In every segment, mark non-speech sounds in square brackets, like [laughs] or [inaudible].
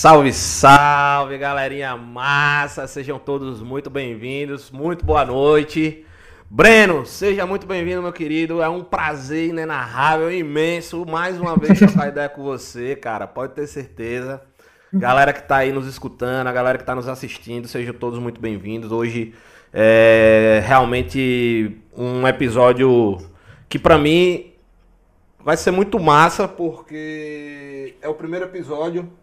Salve, salve, galerinha massa! Sejam todos muito bem-vindos, muito boa noite. Breno, seja muito bem-vindo, meu querido. É um prazer inenarrável, imenso, mais uma vez trocar [laughs] ideia com você, cara. Pode ter certeza. Galera que tá aí nos escutando, a galera que tá nos assistindo, sejam todos muito bem-vindos. Hoje é realmente um episódio que para mim vai ser muito massa, porque é o primeiro episódio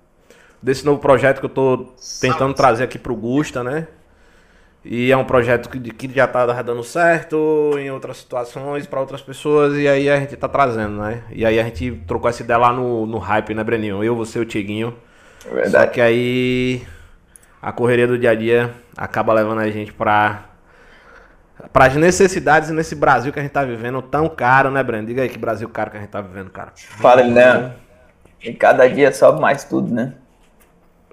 desse novo projeto que eu tô tentando trazer aqui pro Gusta, né? E é um projeto que, que já tá dando certo em outras situações, para outras pessoas, e aí a gente tá trazendo, né? E aí a gente trocou essa ideia lá no, no hype, né, Breninho? Eu, você e o Tiguinho. É verdade. Só que aí a correria do dia a dia acaba levando a gente pra, para as necessidades nesse Brasil que a gente tá vivendo tão caro, né, Breno? Diga aí que Brasil caro que a gente tá vivendo, cara. Fala, né? E cada dia sobe mais tudo, né?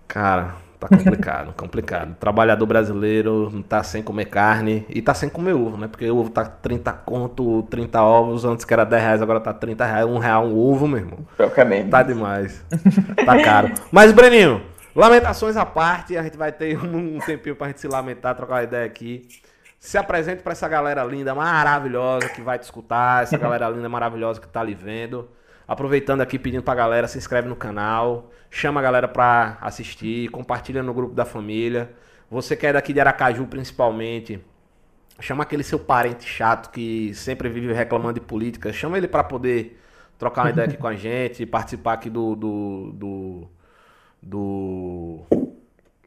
Cara, tá complicado, [laughs] complicado. Trabalhador brasileiro não tá sem comer carne e tá sem comer ovo, né? Porque o ovo tá 30 conto, 30 ovos, antes que era 10 reais, agora tá 30 reais, um real um ovo, meu irmão. Propriamente. Tá demais. Tá caro. Mas, Breninho, lamentações à parte, a gente vai ter um tempinho pra gente se lamentar, trocar uma ideia aqui. Se apresente para essa galera linda, maravilhosa que vai te escutar, essa galera linda, maravilhosa que tá ali vendo. Aproveitando aqui, pedindo pra galera, se inscreve no canal, chama a galera pra assistir, compartilha no grupo da família. Você que é daqui de Aracaju, principalmente, chama aquele seu parente chato que sempre vive reclamando de política, chama ele para poder trocar uma ideia aqui com a gente, [laughs] participar aqui do, do, do, do,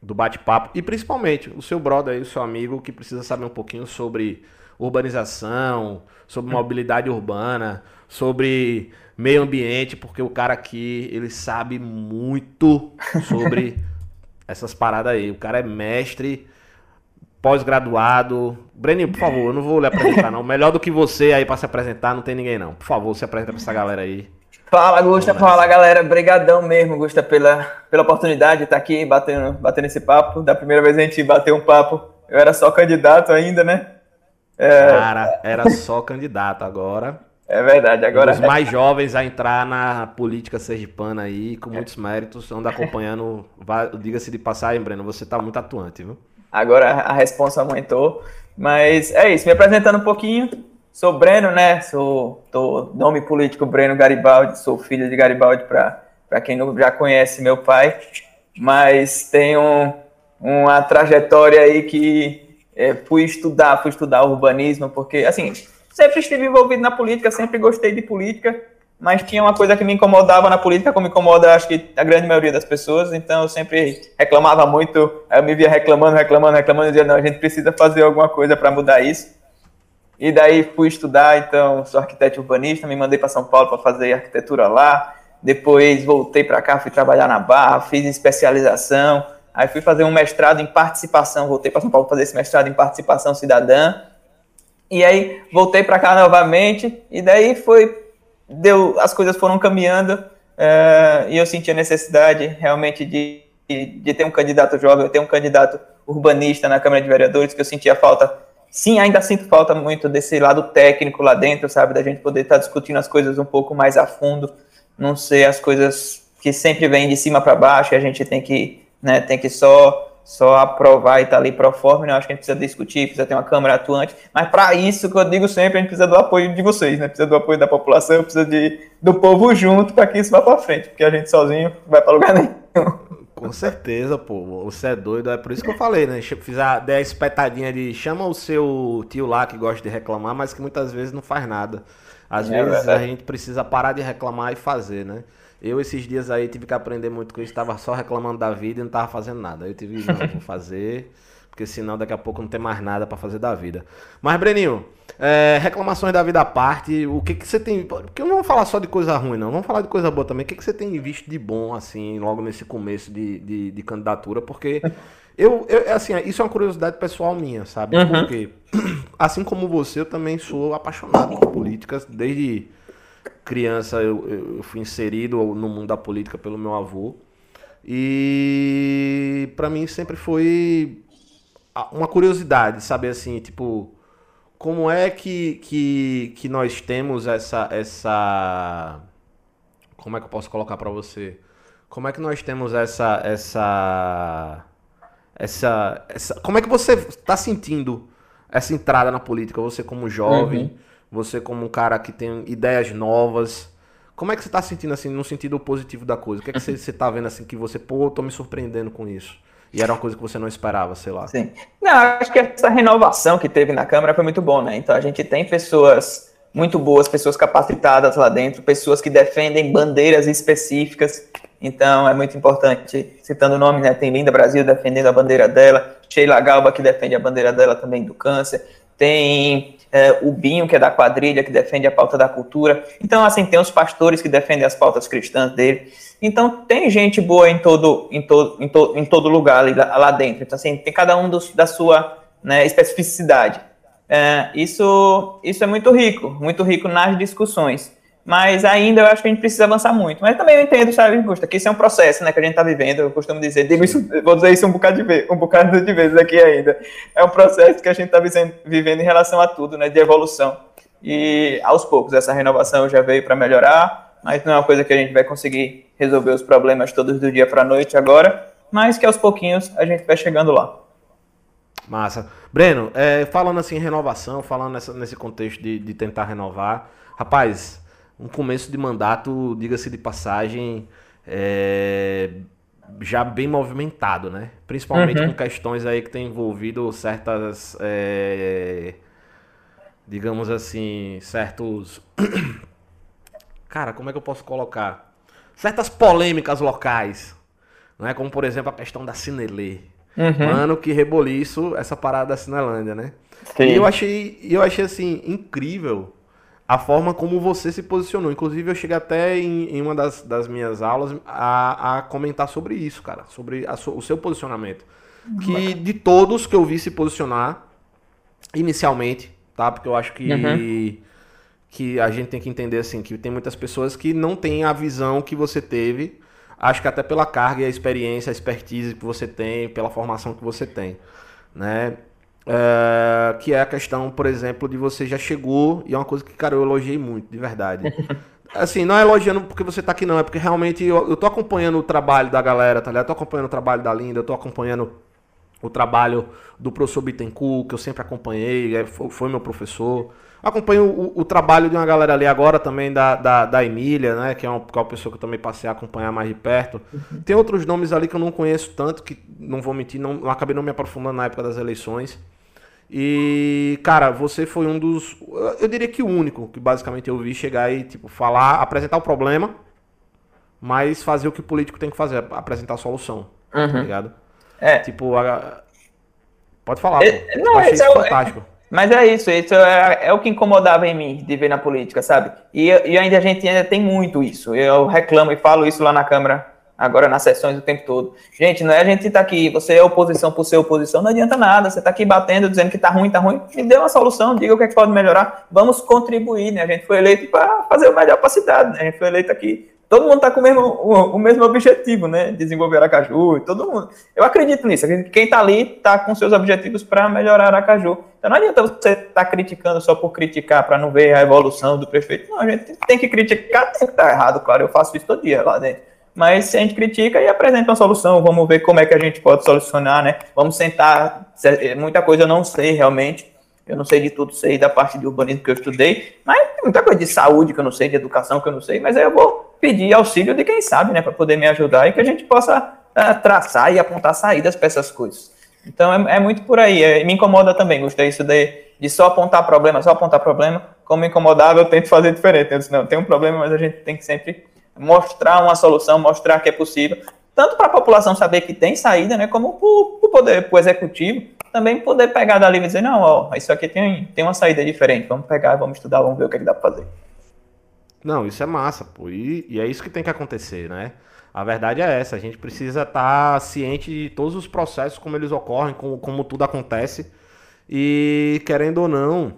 do bate-papo. E principalmente o seu brother aí, o seu amigo que precisa saber um pouquinho sobre urbanização, sobre mobilidade urbana, sobre meio ambiente, porque o cara aqui, ele sabe muito sobre [laughs] essas paradas aí. O cara é mestre, pós-graduado. Breninho, por favor, eu não vou lhe apresentar não. Melhor do que você aí para se apresentar, não tem ninguém não. Por favor, se apresenta pra essa galera aí. Fala, Gusta, fala, galera. Brigadão mesmo, Gusta, pela, pela oportunidade de estar aqui batendo, batendo esse papo. Da primeira vez a gente bateu um papo, eu era só candidato ainda, né? É... Cara, era só candidato agora. É verdade, agora. Os mais jovens a entrar na política sergipana aí, com muitos méritos, anda acompanhando. Diga-se de passagem, Breno, você tá muito atuante, viu? Agora a responsa aumentou. Mas é isso, me apresentando um pouquinho. Sou Breno, né? Sou tô, nome político Breno Garibaldi, sou filho de Garibaldi, para quem não já conhece meu pai. Mas tenho uma trajetória aí que é, fui estudar, fui estudar urbanismo, porque, assim, sempre estive envolvido na política, sempre gostei de política, mas tinha uma coisa que me incomodava na política, como incomoda, acho que a grande maioria das pessoas, então eu sempre reclamava muito, eu me via reclamando, reclamando, reclamando, e dizia, não, a gente precisa fazer alguma coisa para mudar isso. E daí fui estudar, então sou arquiteto urbanista, me mandei para São Paulo para fazer arquitetura lá, depois voltei para cá, fui trabalhar na Barra, fiz especialização, aí fui fazer um mestrado em participação, voltei para São Paulo fazer esse mestrado em participação cidadã, e aí voltei para cá novamente e daí foi deu as coisas foram caminhando é, e eu senti a necessidade realmente de, de, ter um candidato jovem, ter um candidato urbanista na Câmara de Vereadores que eu sentia falta. Sim, ainda sinto falta muito desse lado técnico lá dentro, sabe, da gente poder estar tá discutindo as coisas um pouco mais a fundo, não ser as coisas que sempre vêm de cima para baixo e a gente tem que, né, tem que só só aprovar e estar tá ali pro forma, né? Acho que a gente precisa discutir, precisa ter uma Câmara atuante, mas para isso, que eu digo sempre, a gente precisa do apoio de vocês, né? Precisa do apoio da população, precisa de, do povo junto para que isso vá para frente, porque a gente sozinho não vai para lugar nenhum. Com certeza, pô. Você é doido. É por isso que eu falei, né? Fiz a, dei a espetadinha de chama o seu tio lá que gosta de reclamar, mas que muitas vezes não faz nada. Às é vezes verdade. a gente precisa parar de reclamar e fazer, né? Eu, esses dias aí, tive que aprender muito com isso. Estava só reclamando da vida e não estava fazendo nada. Eu tive, não, vou fazer, porque senão daqui a pouco não tem mais nada para fazer da vida. Mas, Breninho, é, reclamações da vida à parte, o que, que você tem. Porque não vamos falar só de coisa ruim, não. Vamos falar de coisa boa também. O que, que você tem visto de bom, assim, logo nesse começo de, de, de candidatura? Porque. Eu, eu, assim, isso é uma curiosidade pessoal minha, sabe? Uhum. Porque, [clears throat] assim como você, eu também sou apaixonado por políticas desde criança eu, eu fui inserido no mundo da política pelo meu avô. E para mim sempre foi uma curiosidade saber assim, tipo, como é que, que, que nós temos essa essa como é que eu posso colocar para você? como é que nós temos essa essa essa, essa como é que você está sentindo essa entrada na política? Você como jovem, uhum. Você como um cara que tem ideias novas, como é que você está sentindo assim no sentido positivo da coisa? O que é que você [laughs] está vendo assim que você pô, tô me surpreendendo com isso? E era uma coisa que você não esperava, sei lá. Sim. Não, acho que essa renovação que teve na Câmara foi muito bom, né? Então a gente tem pessoas muito boas, pessoas capacitadas lá dentro, pessoas que defendem bandeiras específicas. Então é muito importante, citando o nome, né? Tem Linda Brasil defendendo a bandeira dela, Sheila Galba que defende a bandeira dela também do câncer, tem é, o Binho, que é da quadrilha, que defende a pauta da cultura. Então, assim, tem os pastores que defendem as pautas cristãs dele. Então, tem gente boa em todo, em todo, em, to, em todo lugar ali, lá, lá dentro. Então, assim, tem cada um dos, da sua né, especificidade. É, isso, isso é muito rico, muito rico nas discussões. Mas ainda eu acho que a gente precisa avançar muito. Mas também eu entendo, sabe, Gusta, que isso é um processo né, que a gente está vivendo. Eu costumo dizer, digo isso, vou dizer isso um bocado, de vez, um bocado de vezes aqui ainda. É um processo que a gente está vivendo em relação a tudo, né, de evolução. E aos poucos essa renovação já veio para melhorar, mas não é uma coisa que a gente vai conseguir resolver os problemas todos do dia para a noite agora, mas que aos pouquinhos a gente vai chegando lá. Massa. Breno, é, falando assim em renovação, falando nessa, nesse contexto de, de tentar renovar, rapaz, um começo de mandato, diga-se de passagem, é, já bem movimentado, né? Principalmente uhum. com questões aí que tem envolvido certas, é, digamos assim, certos, [coughs] cara, como é que eu posso colocar? Certas polêmicas locais, né? Como por exemplo a questão da Cinelê. Uhum. Mano, que reboliço essa parada da Cinelândia, né? Sim. E eu achei, eu achei assim incrível a forma como você se posicionou. Inclusive, eu cheguei até em, em uma das, das, minhas aulas a, a, comentar sobre isso, cara. Sobre a, o seu posicionamento. Que de todos que eu vi se posicionar, inicialmente, tá? Porque eu acho que, uhum. que a gente tem que entender assim, que tem muitas pessoas que não têm a visão que você teve. Acho que até pela carga e a experiência, a expertise que você tem, pela formação que você tem. Né? É, que é a questão, por exemplo, de você já chegou, e é uma coisa que, cara, eu elogiei muito, de verdade. [laughs] Assim, não é elogiando porque você tá aqui, não, é porque realmente eu, eu tô acompanhando o trabalho da galera, tá ligado? Eu tô acompanhando o trabalho da Linda, eu tô acompanhando o trabalho do professor Bittencourt, que eu sempre acompanhei, é, foi, meu professor. Acompanho o, o, trabalho de uma galera ali agora também, da, da, da Emília, né? Que é, uma, que é uma pessoa que eu também passei a acompanhar mais de perto. Uhum. Tem outros nomes ali que eu não conheço tanto, que não vou mentir, não acabei não me aprofundando na época das eleições. E, cara, você foi um dos. Eu diria que o único que basicamente eu vi chegar e, tipo, falar, apresentar o problema, mas fazer o que o político tem que fazer, apresentar a solução. Tá uhum. Tá ligado? É. Tipo, a... pode falar. É, não, achei isso é, fantástico. Mas é isso, isso é, é, o que incomodava em mim de ver na política, sabe? E, e ainda a gente ainda tem muito isso. Eu reclamo e falo isso lá na Câmara agora nas sessões o tempo todo. Gente, não é a gente tá aqui, você é oposição por ser oposição, não adianta nada, você tá aqui batendo, dizendo que tá ruim, tá ruim, me dê uma solução, diga o que, é que pode melhorar, vamos contribuir, né? A gente foi eleito para fazer o melhor para a cidade, né? A gente foi eleito aqui, todo mundo tá com o mesmo, o, o, mesmo objetivo, né? Desenvolver Aracaju, todo mundo. Eu acredito nisso, quem tá ali tá com seus objetivos para melhorar Aracaju. Então não adianta você estar tá criticando só por criticar, para não ver a evolução do prefeito. Não, a gente tem que criticar, tem que estar tá errado, claro, eu faço isso todo dia lá dentro mas se a gente critica e apresenta uma solução, vamos ver como é que a gente pode solucionar, né? Vamos sentar, muita coisa eu não sei realmente, eu não sei de tudo, sei da parte de urbanismo que eu estudei, mas tem muita coisa de saúde que eu não sei, de educação que eu não sei, mas aí eu vou pedir auxílio de quem sabe, né, para poder me ajudar e que a gente possa uh, traçar e apontar saídas para essas coisas. Então é, é muito por aí, é, me incomoda também, gostei isso de, de só apontar problema, só apontar problema, como me incomodava, eu tento fazer diferente. Eu disse, não, tem um problema, mas a gente tem que sempre mostrar uma solução, mostrar que é possível, tanto para a população saber que tem saída, né, como para o poder, para o executivo, também poder pegar dali e dizer, não, ó, isso aqui tem, tem uma saída diferente, vamos pegar, vamos estudar, vamos ver o que, é que dá para fazer. Não, isso é massa, pô, e, e, é isso que tem que acontecer, né? A verdade é essa, a gente precisa estar tá ciente de todos os processos, como eles ocorrem, como, como tudo acontece, e querendo ou não,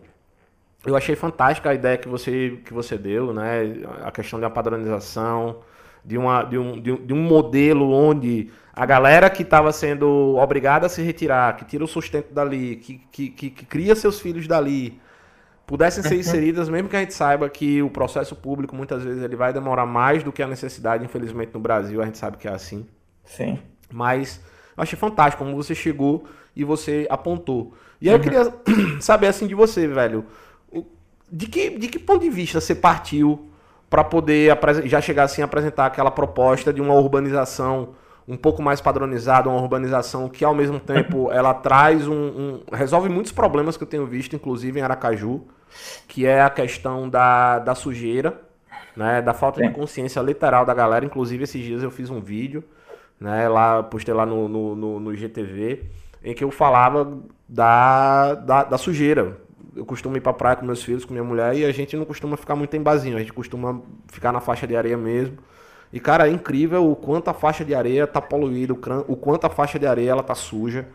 eu achei fantástica a ideia que você, que você deu, né? A questão de uma padronização, de, uma, de, um, de, um, de um modelo onde a galera que estava sendo obrigada a se retirar, que tira o sustento dali, que, que, que, que cria seus filhos dali, pudessem ser inseridas, mesmo que a gente saiba que o processo público muitas vezes ele vai demorar mais do que a necessidade, infelizmente no Brasil a gente sabe que é assim. Sim. Mas eu achei fantástico como você chegou e você apontou. E aí eu queria [clears throat] saber assim de você, velho, de que, de que ponto de vista você partiu para poder já chegar assim a apresentar aquela proposta de uma urbanização um pouco mais padronizada, uma urbanização que ao mesmo tempo [laughs] ela traz um, um, resolve muitos problemas que eu tenho visto, inclusive em Aracaju, que é a questão da, da sujeira, né, da falta de consciência literal da galera. Inclusive esses dias eu fiz um vídeo, né, lá postei lá no, no, no, no GTV, em que eu falava da, da, da sujeira. Eu costumo ir pra praia com meus filhos, com minha mulher, e a gente não costuma ficar muito em barzinho, a gente costuma ficar na faixa de areia mesmo. E, cara, é incrível o quanto a faixa de areia tá poluída, o quanto a faixa de areia ela tá suja.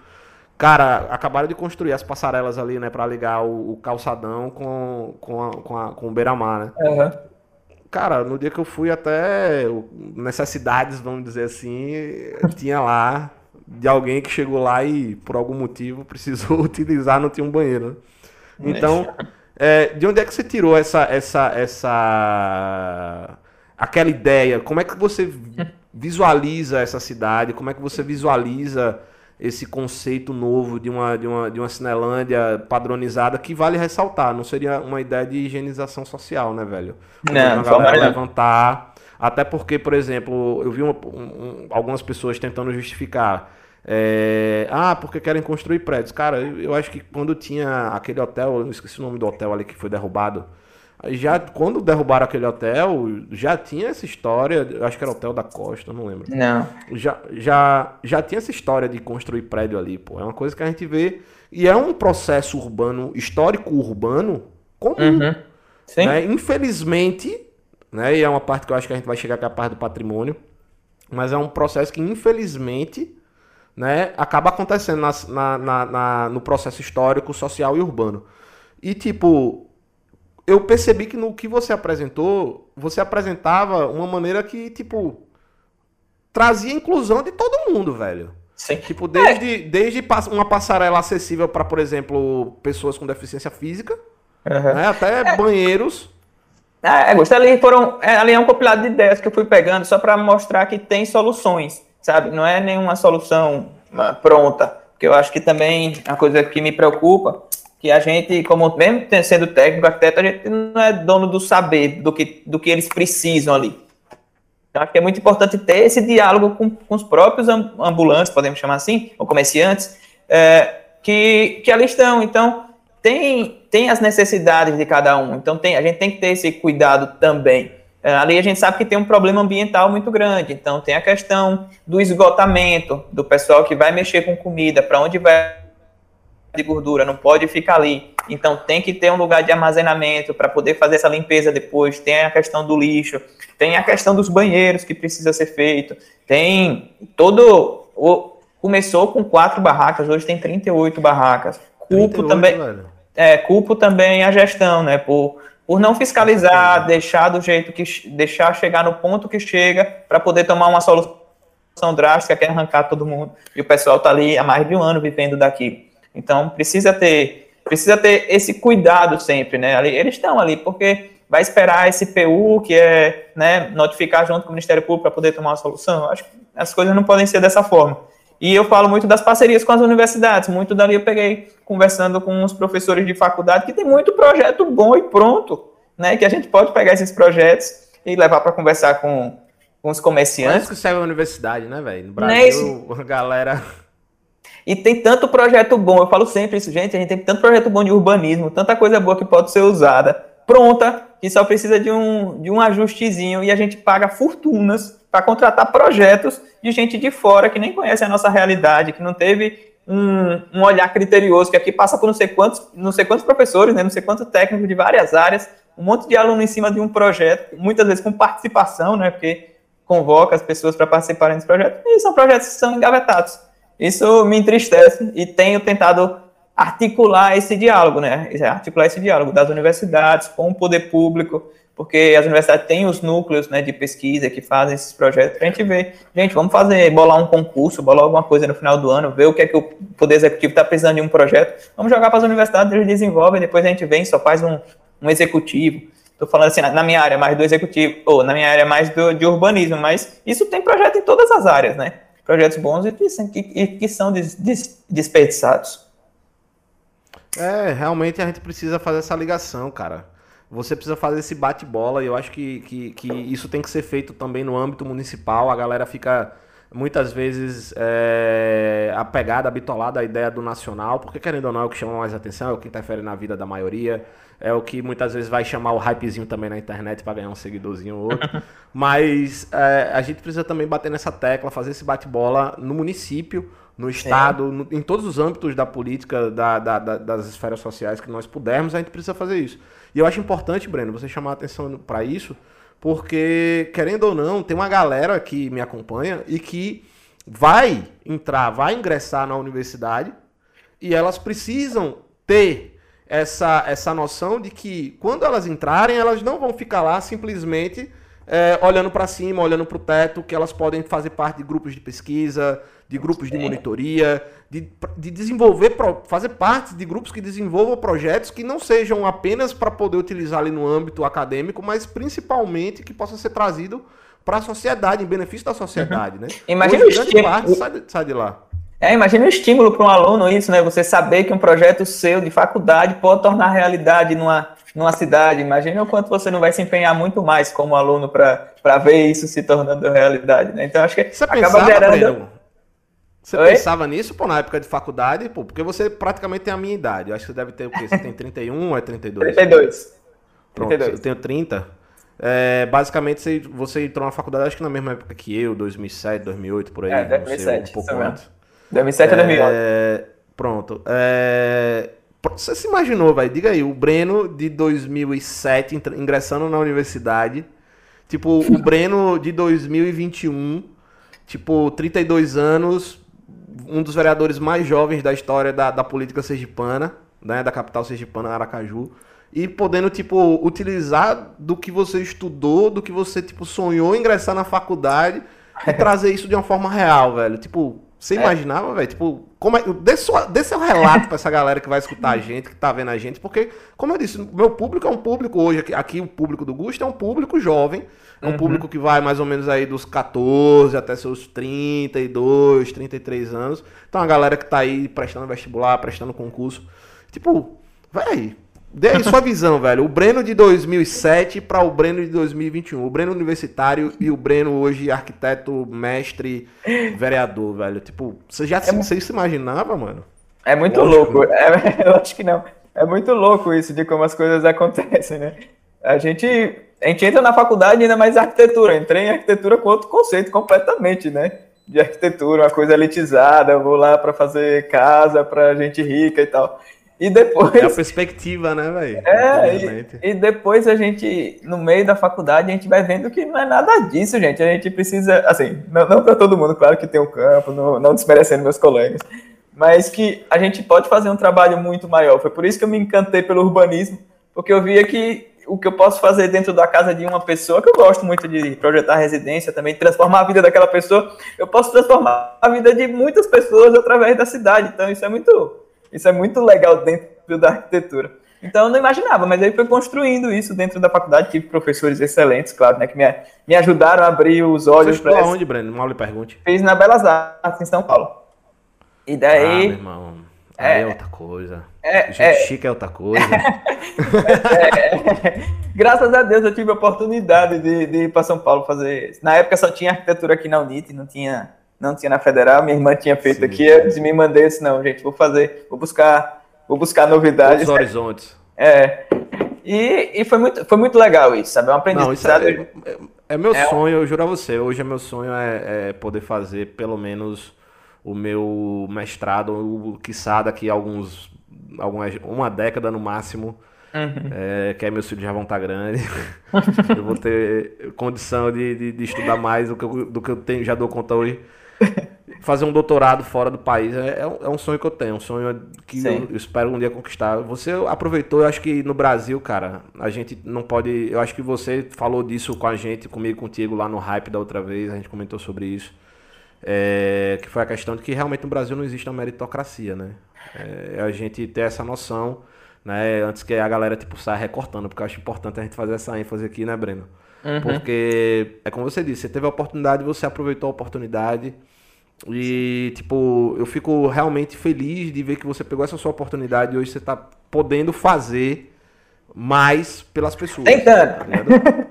Cara, acabaram de construir as passarelas ali, né, para ligar o, o, calçadão com, com, a, com, a, com o beira-mar, né? Uhum. Cara, no dia que eu fui até necessidades, vamos dizer assim, tinha lá de alguém que chegou lá e por algum motivo [laughs] precisou [laughs] utilizar, não tinha um banheiro. Né? Então, é, de onde é que você tirou essa, essa, essa aquela ideia? Como é que você visualiza essa cidade? Como é que você visualiza esse conceito novo de uma, de uma, de uma Cinelândia padronizada que vale ressaltar? Não seria uma ideia de higienização social, né, velho? Não, a galera levantar. Até porque, por exemplo, eu vi um, um, algumas pessoas tentando justificar. É, ah, porque querem construir prédios. Cara, eu, eu, acho que quando tinha aquele hotel, eu esqueci o nome do hotel ali que foi derrubado já quando derrubaram aquele hotel, já tinha essa história, acho que era o Hotel da Costa, não lembro. Não. Já, já, já tinha essa história de construir prédio ali, pô. É uma coisa que a gente vê e é um processo urbano, histórico urbano comum. Uhum. Sim. Né? Infelizmente, né, e é uma parte que eu acho que a gente vai chegar com a parte do patrimônio, mas é um processo que infelizmente, né, acaba acontecendo na, na, na, na no processo histórico, social e urbano. E tipo, eu percebi que no que você apresentou, você apresentava uma maneira que, tipo, trazia inclusão de todo mundo, velho. Sim. Tipo, desde, é. desde uma passarela acessível para, por exemplo, pessoas com deficiência física, uhum. né, até é. banheiros. É. Ali, foram, é, ali é um compilado de ideias que eu fui pegando só para mostrar que tem soluções, sabe? Não é nenhuma solução ah, pronta. Porque eu acho que também a coisa que me preocupa que a gente, como mesmo sendo técnico, arquiteto, a gente não é dono do saber do que, do que eles precisam ali. Então, acho que é muito importante ter esse diálogo com, com os próprios ambulantes, podemos chamar assim, ou comerciantes, é, que, que ali estão. Então, tem, tem as necessidades de cada um. Então, tem, a gente tem que ter esse cuidado também. É, ali a gente sabe que tem um problema ambiental muito grande. Então, tem a questão do esgotamento, do pessoal que vai mexer com comida, para onde vai de gordura, não pode ficar ali. Então tem que ter um lugar de armazenamento para poder fazer essa limpeza depois. Tem a questão do lixo, tem a questão dos banheiros que precisa ser feito. Tem todo o começou com quatro barracas, hoje tem 38 barracas. Culpo 38, também é, culpo também a gestão, né, por por não fiscalizar, deixar do jeito que deixar chegar no ponto que chega para poder tomar uma solução drástica que é arrancar todo mundo. E o pessoal está ali há mais de um ano vivendo daqui. Então precisa ter precisa ter esse cuidado sempre, né? Eles estão ali porque vai esperar esse PU que é né, notificar junto com o Ministério Público para poder tomar uma solução. Acho que as coisas não podem ser dessa forma. E eu falo muito das parcerias com as universidades. Muito dali eu peguei conversando com os professores de faculdade que tem muito projeto bom e pronto, né? Que a gente pode pegar esses projetos e levar para conversar com, com os comerciantes. Mas que serve a universidade, né, velho? No Brasil, a galera e tem tanto projeto bom, eu falo sempre isso, gente, a gente tem tanto projeto bom de urbanismo, tanta coisa boa que pode ser usada, pronta, que só precisa de um, de um ajustezinho e a gente paga fortunas para contratar projetos de gente de fora que nem conhece a nossa realidade, que não teve um, um, olhar criterioso, que aqui passa por não sei quantos, não sei quantos professores, né, não sei quantos técnicos de várias áreas, um monte de aluno em cima de um projeto, muitas vezes com participação, né, porque convoca as pessoas para participarem desse projeto, e são projetos que são engavetados. Isso me entristece e tenho tentado articular esse diálogo, né? Articular esse diálogo das universidades com o poder público, porque as universidades têm os núcleos né, de pesquisa que fazem esses projetos, para a gente ver, gente, vamos fazer, bolar um concurso, bolar alguma coisa no final do ano, ver o que é que o Poder Executivo está precisando de um projeto, vamos jogar para as universidades, eles desenvolvem, depois a gente vem, só faz um, um executivo. Estou falando assim, na, minha área mais do executivo, ou na minha área mais do, de urbanismo, mas isso tem projeto em todas as áreas, né? Projetos bons e que, que, que são des, des, desperdiçados. É, realmente a gente precisa fazer essa ligação, cara você precisa fazer esse bate-bola e eu acho que, que, que, isso tem que ser feito também no âmbito municipal. A galera fica muitas vezes é, apegada, habitolada à ideia do nacional, porque querendo ou não é o que chama mais atenção, é o que interfere na vida da maioria, é o que muitas vezes vai chamar o hypezinho também na internet para ganhar um seguidorzinho ou outro. [laughs] Mas é, a gente precisa também bater nessa tecla, fazer esse bate-bola no município, no Estado, no, em todos os âmbitos da política, da, da, da, das esferas sociais que nós pudermos, a gente precisa fazer isso. E eu acho importante, Breno, você chamar a atenção para isso, porque, querendo ou não, tem uma galera que me acompanha e que vai entrar, vai ingressar na universidade e elas precisam ter essa, essa noção de que quando elas entrarem, elas não vão ficar lá simplesmente é, olhando para cima, olhando para o teto, que elas podem fazer parte de grupos de pesquisa, de grupos de monitoria, de, de desenvolver, fazer parte de grupos que desenvolvam projetos que não sejam apenas para poder utilizar ali no âmbito acadêmico, mas principalmente que possa ser trazido para a sociedade, em benefício da sociedade, uhum. né? Imagina Hoje, grande parte sai de, sai de lá. É, imagina o estímulo para um aluno isso, né? Você saber que um projeto seu de faculdade pode tornar realidade numa, numa cidade. Imagina o quanto você não vai se empenhar muito mais como aluno para ver isso se tornando realidade, né? Então acho que você acaba pensava, gerando. Breno, você Oi? pensava nisso, pô, na época de faculdade, pô, porque você praticamente tem a minha idade. Eu acho que você deve ter o quê? Você tem 31 ou é 32? 32. Pronto, 32. eu tenho 30. É, basicamente, você, você entrou na faculdade, acho que na mesma época que eu, 2007, 2008, por aí. É, 2007. Sei, um pouco antes. 2007 a 2008. É, pronto. É, você se imaginou, vai? Diga aí, o Breno de 2007 ingressando na universidade. Tipo, o Breno de 2021, tipo, 32 anos, um dos vereadores mais jovens da história da, da política sergipana, né, da capital sergipana, Aracaju, e podendo, tipo, utilizar do que você estudou, do que você, tipo, sonhou ingressar na faculdade e [laughs] trazer isso de uma forma real, velho. Tipo, você é. imaginava, velho? Tipo, como é, dê, sua, dê seu relato pra essa galera que vai escutar a [laughs] gente, que tá vendo a gente, porque, como eu disse, meu público é um público hoje, aqui, aqui o público do Gusto é um público jovem, é um uhum. público que vai mais ou menos aí dos 14 até seus 32, 33 anos. Então a galera que tá aí prestando vestibular, prestando concurso. Tipo, vai Dê aí sua visão, velho. O Breno de 2007 para o Breno de 2021. O Breno universitário e o Breno hoje arquiteto, mestre, vereador, velho. Tipo, você já é, se, você se imaginava, mano? É muito Lógico, louco. É, [laughs] eu acho que não. É muito louco isso de como as coisas acontecem, né? A gente, a gente entra na faculdade ainda mais arquitetura. Entrei em arquitetura com outro conceito completamente, né? De arquitetura, uma coisa elitizada. Vou lá para fazer casa para gente rica e tal. E depois. É a perspectiva, né, velho? É, e, e, depois a gente, no meio da faculdade, a gente vai vendo que não é nada disso, gente. A gente precisa, assim, não, não para todo mundo, claro que tem um campo, não, não desmerecendo meus colegas, mas que a gente pode fazer um trabalho muito maior. Foi por isso que eu me encantei pelo urbanismo, porque eu via que o que eu posso fazer dentro da casa de uma pessoa, que eu gosto muito de projetar residência também, transformar a vida daquela pessoa, eu posso transformar a vida de muitas pessoas através da cidade. Então, isso é muito isso é muito legal dentro da arquitetura. Então eu não imaginava, mas aí foi construindo isso dentro da faculdade, tive professores excelentes, claro, né, que me, me ajudaram a abrir os olhos para essa... onde, Breno? Mal lhe pergunte. Fiz na Belas Artes, em São Paulo. E daí... Ah, meu irmão, é, é outra coisa. É, Gente é, chique é outra coisa. [laughs] é, graças a Deus eu tive a oportunidade de, de ir para São Paulo fazer. Na época só tinha arquitetura aqui na Unite, não tinha não tinha na federal, minha irmã tinha feito Sim. aqui, eu me mandei disse, não, gente, vou fazer, vou buscar, vou buscar novidades. Os horizontes. É. E, e foi, muito, foi muito legal isso, sabe? É um aprendizado. É, é, é, meu é sonho, eu juro a você. Hoje é meu sonho é, é poder fazer pelo menos o meu mestrado, o quiçá daqui a alguns, algumas, uma década no máximo. Uhum. É, que aí meus filhos já vão estar grandes. [laughs] eu vou ter condição de, de, de estudar mais do que eu, do que eu tenho, já dou conta hoje. [laughs] fazer um doutorado fora do país. É, é, um, é sonho que eu tenho, um sonho que eu, eu, espero um dia conquistar. Você aproveitou, eu acho que no Brasil, cara, a gente não pode. Eu acho que você falou disso com a gente, comigo, contigo lá no hype da outra vez, a gente comentou sobre isso. É, que foi a questão de que realmente no Brasil não existe uma meritocracia, né? É, a gente ter essa noção, né? Antes que a galera tipo saia recortando, porque eu acho importante a gente fazer essa ênfase aqui, né, Breno? Uhum. Porque é como você disse, você teve a oportunidade, você aproveitou a oportunidade. E, tipo, eu fico realmente feliz de ver que você pegou essa sua oportunidade e hoje você está podendo fazer mais pelas pessoas. Tentando. Tá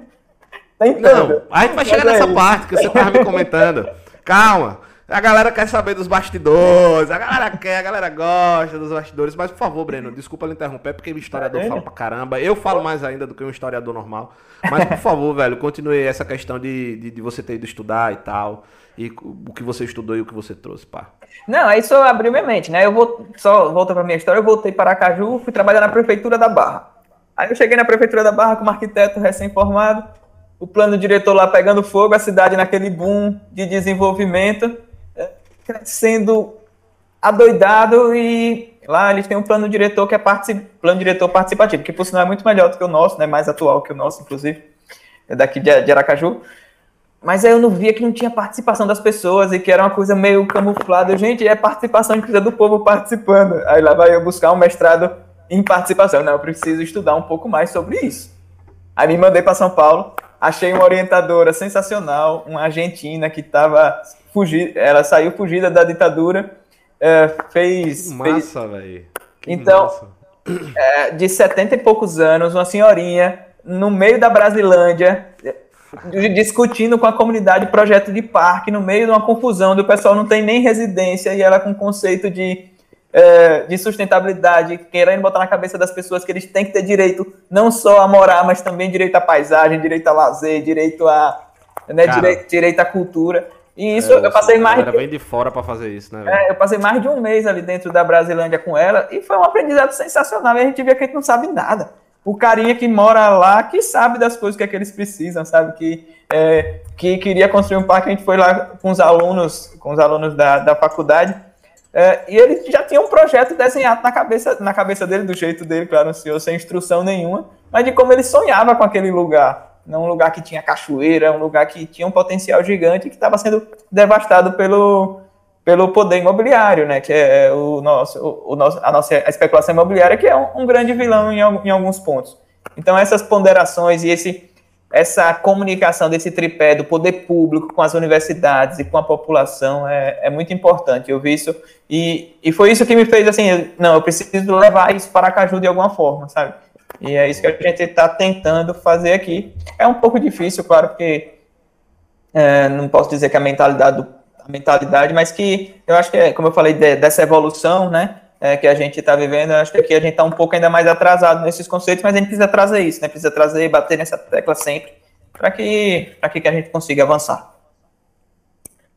[laughs] Tentando. Não, a gente vai chegar nessa é parte que você estava me comentando. Calma. A galera quer saber dos bastidores, a galera quer, a galera gosta dos bastidores. Mas, por favor, Breno, desculpa lhe interromper, porque o historiador é. fala pra caramba. Eu falo mais ainda do que um historiador normal. Mas, por favor, velho, continue essa questão de, de, de você ter ido estudar e tal. E o que você estudou e o que você trouxe, pá. Não, aí só abriu minha mente, né? Eu vou, só volta pra minha história, eu voltei para Aracaju, fui trabalhar na prefeitura da Barra. Aí eu cheguei na prefeitura da Barra como arquiteto recém-formado, o plano diretor lá pegando fogo, a cidade naquele boom de desenvolvimento sendo adoidado e lá eles têm um plano diretor que é plano diretor participativo, que por sinal é muito melhor do que o nosso, né, mais atual que o nosso, inclusive, é daqui de, de Aracaju. Mas aí eu não via que não tinha participação das pessoas e que era uma coisa meio camuflada. Gente, é participação de do povo participando. Aí lá vai eu buscar um mestrado em participação. Não, eu preciso estudar um pouco mais sobre isso. Aí me mandei para São Paulo, achei uma orientadora sensacional, uma argentina que estava fugir, ela saiu fugida da ditadura, é, fez. Que massa, velho. Então, massa. É, de 70 e poucos anos, uma senhorinha no meio da Brasilândia, discutindo com a comunidade projeto de parque, no meio de uma confusão, do pessoal não tem nem residência, e ela com conceito de, é, de sustentabilidade, querendo botar na cabeça das pessoas que eles têm que ter direito não só a morar, mas também direito à paisagem, direito a lazer, direito a, né, direito, direito à cultura. E isso é, eu passei mais. Ela vem de fora para fazer isso, né? É, eu passei mais de um mês ali dentro da Brasilândia com ela e foi um aprendizado sensacional. E a gente vê que a gente não sabe nada. O carinha que mora lá, que sabe das coisas que, é que eles precisam, sabe? Que, é, que queria construir um parque, a gente foi lá com os alunos, com os alunos da, da faculdade. É, e ele já tinha um projeto desenhado na cabeça, na cabeça dele, do jeito dele, claro, não senhor, sem instrução nenhuma, mas de como ele sonhava com aquele lugar um lugar que tinha cachoeira, um lugar que tinha um potencial gigante que estava sendo devastado pelo, pelo poder imobiliário, né? Que é o nosso, o, o nosso, a nossa a especulação imobiliária, que é um, um grande vilão em, em, alguns pontos. Então essas ponderações e esse essa comunicação desse tripé do poder público com as universidades e com a população é, é muito importante. Eu vi isso e, e foi isso que me fez assim, não, eu preciso levar isso para Caju de alguma forma, sabe? E é isso que a gente está tentando fazer aqui. É um pouco difícil, claro, porque é, não posso dizer que a mentalidade, do, a mentalidade, mas que eu acho que, é, como eu falei, de, dessa evolução, né, é, que a gente está vivendo, acho que aqui a gente está um pouco ainda mais atrasado nesses conceitos, mas a gente precisa trazer isso, né, precisa trazer, bater nessa tecla sempre, para que, que a gente consiga avançar.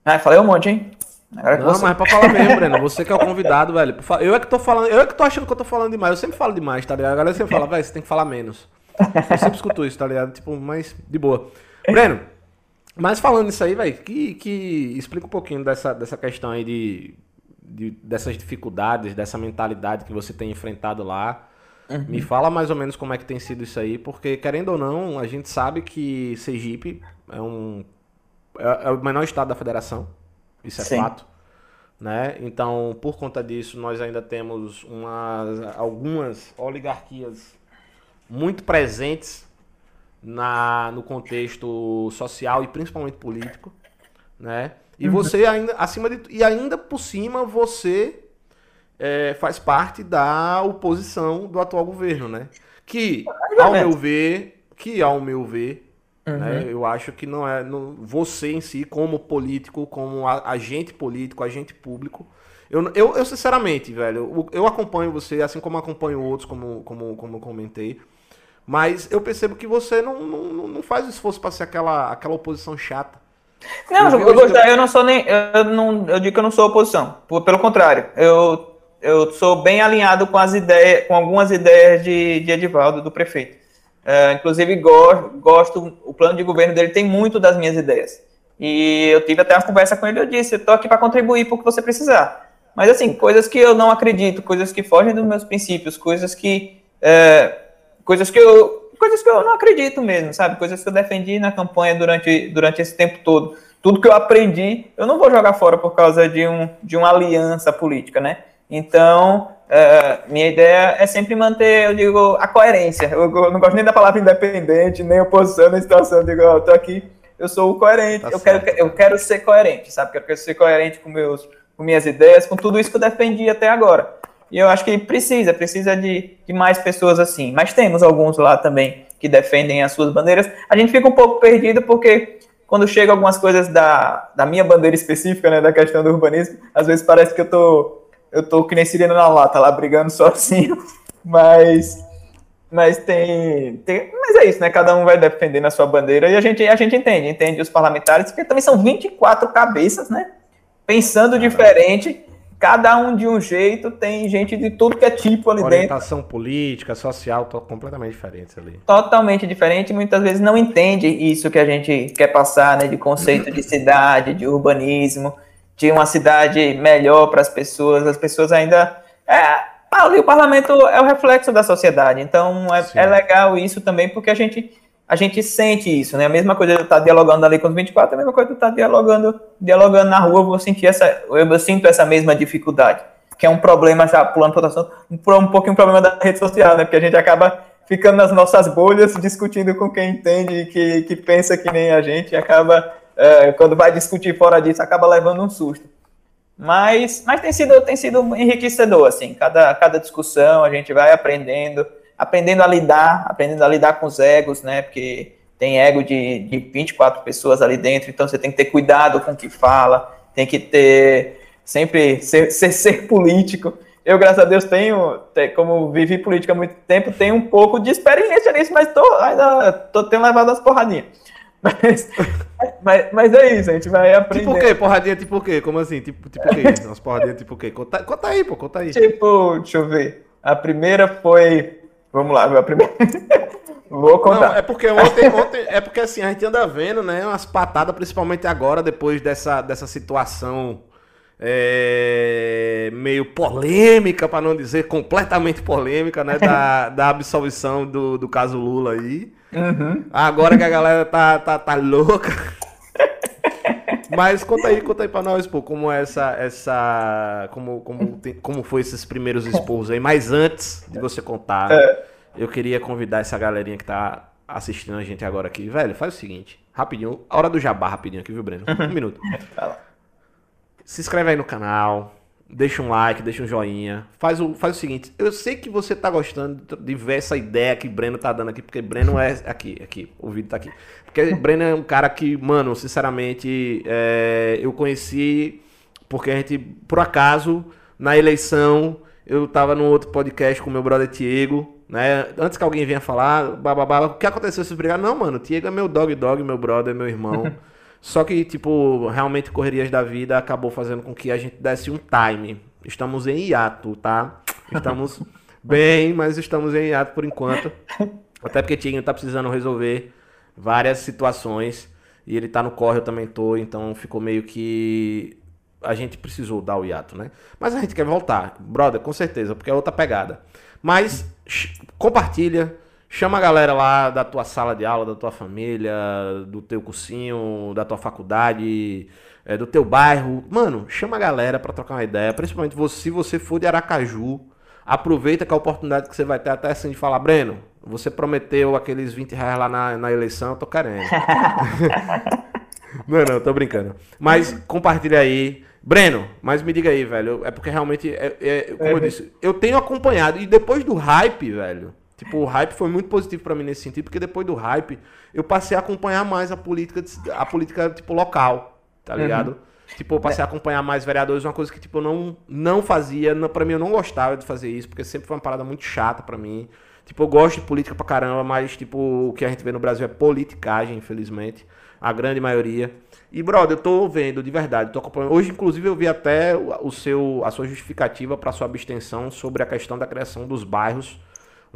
Ah, falei um monte, hein? Agora não, você... mas é pra falar mesmo, Breno. Você que é o convidado, velho. Eu é que tô falando, eu é que tô achando que eu tô falando demais. Eu sempre falo demais, tá ligado? A galera sempre fala, velho, você tem que falar menos. Eu sempre escuto isso, tá ligado? Tipo, mas de boa. Breno, mas falando isso aí, velho, que, que explica um pouquinho dessa, dessa questão aí de, de, dessas dificuldades, dessa mentalidade que você tem enfrentado lá. Uhum. Me fala mais ou menos como é que tem sido isso aí, porque querendo ou não, a gente sabe que Sergipe é um é, é o menor estado da federação. Isso é Sim. fato. Né? Então, por conta disso, nós ainda temos umas, algumas oligarquias muito presentes na, no contexto social e principalmente político. Né? E uhum. você ainda, acima de e ainda por cima, você é, faz parte da oposição do atual governo, né? Que, ao meu ver, que ao meu ver, Uhum. Né? Eu acho que não é no, você em si, como político, como agente político, agente público. Eu, eu, eu sinceramente, velho, eu, eu, acompanho você, assim como acompanho outros, como, como, como eu comentei. Mas eu percebo que você não, não, não faz esforço para ser aquela, aquela oposição chata. Não, eu, eu, eu não sou nem. Eu, não, eu digo que eu não sou oposição. Pelo contrário, eu, eu sou bem alinhado com as ideias, com algumas ideias de, de Edivaldo, do prefeito. Uh, inclusive, gosto, gosto, o plano de governo dele tem muito das minhas ideias. E eu tive até uma conversa com ele, eu disse, eu tô aqui para contribuir para o que você precisar. Mas assim, coisas que eu não acredito, coisas que fogem dos meus princípios, coisas que é, coisas que eu coisas que eu não acredito mesmo, sabe? Coisas que eu defendi na campanha durante, durante esse tempo todo. Tudo que eu aprendi, eu não vou jogar fora por causa de, um, de uma aliança política, né? Então, é, minha ideia é sempre manter, eu digo, a coerência. Eu, eu, não gosto nem da palavra independente, nem oposição na situação. Eu digo, eu tô aqui, eu sou o coerente. Tá eu, quero, eu quero ser coerente, sabe? Eu quero ser coerente com, meus, com minhas ideias, com tudo isso que eu defendi até agora. E eu acho que precisa, precisa de, de mais pessoas assim. Mas temos alguns lá também que defendem as suas bandeiras. A gente fica um pouco perdido porque quando chega algumas coisas da, da minha bandeira específica, né, da questão do urbanismo, às vezes parece que eu tô eu tô que nem sirena na lata lá brigando [laughs] sozinho, mas mas tem, tem mas é isso, né? Cada um vai defendendo a sua bandeira e a gente a gente entende, entende os parlamentares, porque também são 24 cabeças, né? Pensando diferente cada um de um jeito, tem gente de tudo que é tipo ali Orientação dentro. Orientação política, social, completamente diferente ali. Totalmente diferente, muitas vezes não entende isso que a gente quer passar, né, de conceito de cidade, de urbanismo, de uma cidade melhor para as pessoas, as pessoas ainda... É, ali o parlamento é o reflexo da sociedade, então é, é legal isso também, porque a gente a gente sente isso, né? A mesma coisa de estar dialogando ali com os 24, a mesma coisa de estar dialogando, dialogando na rua, eu vou sentir essa, eu sinto essa mesma dificuldade, que é um problema, já pulando para um, um pouquinho um problema da rede social, né? Porque a gente acaba ficando nas nossas bolhas, discutindo com quem entende, que, que pensa que nem a gente, e acaba, é, quando vai discutir fora disso, acaba levando um susto. Mas, mas tem sido, tem sido enriquecedor, assim, cada, cada discussão a gente vai aprendendo, aprendendo a lidar, aprendendo a lidar com os egos, né? Porque tem ego de, de 24 pessoas ali dentro, então você tem que ter cuidado com o que fala, tem que ter sempre ser, ser, ser político. Eu, graças a Deus, tenho, como vivi política há muito tempo, tenho um pouco de experiência nisso, mas tô, ainda tô tendo levado as porradinhas. [laughs] Mas, mas, mas, é isso, a gente vai aprender. Tipo o quê? Porradinha tipo o quê? Como assim? Tipo, tipo o quê? Umas porradinhas tipo o quê? Conta, conta aí, pô, conta aí. Tipo, deixa eu ver. A primeira foi Vamos lá, meu primeiro. [laughs] Vou contar. Não, é porque ontem, ontem, é porque assim, a gente anda vendo, né, umas patadas, principalmente agora, depois dessa, dessa situação é, meio polêmica, para não dizer completamente polêmica, né, da, [laughs] da absolvição do, do caso Lula aí. Uhum. Agora que a galera tá, tá, tá louca. Mas conta aí, conta aí pra nós, pô, como é essa, essa, como, como, tem, como foi esses primeiros expos aí. Mas antes de você contar, é. eu queria convidar essa galerinha que tá assistindo a gente agora aqui. Velho, faz o seguinte, rapidinho, a hora do jabá rapidinho aqui, viu, Breno? Um minuto. Se inscreve aí no canal, deixa um like, deixa um joinha. Faz o, faz o seguinte, eu sei que você tá gostando de ver essa ideia que Breno tá dando aqui, porque Breno é aqui, aqui, o vídeo tá aqui. Porque Breno é um cara que, mano, sinceramente, é, eu conheci porque a gente, por acaso, na eleição, eu tava no outro podcast com meu brother Diego, né? Antes que alguém venha falar, bababá, o que aconteceu se brigar? Não, mano, Diego é meu dog dog, meu brother, meu irmão. [laughs] Só que, tipo, realmente correrias da vida acabou fazendo com que a gente desse um time. Estamos em hiato, tá? Estamos [laughs] bem, mas estamos em hiato por enquanto. Até porque Tinho tá precisando resolver várias situações. E ele tá no corre, eu também tô. Então ficou meio que. A gente precisou dar o hiato, né? Mas a gente quer voltar. Brother, com certeza, porque é outra pegada. Mas compartilha Chama a galera lá da tua sala de aula, da tua família, do teu cursinho, da tua faculdade, é, do teu bairro. Mano, chama a galera para trocar uma ideia. Principalmente você, se você for de Aracaju, aproveita que a oportunidade que você vai ter até assim de falar, Breno, você prometeu aqueles 20 reais lá na, na eleição, eu tô querendo. [laughs] não, não, tô brincando. Mas compartilha aí. Breno, mas me diga aí, velho. É porque realmente, é, é, como eu disse, eu tenho acompanhado. E depois do hype, velho Tipo, o hype foi muito positivo para mim nesse sentido, porque depois do hype eu passei a acompanhar mais a política, a política tipo local, tá uhum. ligado? Uhum. Tipo, eu passei a acompanhar mais vereadores, uma coisa que tipo eu não não fazia, não, para mim eu não gostava de fazer isso, porque sempre foi uma parada muito chata para mim. Tipo, eu gosto de política pra caramba, mas tipo, o que a gente vê no Brasil é politicagem, infelizmente, a grande maioria. E brother, eu tô vendo de verdade, tô acompanhando. Hoje inclusive eu vi até o seu a sua justificativa para sua abstenção sobre a questão da criação dos bairros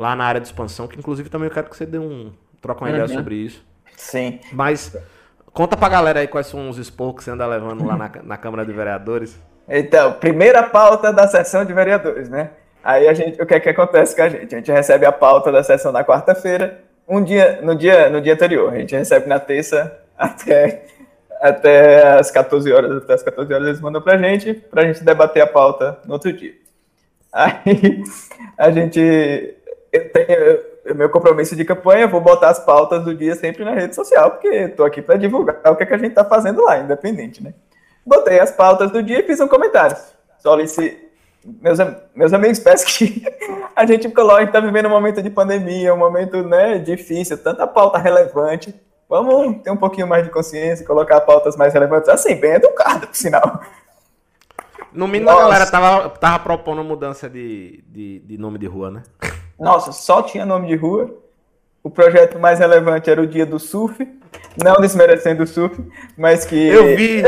lá na área de expansão, que inclusive também eu quero que você dê um. troque uma uhum. ideia sobre isso. Sim. Mas Conta pra galera aí quais são os expor que você anda levando lá na, na Câmara de Vereadores. Então, primeira pauta da sessão de vereadores, né? Aí a gente, o que é que acontece com a gente? A gente recebe a pauta da sessão na quarta-feira, um dia, no dia, no dia anterior. A gente recebe na terça até, até as 14 horas, até as 14 horas eles mandam pra gente, pra gente debater a pauta no outro dia. Aí a gente eu tenho meu compromisso de campanha, vou botar as pautas do dia sempre na rede social, porque estou aqui para divulgar o que, é que a gente está fazendo lá, independente, né? Botei as pautas do dia e fiz um comentário. Só se meus, meus amigos, [laughs] parece que a gente gente está vivendo um momento de pandemia, um momento né, difícil, tanta pauta relevante. Vamos ter um pouquinho mais de consciência, colocar pautas mais relevantes, assim, bem educado, por sinal. No mínimo Nossa. a galera tava, tava propondo mudança de, de, de nome de rua, né? Nossa, só tinha nome de rua. O projeto mais relevante era o Dia do Surf. Não desmerecendo o surf, mas que. Eu vi,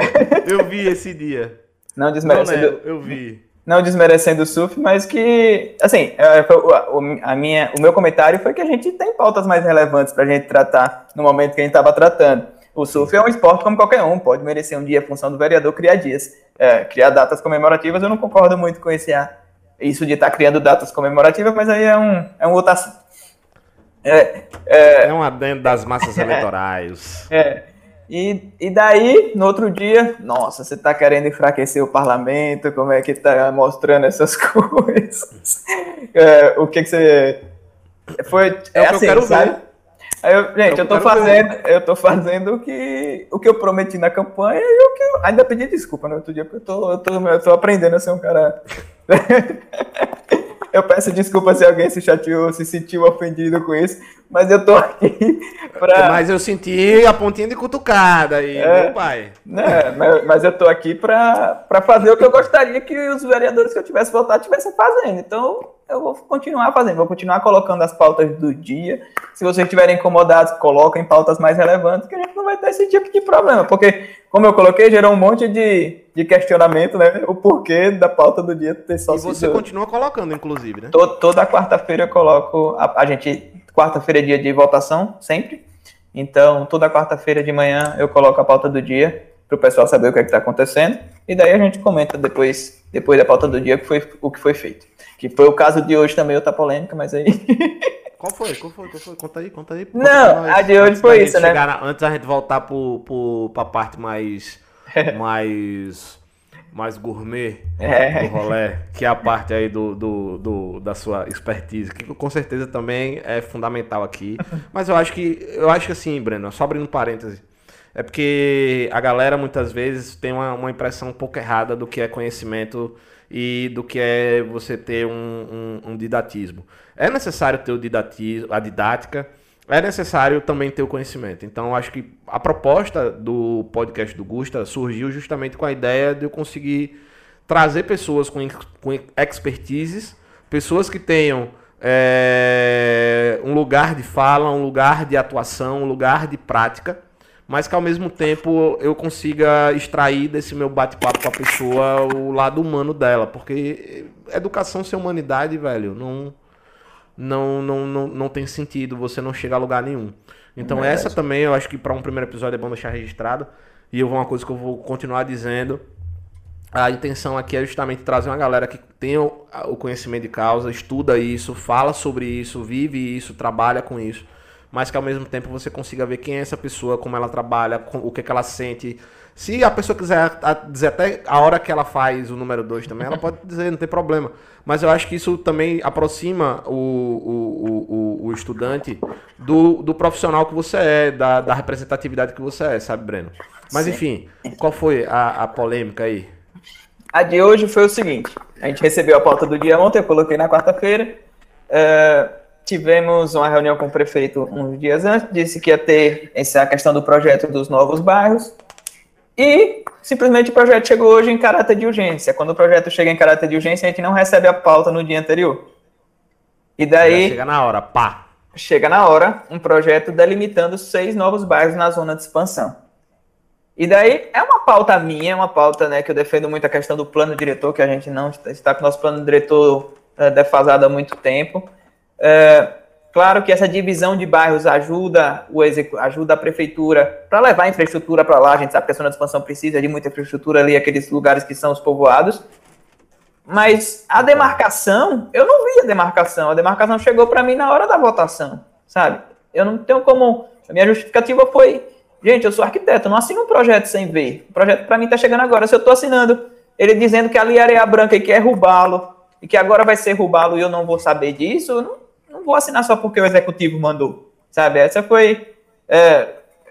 eu vi esse dia. Não desmerecendo. Não, né, eu vi. Não desmerecendo o surf, mas que. Assim, é, a minha, o meu comentário foi que a gente tem pautas mais relevantes para a gente tratar no momento que a gente estava tratando. O surf é um esporte como qualquer um, pode merecer um dia a função do vereador criar dias, é, criar datas comemorativas. Eu não concordo muito com esse, isso de estar tá criando datas comemorativas, mas aí é um, é um outro assunto. É, é, é um adendo das massas [laughs] eleitorais. É. E, e daí, no outro dia, nossa, você está querendo enfraquecer o parlamento, como é que está mostrando essas [laughs] coisas? É, o que, que você. Foi, é, é assim, que eu assim, quero sabe? ver. Eu, gente, eu, eu tô fazendo, ver. eu tô fazendo o que, o que eu prometi na campanha e o que eu ainda pedi desculpa no outro dia, porque eu tô, eu tô, eu tô aprendendo a ser um cara. [laughs] eu peço desculpa se alguém se chateou, se sentiu ofendido com isso, mas eu tô aqui [laughs] pra. Mas eu senti a pontinha de cutucada aí, é, meu pai. Né, mas, mas eu tô aqui pra, pra fazer o que eu gostaria que os vereadores que eu tivesse votado tivessem fazendo. Então, eu vou continuar fazendo, vou continuar colocando as pautas do dia. Se vocês estiverem incomodados, coloquem pautas mais relevantes, que a gente não vai ter esse tipo de problema. Porque, como eu coloquei, gerou um monte de, de questionamento, né? O porquê da pauta do dia ter só E você continua colocando, inclusive, né? Todo, toda quarta-feira eu coloco. A, a gente. Quarta-feira é dia de votação, sempre. Então, toda quarta-feira de manhã eu coloco a pauta do dia para o pessoal saber o que é está acontecendo. E daí a gente comenta depois, depois da pauta do dia que foi, o que foi feito. Que foi o caso de hoje também, outra polêmica, mas aí. [laughs] Qual foi? Qual foi? Qual foi? Conta aí, conta aí. Conta Não, a de hoje foi isso, né? Na, antes da gente voltar pro, pro, pra parte mais. [laughs] mais. mais gourmet é. do rolê, que é a parte aí do, do, do, da sua expertise, que com certeza também é fundamental aqui. [laughs] Mas eu acho que. Eu acho que assim, Breno, só abrindo parênteses. É porque a galera muitas vezes tem uma, uma impressão um pouco errada do que é conhecimento e do que é você ter um, um, um didatismo. É necessário ter o didatismo, a didática, é necessário também ter o conhecimento. Então, acho que a proposta do podcast do Gusta surgiu justamente com a ideia de eu conseguir trazer pessoas com, com expertises, pessoas que tenham é, um lugar de fala, um lugar de atuação, um lugar de prática mas que ao mesmo tempo eu consiga extrair desse meu bate-papo com a pessoa o lado humano dela, porque educação sem humanidade, velho, não não não, não, não tem sentido, você não chega a lugar nenhum. Então é essa também eu acho que para um primeiro episódio é bom deixar registrado, e eu vou uma coisa que eu vou continuar dizendo, a intenção aqui é justamente trazer uma galera que tem o, o conhecimento de causa, estuda isso, fala sobre isso, vive isso, trabalha com isso mas que ao mesmo tempo você consiga ver quem é essa pessoa, como ela trabalha, o que, que ela sente. Se a pessoa quiser dizer até a hora que ela faz o número 2 também, ela pode dizer, não tem problema. Mas eu acho que isso também aproxima o, o, o, o estudante do, do profissional que você é, da, da representatividade que você é, sabe, Breno? Mas Sim. enfim, qual foi a, a polêmica aí? A de hoje foi o seguinte: a gente recebeu a pauta do dia ontem, eu coloquei na quarta-feira. Uh, tivemos uma reunião com o prefeito uns dias antes, disse que ia ter essa questão do projeto dos novos bairros, e simplesmente o projeto chegou hoje em caráter de urgência. Quando o projeto chega em caráter de urgência, a gente não recebe a pauta no dia anterior. E daí. chega na hora, pá. Chega na hora um projeto delimitando seis novos bairros na zona de expansão. E daí é uma pauta minha, é uma pauta né, que eu defendo muito a questão do plano diretor, que a gente não está com o nosso plano diretor é, defasado há muito tempo. É, Claro que essa divisão de bairros ajuda, o ajuda a prefeitura para levar infraestrutura para lá. A gente sabe que a zona de expansão precisa de muita infraestrutura ali, aqueles lugares que são os povoados. Mas a demarcação, eu não vi a demarcação. A demarcação chegou para mim na hora da votação, sabe? Eu não tenho como. A minha justificativa foi: gente, eu sou arquiteto, não assino um projeto sem ver. O projeto para mim está chegando agora. Se eu estou assinando ele dizendo que ali é areia branca e que é Rubalo, e que agora vai ser Rubalo e eu não vou saber disso, não, não vou assinar só porque o executivo mandou, sabe? Essa foi. É,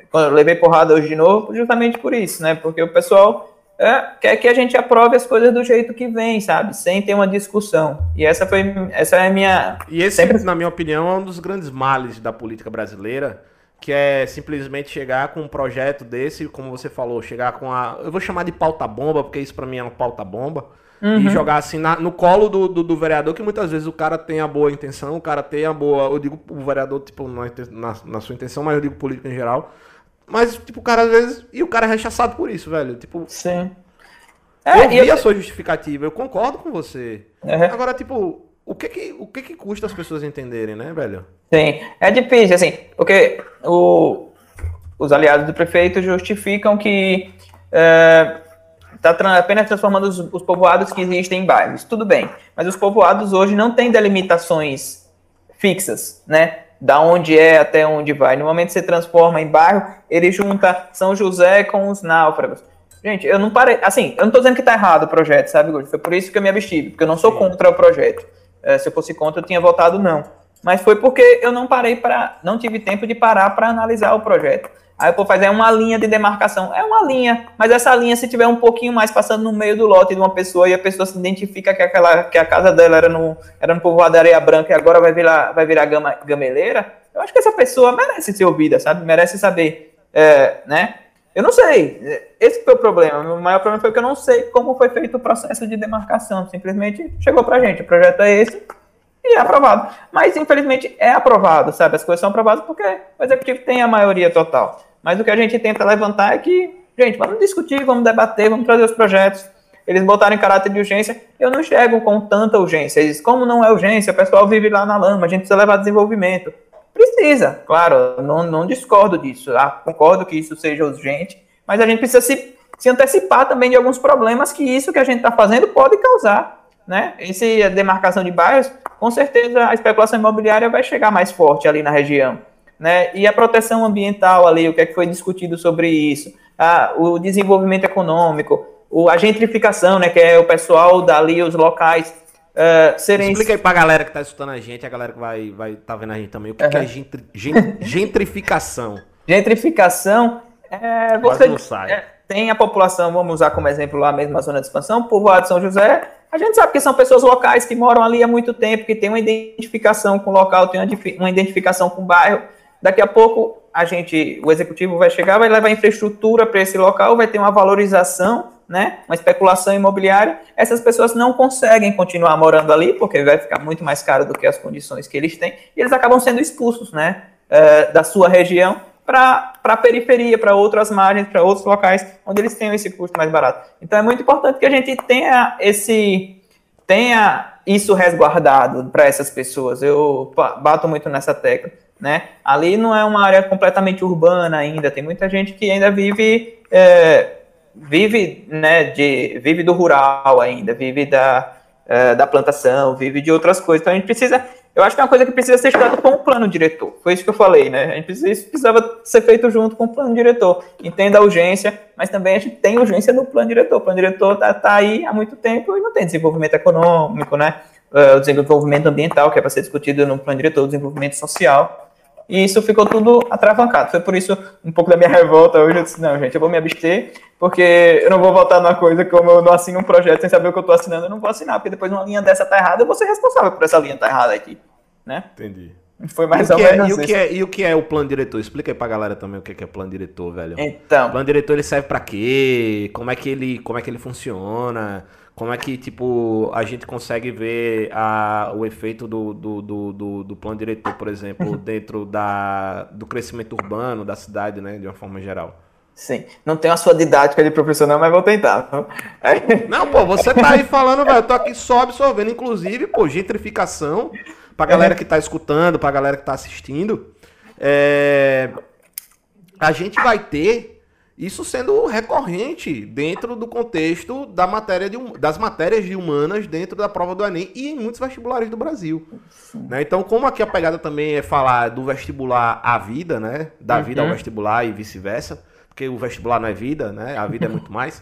quando eu levei porrada hoje de novo, justamente por isso, né? Porque o pessoal é, quer que a gente aprove as coisas do jeito que vem, sabe? Sem ter uma discussão. E essa foi essa é a minha. E esse, sempre... na minha opinião, é um dos grandes males da política brasileira, que é simplesmente chegar com um projeto desse, como você falou, chegar com a. Eu vou chamar de pauta-bomba, porque isso para mim é uma pauta-bomba Uhum. E jogar assim na, no colo do, do, do, vereador, que muitas vezes o cara tem a boa intenção, o cara tem a boa. Eu digo o vereador, tipo, na, na sua intenção, mas eu digo político em geral. Mas, tipo, o cara às vezes. E o cara é rechaçado por isso, velho. Tipo. Sim. É, eu vi eu... a sua justificativa, eu concordo com você. Uhum. Agora, tipo, o que que, o que que custa as pessoas entenderem, né, velho? Sim, é difícil, assim, porque o, os aliados do prefeito justificam que é, está apenas transformando os, os, povoados que existem em bairros. Tudo bem, mas os povoados hoje não têm delimitações fixas, né? Da onde é até onde vai. No momento que você transforma em bairro, ele junta São José com os náufragos. Gente, eu não parei. Assim, eu não estou dizendo que está errado o projeto, sabe, Foi por isso que eu me abstive, porque eu não sou contra o projeto. É, se eu fosse contra, eu tinha votado não. Mas foi porque eu não parei para. Não tive tempo de parar para analisar o projeto. Aí eu vou fazer uma linha de demarcação. É uma linha, mas essa linha, se tiver um pouquinho mais passando no meio do lote de uma pessoa e a pessoa se identifica que, aquela, que a casa dela era no, era no povoado areia branca e agora vai virar, vai virar gama, gameleira, eu acho que essa pessoa merece ser ouvida, sabe? Merece saber, é, né? Eu não sei. Esse foi o problema. O maior problema foi que eu não sei como foi feito o processo de demarcação. Simplesmente chegou pra gente. O projeto é esse e é aprovado. Mas, infelizmente, é aprovado, sabe? As coisas são aprovadas porque o executivo tem a maioria total. Mas o que a gente tenta levantar é que, gente, vamos discutir, vamos debater, vamos trazer os projetos. Eles botaram em caráter de urgência, eu não enxergo com tanta urgência. Eles, como não é urgência, o pessoal vive lá na lama, a gente precisa levar desenvolvimento. Precisa, claro, não, não discordo disso. Ah, concordo que isso seja urgente, mas a gente precisa se, se antecipar também de alguns problemas que isso que a gente está fazendo pode causar. Né? Esse, a demarcação de bairros, com certeza a especulação imobiliária vai chegar mais forte ali na região né? E a proteção ambiental ali, o que, é que foi discutido sobre isso? Ah, o desenvolvimento econômico, o, a gentrificação, né? Que é o pessoal dali, os locais. Uh, serem... Explica aí pra galera que tá escutando a gente, a galera que vai, vai tá vendo a gente também, o que, uhum. que é gentri, [laughs] gentrificação? gentrificação é você é, tem a população, vamos usar como exemplo lá mesmo a zona de expansão, povoado de São José, a gente sabe que são pessoas locais que moram ali há muito tempo, que tem uma identificação com o local, tem uma identificação com o bairro, Daqui a pouco a gente, o executivo vai chegar, vai levar infraestrutura para esse local, vai ter uma valorização, né, uma especulação imobiliária. Essas pessoas não conseguem continuar morando ali porque vai ficar muito mais caro do que as condições que eles têm e eles acabam sendo expulsos, né, uh, da sua região para a periferia, para outras margens, para outros locais onde eles tenham esse custo mais barato. Então é muito importante que a gente tenha esse tenha isso resguardado para essas pessoas. Eu bato muito nessa tecla né? Ali não é uma área completamente urbana ainda, tem muita gente que ainda vive é, vive, né, de, vive do rural ainda, vive da, é, da plantação, vive de outras coisas. Então a gente precisa, eu acho que é uma coisa que precisa ser estudada com o plano diretor. Foi isso que eu falei, né? A gente precisa, isso precisava ser feito junto com o plano diretor. Entenda a urgência, mas também a gente tem urgência no plano diretor. O plano diretor está tá aí há muito tempo e não tem desenvolvimento econômico, né? É, o desenvolvimento ambiental, que é para ser discutido no plano diretor, o desenvolvimento social e isso ficou tudo atravancado. Foi por isso um pouco da minha revolta hoje. Eu disse, não, gente, eu vou me abster, porque eu não vou votar numa coisa como eu não assino um projeto sem saber o que eu estou assinando, eu não vou assinar, porque depois uma linha dessa tá errada, eu vou ser responsável por essa linha tá errada aqui. Né? Entendi. Foi mais ou menos é, e o que é E o que é o plano diretor? Explica aí pra galera também o que é, é plano diretor, velho. Então. O plano diretor ele serve para quê? Como é que ele, como é que ele funciona? Como é que, tipo, a gente consegue ver a, o efeito do, do, do, do, do plano diretor, por exemplo, [laughs] dentro da, do crescimento urbano da cidade, né, de uma forma geral? Sim. Não tenho a sua didática de profissional, mas vou tentar. Não, pô, você tá aí falando, velho. Eu tô aqui só absorvendo, inclusive, pô, gentrificação. pra galera que tá escutando, pra galera que tá assistindo, é, a gente vai ter isso sendo recorrente dentro do contexto da matéria de, das matérias de humanas dentro da prova do Enem e em muitos vestibulares do Brasil. Né? Então, como aqui a pegada também é falar do vestibular à vida, né? Da uhum. vida ao vestibular e vice-versa, porque o vestibular não é vida, né? A vida é muito [laughs] mais.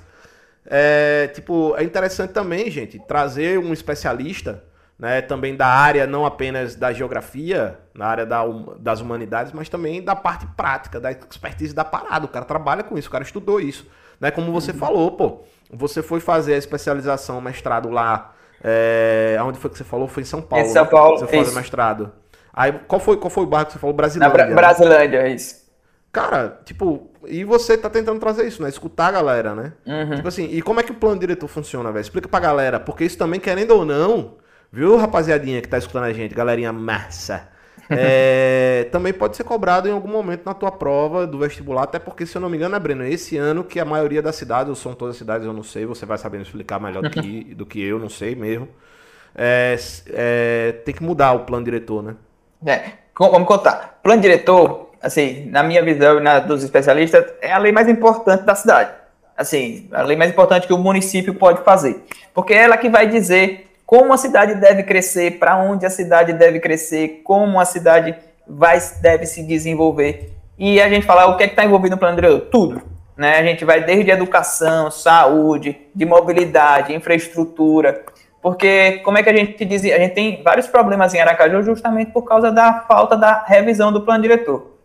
É, tipo, é interessante também, gente, trazer um especialista né, também da área não apenas da geografia, na área da, das humanidades, mas também da parte prática, da expertise da parada. O cara trabalha com isso, o cara estudou isso. Né? Como você uhum. falou, pô, você foi fazer a especialização, mestrado lá, é, onde foi que você falou? Foi em São Paulo. Em São né? Paulo, Você foi fazer mestrado. Aí, qual foi, qual foi o bairro que você falou? Brasilândia. Bra né? Brasilândia, é isso. Cara, tipo, e você tá tentando trazer isso, né? Escutar a galera, né? Uhum. Tipo assim, e como é que o plano diretor funciona, velho? Explica pra galera, porque isso também, querendo ou não, Viu, rapaziadinha que tá escutando a gente, galerinha massa? É, [laughs] também pode ser cobrado em algum momento na tua prova do vestibular, até porque, se eu não me engano, é Breno, esse ano que a maioria das cidades, ou são todas as cidades, eu não sei, você vai sabendo explicar melhor do que, [laughs] do que eu, não sei mesmo. É, é, tem que mudar o plano diretor, né? É, vamos contar. Plano diretor, assim, na minha visão e na dos especialistas, é a lei mais importante da cidade. Assim, a lei mais importante que o município pode fazer. Porque é ela que vai dizer como a cidade deve crescer, para onde a cidade deve crescer, como a cidade vai, deve se desenvolver. E a gente fala o que é está envolvido no plano diretor? Tudo. Né? A gente vai desde educação, saúde, de mobilidade, infraestrutura. Porque, como é que a gente dizia? A gente tem vários problemas em Aracaju justamente por causa da falta da revisão do plano diretor.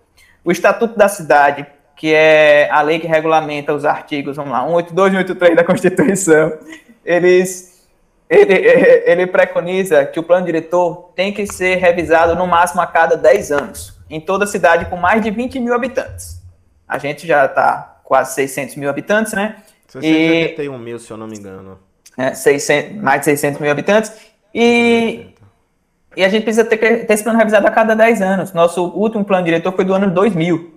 O Estatuto da Cidade, que é a lei que regulamenta os artigos, vamos lá, 182 e 183 da Constituição, eles ele, ele preconiza que o plano diretor tem que ser revisado no máximo a cada 10 anos, em toda cidade com mais de 20 mil habitantes. A gente já está quase 600 mil habitantes, né? 681 e, mil, se eu não me engano. É, 600, mais de 600 mil habitantes. E, e a gente precisa ter, ter esse plano revisado a cada 10 anos. Nosso último plano diretor foi do ano 2000.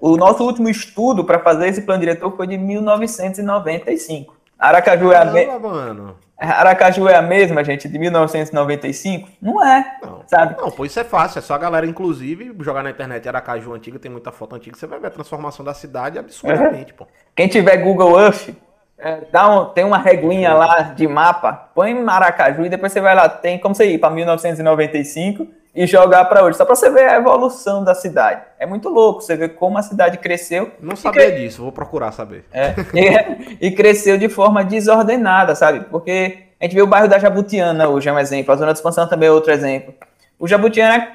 O nosso último estudo para fazer esse plano diretor foi de 1995. Aracaju é a mesma. Aracaju é a mesma, gente, de 1995? Não é, não, sabe? Não, pô, isso é fácil. É só a galera, inclusive, jogar na internet Aracaju antiga, tem muita foto antiga, você vai ver a transformação da cidade absurdamente, uhum. pô. Quem tiver Google Earth, é, dá um, tem uma reguinha lá de mapa, põe Maracaju e depois você vai lá, tem como você ir para 1995 e jogar para hoje, só para você ver a evolução da cidade. É muito louco, você vê como a cidade cresceu. Não sabia cre... disso, vou procurar saber. É, [laughs] e, e, cresceu de forma desordenada, sabe? Porque a gente vê o bairro da Jabutiana hoje, é um exemplo, a zona de expansão também é outro exemplo. O Jabutiana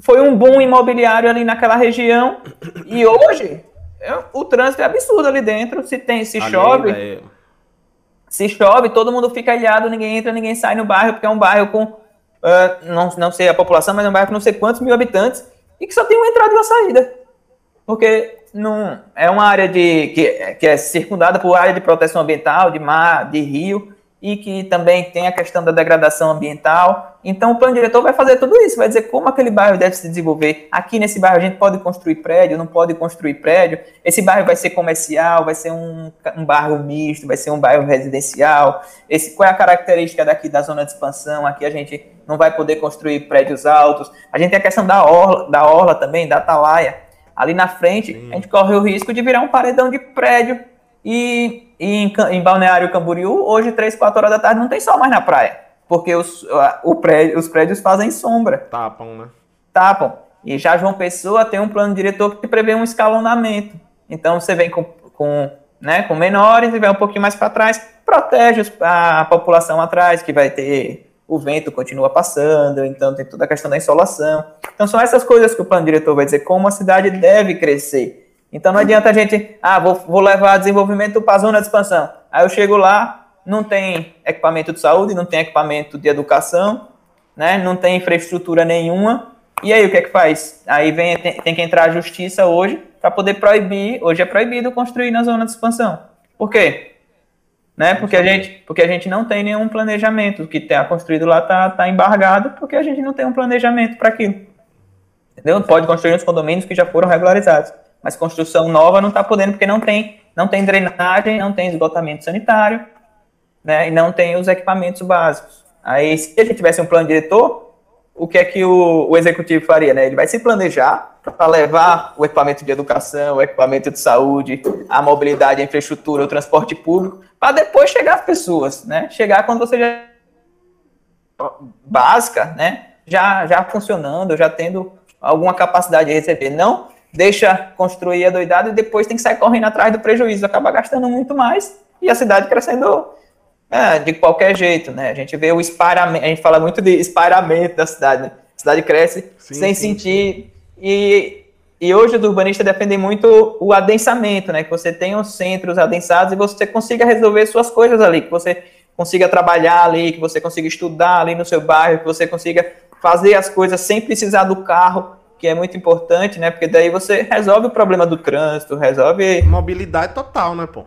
foi um boom imobiliário ali naquela região e hoje é, o trânsito é absurdo ali dentro, se tem, se chove. É... Se chove, todo mundo fica ilhado, ninguém entra, ninguém sai no bairro, porque é um bairro com uh, não, não sei a população, mas é um bairro com não sei quantos mil habitantes, e que só tem uma entrada e uma saída. Porque não, é uma área de, que, que é circundada por área de proteção ambiental, de mar, de rio, e que também tem a questão da degradação ambiental. Então, o plano diretor vai fazer tudo isso, vai dizer como aquele bairro deve se desenvolver. Aqui nesse bairro a gente pode construir prédio, não pode construir prédio. Esse bairro vai ser comercial, vai ser um, um bairro misto, vai ser um bairro residencial. Esse, qual é a característica daqui da zona de expansão? Aqui a gente não vai poder construir prédios altos. A gente tem a questão da orla, da orla também, da atalaia. Ali na frente, Sim. a gente corre o risco de virar um paredão de prédio e, e em, em, Balneário Camboriú, hoje, 3, 4 horas da tarde, não tem sol mais na praia. Porque os, o prédio, os prédios fazem sombra. Tapam, né? Tapam. E já João Pessoa tem um plano diretor que prevê um escalonamento. Então você vem com, com, né, com menores e vai um pouquinho mais para trás, protege a população atrás, que vai ter o vento continua passando, então tem toda a questão da insolação. Então são essas coisas que o plano diretor vai dizer como a cidade deve crescer. Então não adianta a gente, ah, vou, vou levar desenvolvimento para a zona de expansão. Aí eu chego lá, não tem equipamento de saúde, não tem equipamento de educação, né? não tem infraestrutura nenhuma. E aí o que é que faz? Aí vem, tem, tem que entrar a justiça hoje para poder proibir, hoje é proibido construir na zona de expansão. Por quê? Né? Porque, a gente, porque a gente não tem nenhum planejamento. O que está construído lá está tá embargado porque a gente não tem um planejamento para aquilo. Entendeu? Pode construir nos condomínios que já foram regularizados mas construção nova não está podendo porque não tem, não tem drenagem, não tem esgotamento sanitário, né, e não tem os equipamentos básicos. Aí, se a gente tivesse um plano diretor, o que é que o, o executivo faria? Né? Ele vai se planejar para levar o equipamento de educação, o equipamento de saúde, a mobilidade, a infraestrutura, o transporte público, para depois chegar às pessoas, né? Chegar quando você já básica, né? Já, já funcionando, já tendo alguma capacidade de receber. Não deixa construir a doidada e depois tem que sair correndo atrás do prejuízo, acaba gastando muito mais e a cidade crescendo é, de qualquer jeito, né? A gente vê o espalhamento, a gente fala muito de espalhamento da cidade, né? A cidade cresce sim, sem sim, sentir. Sim. E, e hoje os urbanistas defendem muito o adensamento, né? Que você tenha os centros adensados e você consiga resolver suas coisas ali, que você consiga trabalhar ali, que você consiga estudar ali no seu bairro, que você consiga fazer as coisas sem precisar do carro, que é muito importante, né? Porque daí você resolve o problema do trânsito, resolve. Mobilidade total, né, pô?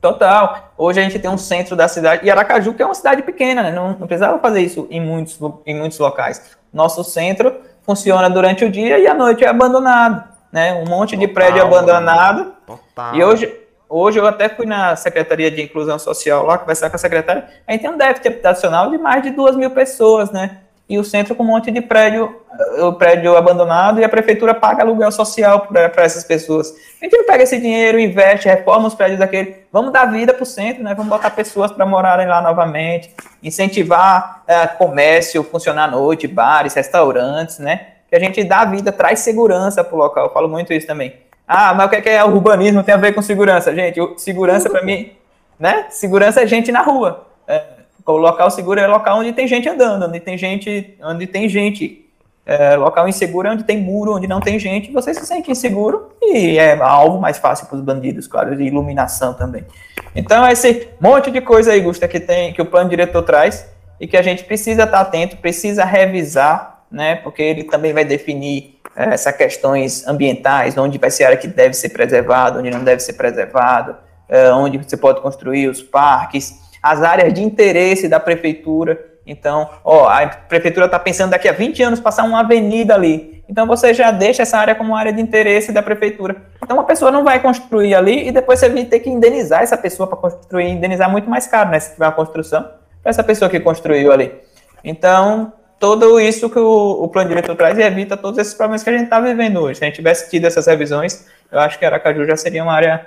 Total. Hoje a gente tem um centro da cidade, e Aracaju, que é uma cidade pequena, né? Não, não precisava fazer isso em muitos, em muitos locais. Nosso centro funciona durante o dia e à noite é abandonado, né? Um monte Total, de prédio abandonado. Total. E hoje, hoje eu até fui na Secretaria de Inclusão Social lá conversar com a secretária. A gente tem um déficit habitacional de mais de duas mil pessoas, né? E o centro com um monte de prédio, eh, o prédio abandonado e a prefeitura paga aluguel social para essas pessoas. A gente não pega esse dinheiro, investe, reforma os prédios daquele, vamos dar vida para o centro, né? Vamos botar pessoas para morarem lá novamente, incentivar é, comércio, funcionar à noite, bares, restaurantes, né? Que a gente dá vida, traz segurança para o local. Eu falo muito isso também. Ah, mas o que é, que é urbanismo tem a ver com segurança? Gente, segurança para mim, né? Segurança é gente na rua. É, o local seguro é local onde tem gente andando, onde tem gente, onde tem gente. É, local inseguro é onde tem muro, onde não tem gente, você se sente inseguro e é alvo mais fácil para os bandidos, claro, de iluminação também. Então, esse monte de coisa aí, Gusta, que tem, que o plano diretor traz e que a gente precisa estar atento, precisa revisar, né? Porque ele também vai definir é, essas questões ambientais, onde vai ser área que deve ser preservado, onde não deve ser preservado, é, onde você pode construir os parques as áreas de interesse da prefeitura. Então, ó, a prefeitura está pensando daqui a 20 anos passar uma avenida ali. Então você já deixa essa área como área de interesse da prefeitura. Então a pessoa não vai construir ali e depois você vai ter que indenizar essa pessoa para construir, indenizar muito mais caro, né? Se tiver uma construção, para essa pessoa que construiu ali. Então, tudo isso que o, o plano diretor traz e evita todos esses problemas que a gente está vivendo hoje. Se a gente tivesse tido essas revisões, eu acho que Aracaju já seria uma área,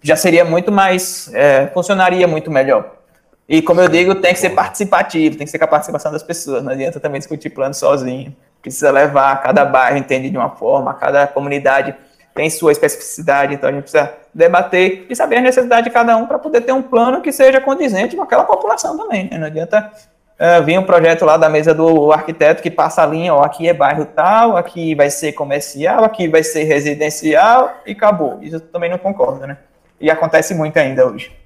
já seria muito mais, é, funcionaria muito melhor. E como eu digo, tem que ser participativo, tem que ser com a participação das pessoas. Não adianta também discutir plano sozinho. Precisa levar, cada bairro entende de uma forma, cada comunidade tem sua especificidade, então a gente precisa debater e saber a necessidade de cada um para poder ter um plano que seja condizente com aquela população também. Né? Não adianta uh, vir um projeto lá da mesa do arquiteto que passa a linha, ó, aqui é bairro tal, aqui vai ser comercial, aqui vai ser residencial e acabou. Isso eu também não concordo, né? E acontece muito ainda hoje.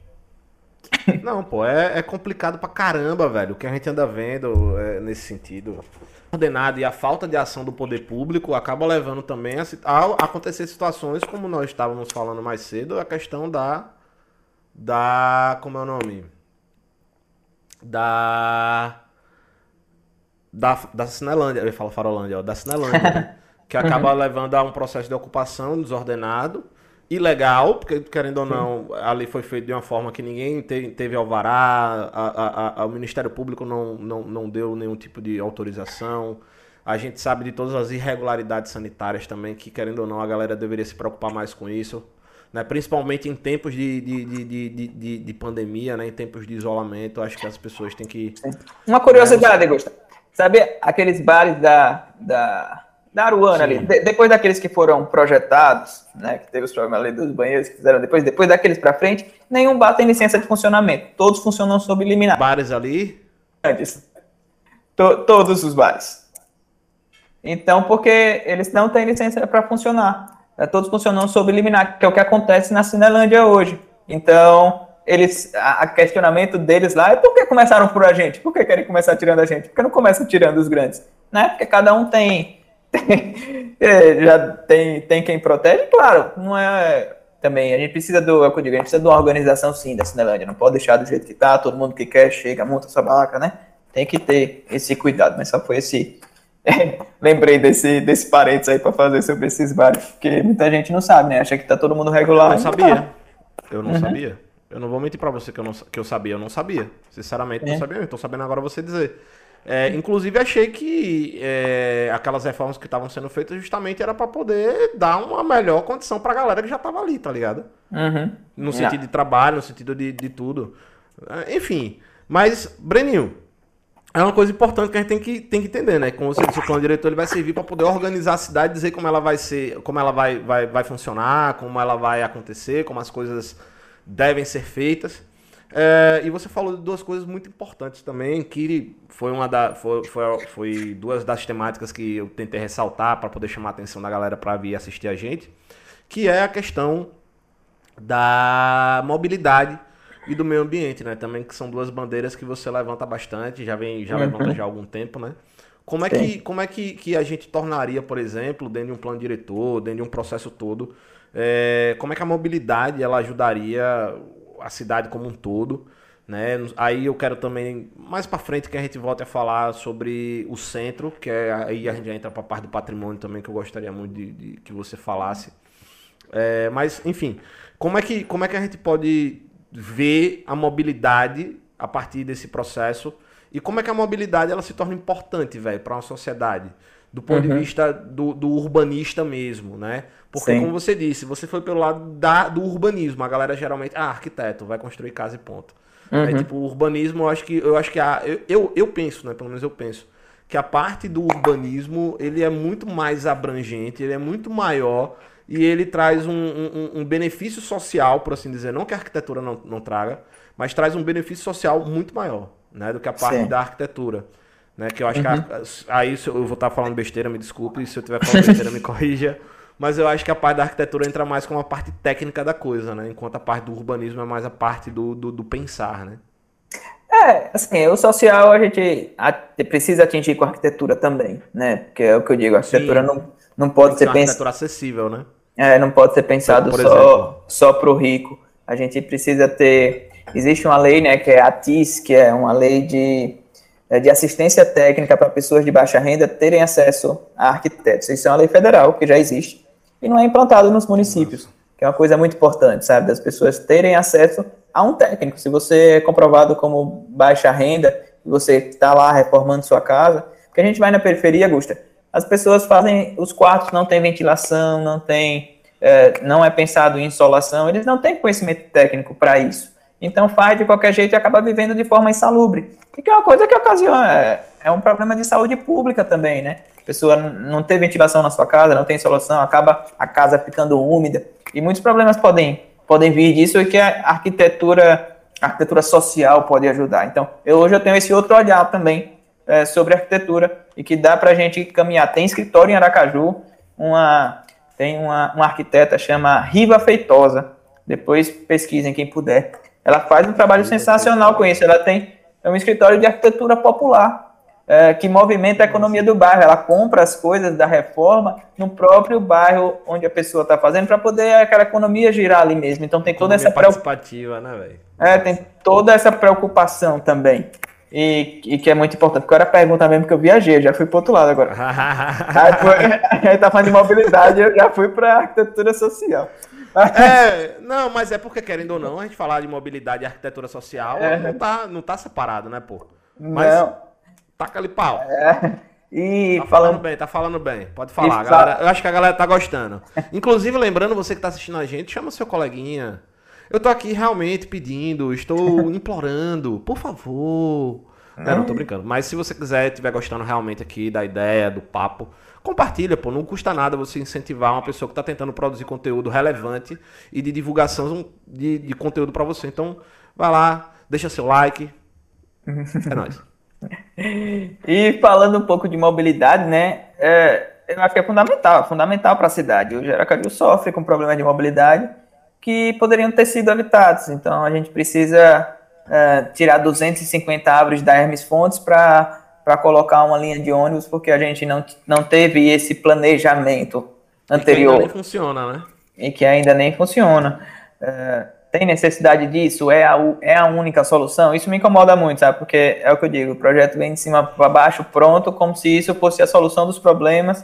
Não, pô, é, é, complicado pra caramba, velho. O que a gente anda vendo é, nesse sentido. Ordenado e a falta de ação do poder público acaba levando também a, a acontecer situações como nós estávamos falando mais cedo, a questão da. Da. Como é o nome? Da. Da, da Cinelândia, eu falar Farolândia, ó, da Cinelândia, né? [laughs] que acaba levando a um processo de ocupação desordenado ilegal, porque querendo ou não, ali foi feito de uma forma que ninguém teve, teve alvará, a, a, a, o Ministério Público não, não, não deu nenhum tipo de autorização. A gente sabe de todas as irregularidades sanitárias também, que querendo ou não, a galera deveria se preocupar mais com isso. Né? Principalmente em tempos de, de, de, de, de, de pandemia, né? em tempos de isolamento, acho que as pessoas têm que. Uma curiosidade, né? Gustavo. Sabe aqueles bares da, da da Aruana ali, de, depois daqueles que foram projetados, né, que teve os problemas ali dos banheiros que fizeram depois, depois daqueles para frente, nenhum bar tem licença de funcionamento, todos funcionam sob liminar. Bares ali? Antes. To, todos os bares. Então, porque eles não têm licença para funcionar, né, todos funcionam sob liminar, que é o que acontece na Cinelândia hoje. Então, eles, a, a questionamento deles lá é por que começaram por a gente? Por que querem começar tirando a gente? Por que não começam tirando os grandes? Né? Porque cada um tem é, já tem, tem quem protege, claro, não é também, a gente precisa do, é o que eu digo, a gente precisa de uma organização sim da Cinelândia, não pode deixar do jeito que tá, todo mundo que quer chega, monta sua barraca, né? Tem que ter esse cuidado, mas só foi esse, [laughs] lembrei desse, desse parênteses aí para fazer sobre esses bares, porque muita gente não sabe, né? Acha que tá todo mundo regular. Eu não sabia, eu não uhum. sabia. Eu não vou mentir para você que eu, não, que eu sabia. Eu não sabia. Sinceramente, é. não sabia. Eu tô sabendo agora você dizer. É, inclusive, achei que é, aquelas reformas que estavam sendo feitas justamente era para poder dar uma melhor condição para a galera que já estava ali, tá ligado? Uhum. No sentido yeah. de trabalho, no sentido de, de tudo. É, enfim. Mas, Breninho, é uma coisa importante que a gente tem que, tem que entender, né? Como você disse, o plano diretor ele vai servir para poder organizar a cidade, dizer como ela vai ser, como ela vai, vai, vai funcionar, como ela vai acontecer, como as coisas devem ser feitas. É, e você falou de duas coisas muito importantes também, que foi uma da, foi, foi, foi duas das temáticas que eu tentei ressaltar para poder chamar a atenção da galera para vir assistir a gente, que é a questão da mobilidade e do meio ambiente, né? Também que são duas bandeiras que você levanta bastante, já vem, já uhum. levanta já há algum tempo, né? Como é, que, como é que, que a gente tornaria, por exemplo, dentro de um plano diretor, dentro de um processo todo, é, como é que a mobilidade ela ajudaria a cidade como um todo. Né? Aí eu quero também, mais para frente, que a gente volte a falar sobre o centro, que é, aí a gente entra para a parte do patrimônio também, que eu gostaria muito de, de que você falasse. É, mas, enfim, como é, que, como é que a gente pode ver a mobilidade a partir desse processo e como é que a mobilidade ela se torna importante, velho, para uma sociedade? Do ponto uhum. de vista do, do, urbanista mesmo, né? Porque, Sim. como você disse, você foi pelo lado da, do urbanismo. A galera geralmente, ah, arquiteto, vai construir casa e ponto. Uhum. É, tipo, o urbanismo, eu acho que, eu acho que a, eu, eu, eu penso, né? Pelo menos eu penso, que a parte do urbanismo, ele é muito mais abrangente, ele é muito maior e ele traz um, um, um benefício social, por assim dizer, não que a arquitetura não, não traga, mas traz um benefício social muito maior, né? Do que a parte Sim. da arquitetura. Né? Que eu acho uhum. que a, aí eu vou estar falando besteira, me desculpe, se eu estiver falando besteira, me [laughs] corrija. Mas eu acho que a parte da arquitetura entra mais como a parte técnica da coisa, né? Enquanto a parte do urbanismo é mais a parte do, do, do pensar, né? É, assim, o social a gente precisa atingir com a arquitetura também, né? Porque é o que eu digo, a arquitetura não, não pode ser, ser pensada. arquitetura acessível, né? É, não pode ser pensado então, só, só para o rico. A gente precisa ter. Existe uma lei, né, que é a TIS, que é uma lei de de assistência técnica para pessoas de baixa renda terem acesso a arquitetos. Isso é uma lei federal que já existe e não é implantado nos municípios, que é uma coisa muito importante, sabe? Das pessoas terem acesso a um técnico. Se você é comprovado como baixa renda, você está lá reformando sua casa, porque a gente vai na periferia, Gusta, as pessoas fazem, os quartos não tem ventilação, não tem, é, não é pensado em insolação, eles não têm conhecimento técnico para isso. Então faz de qualquer jeito e acaba vivendo de forma insalubre. E que é uma coisa que ocasiona, é, é um problema de saúde pública também, né? A pessoa não tem ventilação na sua casa, não tem solução, acaba a casa ficando úmida. E muitos problemas podem, podem vir disso e que a arquitetura, a arquitetura social pode ajudar. Então, eu, hoje eu tenho esse outro olhar também é, sobre arquitetura e que dá para a gente caminhar. Tem escritório em Aracaju, uma, tem uma, uma arquiteta chama Riva Feitosa. Depois pesquisem quem puder ela faz um trabalho sensacional com isso. Ela tem é um escritório de arquitetura popular é, que movimenta a economia do bairro. Ela compra as coisas da reforma no próprio bairro onde a pessoa está fazendo para poder aquela economia girar ali mesmo. Então tem toda essa participativa, né, velho? É, tem toda essa preocupação também. E, e, que é muito importante. Porque era a pergunta mesmo que eu viajei, já fui para outro lado agora. [laughs] aí, foi, [laughs] aí tá falando de mobilidade, eu já fui para arquitetura social. É, [laughs] não, mas é porque, querendo ou não, a gente falar de mobilidade e arquitetura social é. não, tá, não tá separado, né, pô? Mas não. taca ali pau. É. E tá falando... falando bem, tá falando bem. Pode falar, galera. Eu acho que a galera tá gostando. Inclusive, lembrando, você que tá assistindo a gente, chama seu coleguinha. Eu tô aqui realmente pedindo, estou [laughs] implorando, por favor. Não, não tô brincando. Mas se você quiser, estiver gostando realmente aqui da ideia, do papo, compartilha, pô. Não custa nada você incentivar uma pessoa que está tentando produzir conteúdo relevante e de divulgação de, de conteúdo para você. Então, vai lá, deixa seu like. É nóis. [laughs] E falando um pouco de mobilidade, né? É, eu acho que é fundamental, fundamental para a cidade. O Aracaju sofre com problemas de mobilidade que poderiam ter sido evitados. Então, a gente precisa é, tirar 250 árvores da Hermes Fontes para para colocar uma linha de ônibus, porque a gente não, não teve esse planejamento anterior. E que ainda nem funciona, né? E que ainda nem funciona. É, tem necessidade disso? É a, é a única solução? Isso me incomoda muito, sabe? Porque é o que eu digo, o projeto vem de cima para baixo, pronto, como se isso fosse a solução dos problemas.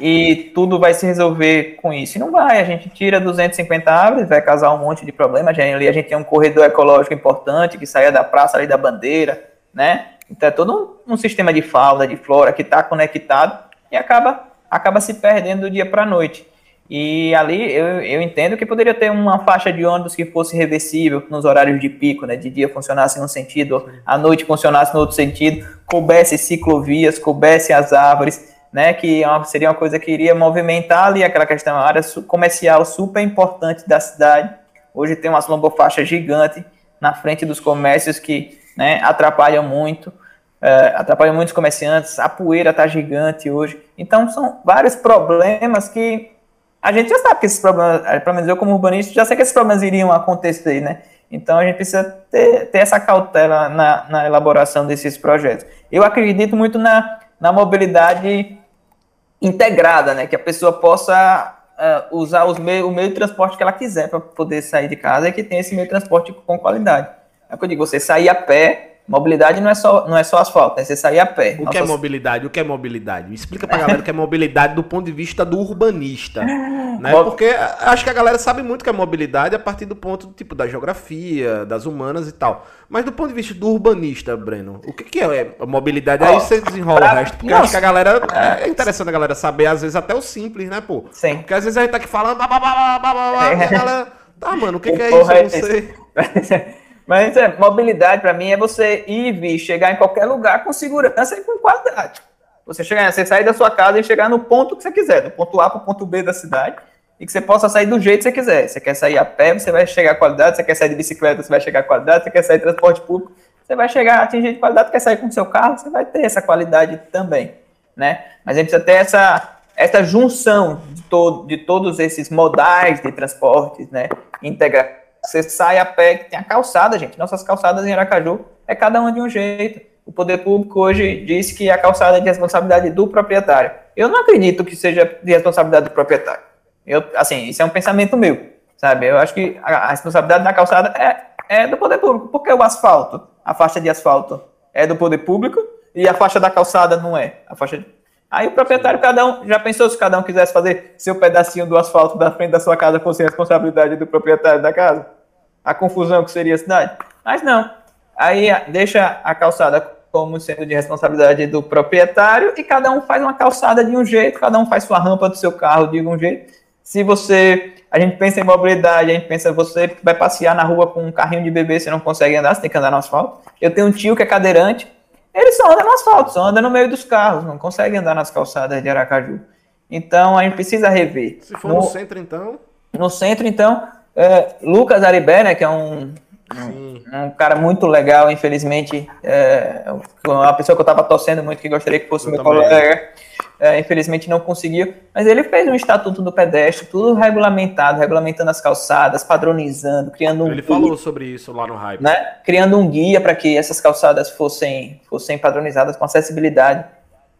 e tudo vai se resolver com isso. E não vai, a gente tira 250 árvores, vai causar um monte de problema. Ali a gente tem um corredor ecológico importante que saia da praça ali da bandeira, né? Então é todo um, um sistema de fauna, de flora que está conectado e acaba, acaba se perdendo do dia para a noite. E ali eu, eu entendo que poderia ter uma faixa de ônibus que fosse reversível nos horários de pico, né? De dia funcionasse em um sentido, à noite funcionasse no outro sentido, coubesse ciclovias, coubesse as árvores, né? Que é seria uma coisa que iria movimentar ali aquela questão, a área comercial super importante da cidade. Hoje tem umas lombofaixas gigantes na frente dos comércios que né, atrapalham muito. É, atrapalham muitos comerciantes, a poeira está gigante hoje. Então, são vários problemas que a gente já sabe que esses problemas, é, pelo menos eu como urbanista, já sei que esses problemas iriam acontecer, né? Então a gente precisa ter, ter essa cautela na, na, elaboração desses projetos. Eu acredito muito na, na mobilidade integrada, né? Que a pessoa possa uh, usar os o meio de transporte que ela quiser para poder sair de casa e que tenha esse meio de transporte com qualidade. É o que eu digo, você sair a pé Mobilidade não é só, não é só asfalto, é você sair a pé. O que é mobilidade? O que é mobilidade? Explica pra galera o que é mobilidade do ponto de vista do urbanista. [laughs] né? Porque acho que a galera sabe muito o que é mobilidade a partir do ponto tipo da geografia, das humanas e tal. Mas do ponto de vista do urbanista, Breno, o que, que é mobilidade? Aí você desenrola pra... o resto. Porque Nossa. acho que a galera. É interessante a galera saber, às vezes, até o simples, né, pô? Sim. Porque às vezes a gente tá aqui falando. Blá, blá, blá, blá, blá, e a galera. Tá, mano, o que, que é isso? Eu não sei. [laughs] Mas é, mobilidade para mim é você ir e vir, chegar em qualquer lugar com segurança e com qualidade. Você chegar, você sair da sua casa e chegar no ponto que você quiser, do ponto A para o ponto B da cidade, e que você possa sair do jeito que você quiser. Você quer sair a pé, você vai chegar a qualidade, você quer sair de bicicleta, você vai chegar a qualidade, você quer sair de transporte público, você vai chegar a atingir de qualidade, quer sair com o seu carro, você vai ter essa qualidade também, né? Mas a gente precisa ter essa, essa junção de, todo, de todos esses modais de transportes, né? Integrar você sai a pé, tem a calçada, gente. Nossas calçadas em Aracaju é cada uma de um jeito. O poder público hoje diz que a calçada é de responsabilidade do proprietário. Eu não acredito que seja de responsabilidade do proprietário. Eu, assim, isso é um pensamento meu, sabe? Eu acho que a, responsabilidade da calçada é, é do poder público. Porque o asfalto, a faixa de asfalto é do poder público e a faixa da calçada não é. A faixa. Aí o proprietário, cada um, já pensou se cada um quisesse fazer seu pedacinho do asfalto da frente da sua casa fosse responsabilidade do proprietário da casa? a confusão que seria a cidade. Mas não. Aí deixa a calçada como sendo de responsabilidade do proprietário e cada um faz uma calçada de um jeito, cada um faz sua rampa do seu carro de um jeito. Se você, a gente pensa em mobilidade, a gente pensa você vai passear na rua com um carrinho de bebê, você não consegue andar, você tem que andar no asfalto. Eu tenho um tio que é cadeirante, ele só anda no asfalto, só anda no meio dos carros, não consegue andar nas calçadas de Aracaju. Então a gente precisa rever. Se for no, no centro, então? No centro, então, é, Lucas Aribé, né, que é um, um, um, cara muito legal, infelizmente, é, uma pessoa que eu estava torcendo muito, que gostaria que fosse eu meu também. colega, é, infelizmente não conseguiu, mas ele fez um estatuto do pedestre, tudo regulamentado, regulamentando as calçadas, padronizando, criando um Ele guia, falou sobre isso lá no Hype. Né, criando um guia para que essas calçadas fossem, fossem padronizadas com acessibilidade.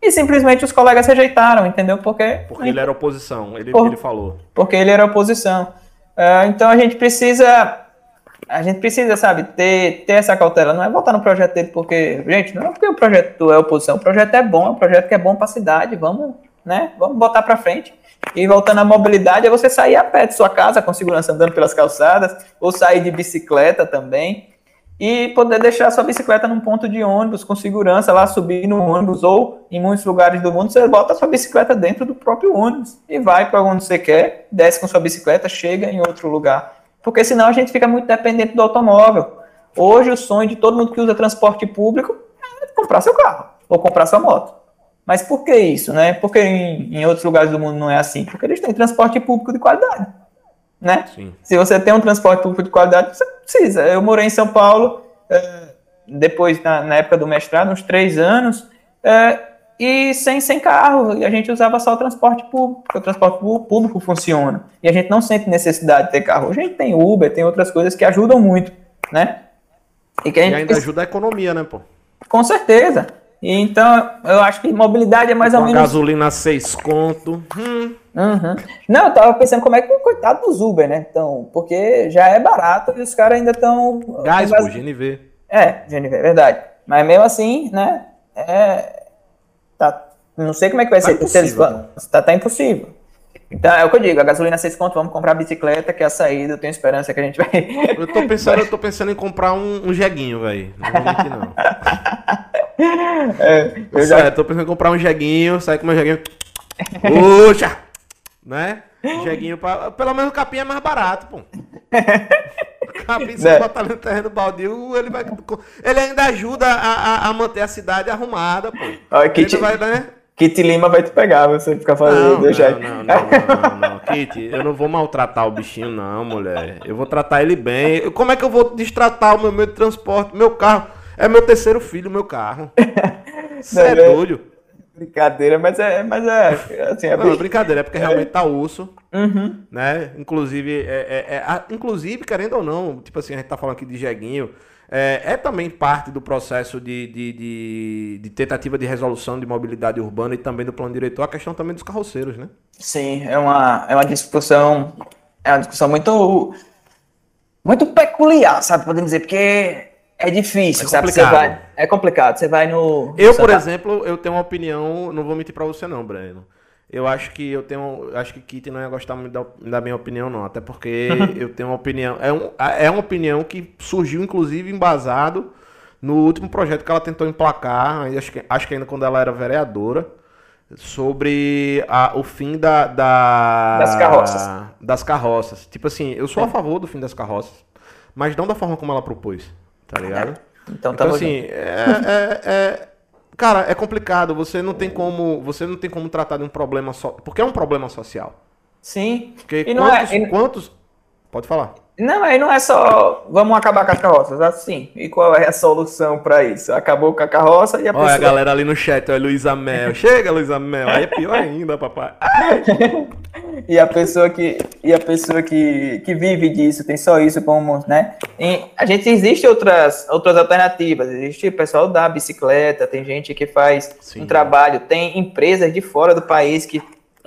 E simplesmente os colegas rejeitaram, entendeu? Porque. Porque ele era oposição, ele, por, ele falou. Porque ele era oposição. Uh, então a gente precisa, a gente precisa, sabe, ter, ter essa cautela. Não é votar no projeto dele porque, gente, não é porque o projeto é oposição, o projeto é bom, é um projeto que é bom para a cidade, vamos, né, vamos botar para frente. E voltando à mobilidade, é você sair a pé de sua casa com segurança andando pelas calçadas, ou sair de bicicleta também, e poder deixar sua bicicleta num ponto de ônibus com segurança lá, subir no ônibus, ou em muitos lugares do mundo você bota sua bicicleta dentro do próprio ônibus e vai para onde você quer, desce com sua bicicleta, chega em outro lugar. Porque senão a gente fica muito dependente do automóvel. Hoje o sonho de todo mundo que usa transporte público é comprar seu carro ou comprar sua moto. Mas por que isso, né? Porque em, em outros lugares do mundo não é assim? Porque eles têm transporte público de qualidade né? Sim. Se você tem um transporte público de qualidade, você precisa. Eu morei em São Paulo, é, depois, na, na época do mestrado, uns três anos, é, e sem, sem carro, e a gente usava só o transporte público, porque o transporte público funciona. E a gente não sente necessidade de ter carro. A gente tem Uber, tem outras coisas que ajudam muito, né? E, que a gente e ainda ajuda a economia, né, pô? Com certeza. Então, eu acho que mobilidade é mais ou menos. gasolina seis conto. Hum. Uhum. Não, eu tava pensando como é que o coitado dos Uber, né? Então, porque já é barato e os caras ainda estão. Gás, pô, GNV. É, GNV, é verdade. Mas mesmo assim, né? É... Não sei como é que vai Tá ser. Se eles impossível. vão- tá, tá impossível. Então é o que eu digo, a gasolina 6 conto, vamos comprar a bicicleta, que é a saída, eu tenho esperança que a gente vai. Eu tô pensando, eu tô pensando em comprar um, um jeguinho, velho. Não vou mentir, não. [laughs] É, eu já Sério, tô pensando em comprar um jeguinho, sair com meu jeguinho. Puxa! Né? Jeguinho pra. Pelo menos o capim é mais barato, pô. O capim, se Né? botar no terreno baldio, ele vai. Ele ainda ajuda a, a, a manter a cidade arrumada, pô. Olha, Ele Kit, vai, né? Kit Lima vai te pegar, você ficar fazendo Não, deixar. não, não, não, não, não, Kitty, eu não vou maltratar o bichinho, não, mulher. Eu vou tratar ele bem. Como é que eu vou destratar o meu meio de transporte? Meu carro. É meu terceiro filho, meu carro. [laughs] Você é é- doido. Brincadeira, mas é, mas é assim, é Não, é brincadeira, é porque realmente tá osso, Uhum. né? Inclusive, é, é- é- inclusive, querendo ou não, tipo assim, a gente tá falando aqui de jeguinho, é, é também parte do processo de, de, de- de tentativa de resolução de mobilidade urbana e também do plano diretor, a questão também dos carroceiros, né? Sim, é uma, é uma discussão, é uma discussão muito, muito peculiar, sabe? Podemos dizer, porque é difícil, É sabe? Você vai, é complicado, você vai no... Eu, por exemplo, eu tenho uma opinião, não vou mentir pra você não, Breno. Eu acho que eu tenho, acho que Kitty não ia gostar muito da, da minha opinião não, até porque [laughs] eu tenho uma opinião, é, um, é uma opinião que surgiu inclusive embasado no último projeto que ela tentou emplacar, aí acho que, acho que ainda quando ela era vereadora, sobre a- o fim da, da- Das carroças. das carroças. Tipo assim, eu sou a favor do fim das carroças, mas não da forma como ela propôs, tá ligado? Então, Então, tamo assim, é, é- é- Cara, é complicado. Você não tem como. Você não tem como tratar de um problema só. Porque é um problema social. Sim. Porque E não é- quantos, e- quantos. Pode falar. Não, aí não é só vamos acabar com as carroças, assim. E qual é a solução para isso? Acabou com a carroça e a Olha a pessoa... galera ali no chat, olha Luísa Mel. Chega, Luísa Mel. Aí é pior ainda, papai. [laughs] E a pessoa que e a pessoa que, que vive disso, tem só isso como, né? E a gente existe outras outras alternativas. Existe o pessoal da bicicleta, tem gente que faz Sim. um trabalho, tem empresas de fora do país que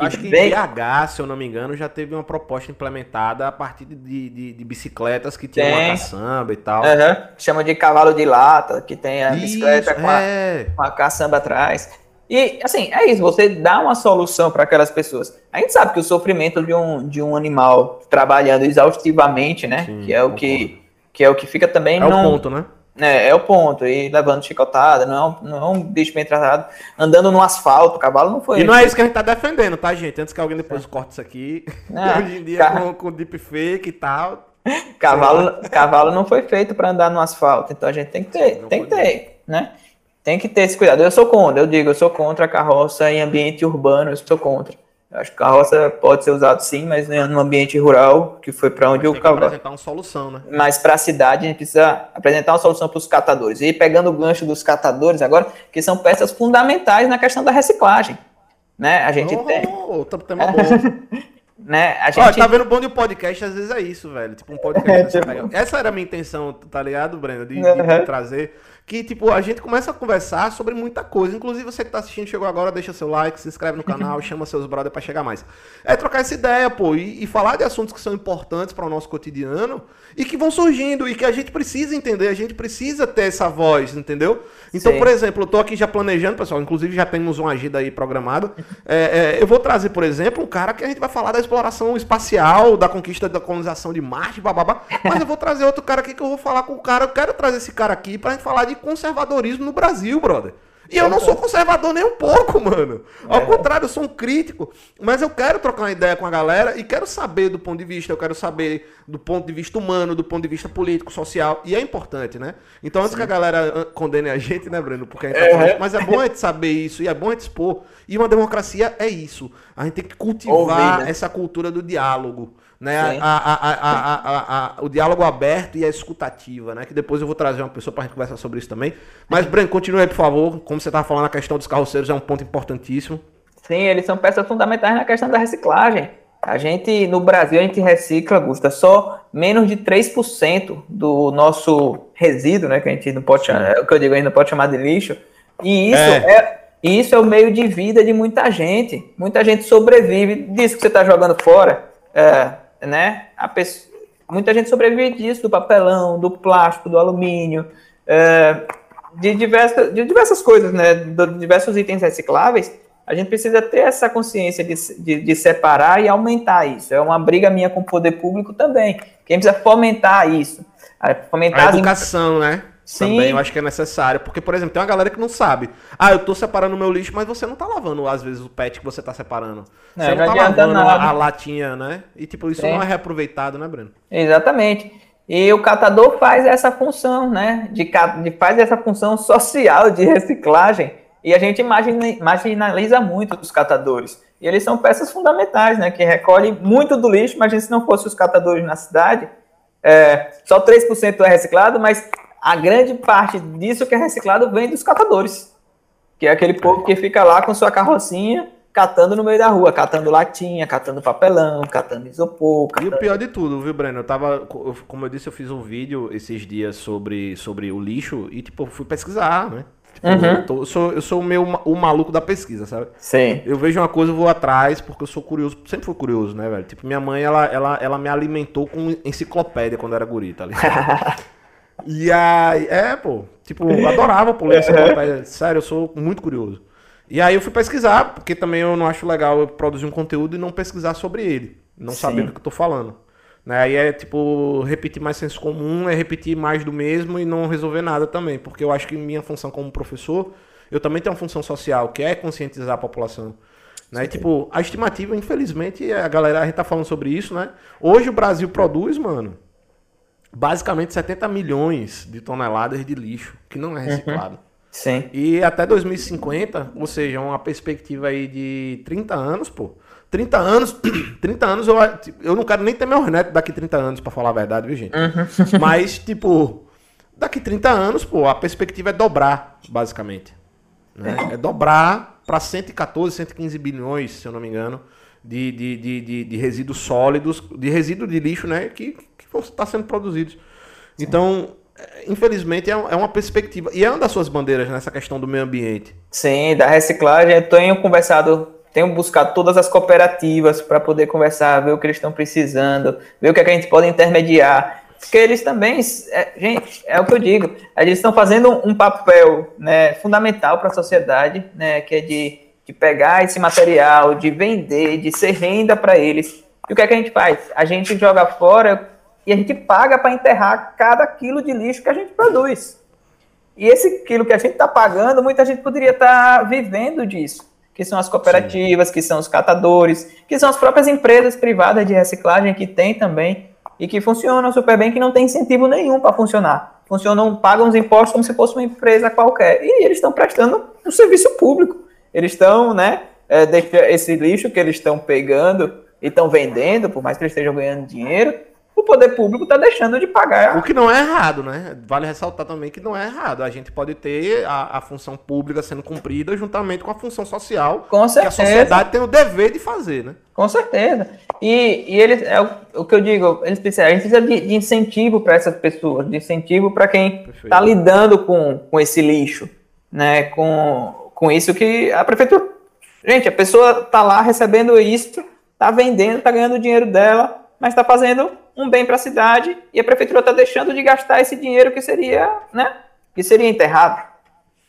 Acho que BH, se eu não me engano, já teve uma proposta implementada a partir de, de, de bicicletas que tinham Tem. uma caçamba e tal. Aham, chama de cavalo de lata, que tem a bicicleta Isso, com, a, é. com a caçamba atrás. E, assim, é isso, você dá uma solução para aquelas pessoas. A gente sabe que o sofrimento de um, de um animal trabalhando exaustivamente, né? Sim, que, é o que, que é o que fica também É o ponto, né? É, é o ponto. E levando chicotada, não é, um, não é um bicho bem tratado. Andando no asfalto, o cavalo não foi. E não é isso que a gente tá defendendo, tá, gente? Antes que alguém depois corte isso aqui. Não, [laughs] Hoje em dia, cara. com, com deepfake e tal. Cavalo, cavalo não foi feito para andar no asfalto, então a gente tem que ter, Sim, tem que ter, né? Tem que ter esse cuidado. Eu sou contra, eu digo, eu sou contra a carroça em ambiente urbano, eu sou contra. Eu acho que carroça pode ser usado sim, mas no ambiente rural, que foi para onde Mas que cavalo. apresentar uma solução, né? Mas para a cidade a gente precisa apresentar uma solução para os catadores. E pegando o gancho dos catadores agora, que são peças fundamentais na questão da reciclagem. Né? A gente Oh, tem. Outro tema bom. Né? A gente, tá vendo bom de podcast, às vezes é isso, velho. Tipo, um podcast. É, tipo- Essa era a minha intenção, tá ligado, Breno? De, de- de Uhum. trazer. Que, tipo, a gente começa a conversar sobre muita coisa. Inclusive, você que tá assistindo, chegou agora, deixa seu like, se inscreve no canal, [laughs] chama seus brothers pra chegar mais. É trocar essa ideia, pô, e, e falar de assuntos que são importantes para o nosso cotidiano e que vão surgindo e que a gente precisa entender, a gente precisa ter essa voz, entendeu? Então, Sim. por exemplo, eu tô aqui já planejando, pessoal, inclusive já temos uma agenda aí programada. É, é, eu vou trazer, por exemplo, um cara que a gente vai falar da exploração espacial, da conquista da colonização de Marte, bababá. Mas eu vou trazer outro cara aqui que eu vou falar com o cara. Eu quero trazer esse cara aqui pra gente falar de conservadorismo no Brasil, brother. E eu não sou conservador nem um pouco, mano. Ao contrário, eu sou um crítico. Mas eu quero trocar uma ideia com a galera e quero saber do ponto de vista, eu quero saber do ponto de vista humano, do ponto de vista político, social. E é importante, né? Então, antes que a galera condene a gente, né, Breno? Porque a gente tá É. falando, mas é bom a gente saber isso e é bom a gente expor. E uma democracia é isso. A gente tem que cultivar Ouvir, né? essa cultura do diálogo. Né? A, a, a, o diálogo aberto e a escutativa, né? Que depois eu vou trazer uma pessoa gente conversar sobre isso também. Mas, Breno, continue aí, por favor. Como você tava falando, a questão dos carroceiros é um ponto importantíssimo. Sim, eles são peças fundamentais na questão da reciclagem. A gente, no Brasil, a gente recicla, Gusta, só menos de 3% do nosso resíduo, né? Que a gente não pode chamar, é o que eu digo, a gente não pode chamar de lixo. E isso É. é, e isso é o meio de vida de muita gente. Muita gente sobrevive disso que você está jogando fora, é, né? Pessoa, muita gente sobrevive disso, do papelão, do plástico, do alumínio, é, de, diversas, de diversas coisas, né? De diversos itens recicláveis. A A gente precisa ter essa consciência de, de, de, separar e aumentar isso. É uma briga minha com o poder público também. Quem precisa fomentar isso. Fomentar a educação, as... né? Sim. Também eu acho que é necessário. Porque, por exemplo, tem uma galera que não sabe. Ah, eu tô separando o meu lixo, mas você não tá lavando, às vezes, o pet que você tá separando. Você não, tá lavando a, a, latinha, né? E, tipo, isso não é reaproveitado, né, Breno? Exatamente. E o catador faz essa função, né? De, de faz essa função social de reciclagem. E a gente imagina, marginaliza muito os catadores. E eles são peças fundamentais, né? Que recolhem muito do lixo. Imagina se não fossem os catadores na cidade. É, só 3% é reciclado, mas a grande parte disso que é reciclado vem dos catadores. Que é aquele povo que fica lá com sua carrocinha catando no meio da rua, catando latinha, catando papelão, catando isopor. Catando... E o pior de tudo, viu, Breno? Eu tava, como eu disse, eu fiz um vídeo esses dias sobre, sobre o lixo e, tipo, fui pesquisar, né? Tipo, uhum. eu, tô, eu, sou, eu sou o, meu, o maluco da pesquisa, sabe? Sim. Eu vejo uma coisa, eu vou atrás, porque eu sou curioso, sempre fui curioso, né, velho? Tipo, minha mãe, ela, ela, ela me alimentou com enciclopédia quando eu era guri, tá ligado? [laughs] e aí, é, pô, tipo, eu adorava pô, ler enciclopédia. Sério, eu sou muito curioso. E aí eu fui pesquisar, porque também eu não acho legal eu produzir um conteúdo e não pesquisar sobre ele. Não Sim. saber do que eu tô falando. Né? Aí é tipo, repetir mais senso comum, é repetir mais do mesmo e não resolver nada também. Porque eu acho que minha função como professor, eu também tenho uma função social, que é conscientizar a população. Né? E, tipo, a estimativa, infelizmente, a galera, a gente tá falando sobre isso, né? Hoje o Brasil produz, mano, basicamente 70 milhões de toneladas de lixo que não é uhum. reciclado. Uhum. Sim. E até 2050, ou seja, uma perspectiva aí de 30 anos, pô. 30 anos, [clears throat] 30 anos eu, eu não quero nem ter meus netos daqui 30 anos, para falar a verdade, viu, gente? Uhum. [laughs] Mas, tipo, daqui 30 anos, pô, a perspectiva é dobrar, basicamente. Né? É dobrar para 114, 115 bilhões, se eu não me engano, de, de, de, de, de resíduos sólidos, de resíduos de lixo, né, que, estar sendo produzidos. Então, infelizmente, é, é uma perspectiva. E é uma das suas bandeiras nessa questão do meio ambiente. Sim, da reciclagem. Eu tenho conversado, tenho buscado todas as cooperativas para poder conversar, ver o que eles estão precisando, ver o que, é que a gente pode intermediar. Porque eles também, é, gente, é o que eu digo, eles estão fazendo um papel né, fundamental para a sociedade, né, que é de, de pegar esse material, de vender, de ser renda para eles. E o que é que a gente faz? A gente joga fora e a gente paga para enterrar cada quilo de lixo que a gente produz. E esse quilo que a gente está pagando, muita gente poderia estar tá vivendo disso, que são as cooperativas, Sim. que são os catadores, que são as próprias empresas privadas de reciclagem que tem também e que funcionam super bem, que não tem incentivo nenhum para funcionar. Funcionam, pagam os impostos como se fosse uma empresa qualquer. E eles estão prestando um serviço público. Eles estão, né, é, esse lixo que eles estão pegando e estão vendendo, por mais que eles estejam ganhando dinheiro, o poder público está deixando de pagar. O que não é errado, né? Vale ressaltar também que não é errado. A gente pode ter a, a função pública sendo cumprida juntamente com a função social. Com certeza. Que a sociedade tem o dever de fazer, né? Com certeza. E, e eles, é o, o que eu digo, eles precisam, a gente precisa de, de incentivo para essas pessoas, de incentivo para quem está lidando com, com esse lixo, né? Com, com isso que a prefeitura. Gente, a pessoa está lá recebendo isso, está vendendo, está ganhando o dinheiro dela, mas está fazendo um bem para a cidade e a prefeitura está deixando de gastar esse dinheiro que seria, né, que seria enterrado.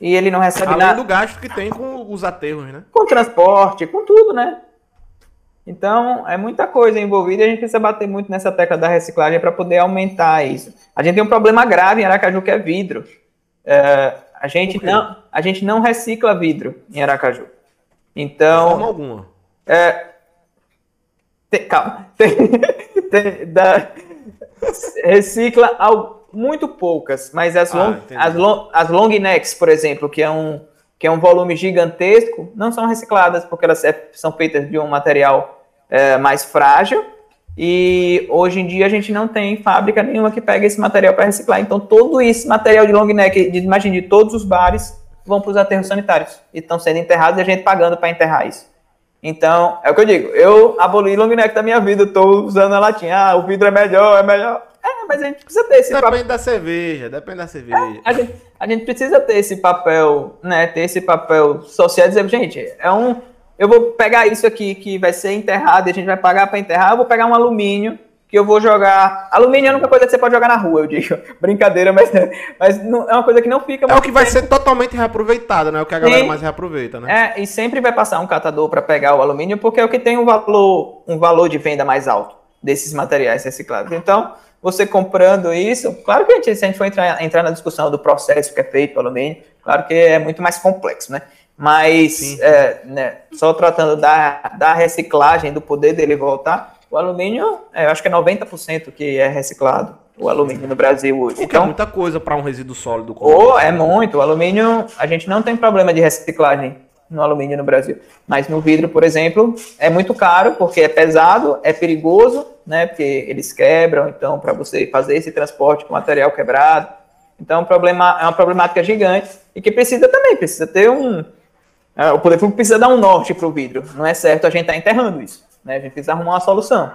E ele não recebe Além nada. do gasto que tem com os aterros, né? Com transporte, com tudo, né? Então, é muita coisa envolvida e a gente precisa bater muito nessa tecla da reciclagem para poder aumentar isso. A gente tem um problema grave em Aracaju que é vidro. É, a, gente não, a gente não recicla vidro em Aracaju. Então. De forma alguma. É, [laughs] tem, calma. Tem, tem, da, recicla ao, muito poucas, mas as, long, ah, as, long, as long necks, por exemplo, que é, um, que é um volume gigantesco, não são recicladas porque elas é, são feitas de um material é, mais frágil. E hoje em dia a gente não tem fábrica nenhuma que pegue esse material para reciclar. Então todo esse material de long neck, de, imagine, de todos os bares, vão para os aterros sanitários e estão sendo enterrados e a gente pagando para enterrar isso. Então, é o que eu digo, eu aboli long neck da minha vida, estou usando a latinha, ah, o vidro é melhor, é melhor. É, mas a gente precisa ter esse Depende papel. da cerveja, depende da cerveja. É, a, gente, a gente precisa ter esse papel, né, ter esse papel social, dizer, gente, é um, eu vou pegar isso aqui que vai ser enterrado e a gente vai pagar para enterrar, eu vou pegar um alumínio, que eu vou jogar. Alumínio é a única coisa que você pode jogar na rua, eu digo. [laughs] Brincadeira, mas, mas não, é uma coisa que não fica. É o que vai tempo. ser totalmente reaproveitada, né? É o que a galera Sim. mais reaproveita, né? É, e sempre vai passar um catador para pegar o alumínio, porque é o que tem um valor, um valor de venda mais alto desses materiais reciclados. Então, você comprando isso, claro que a gente, se a gente for entrar, entrar na discussão do processo que é feito o alumínio, claro que é muito mais complexo, né? Mas é, né, só tratando da, da reciclagem, do poder dele voltar, o alumínio, é, eu acho que é 90% que é reciclado, o alumínio no Brasil hoje. O então, é muita coisa para um resíduo sólido. Ou é muito. O alumínio, a gente não tem problema de reciclagem no alumínio no Brasil. Mas no vidro, por exemplo, é muito caro porque é pesado, é perigoso, né? Porque eles quebram, então para você fazer esse transporte com material quebrado, então é, problema, é uma problemática gigante e que precisa também, precisa ter um. É, o poder público precisa dar um norte para o vidro. Não é certo a gente estar tá enterrando isso. Né? A gente precisa arrumar uma solução.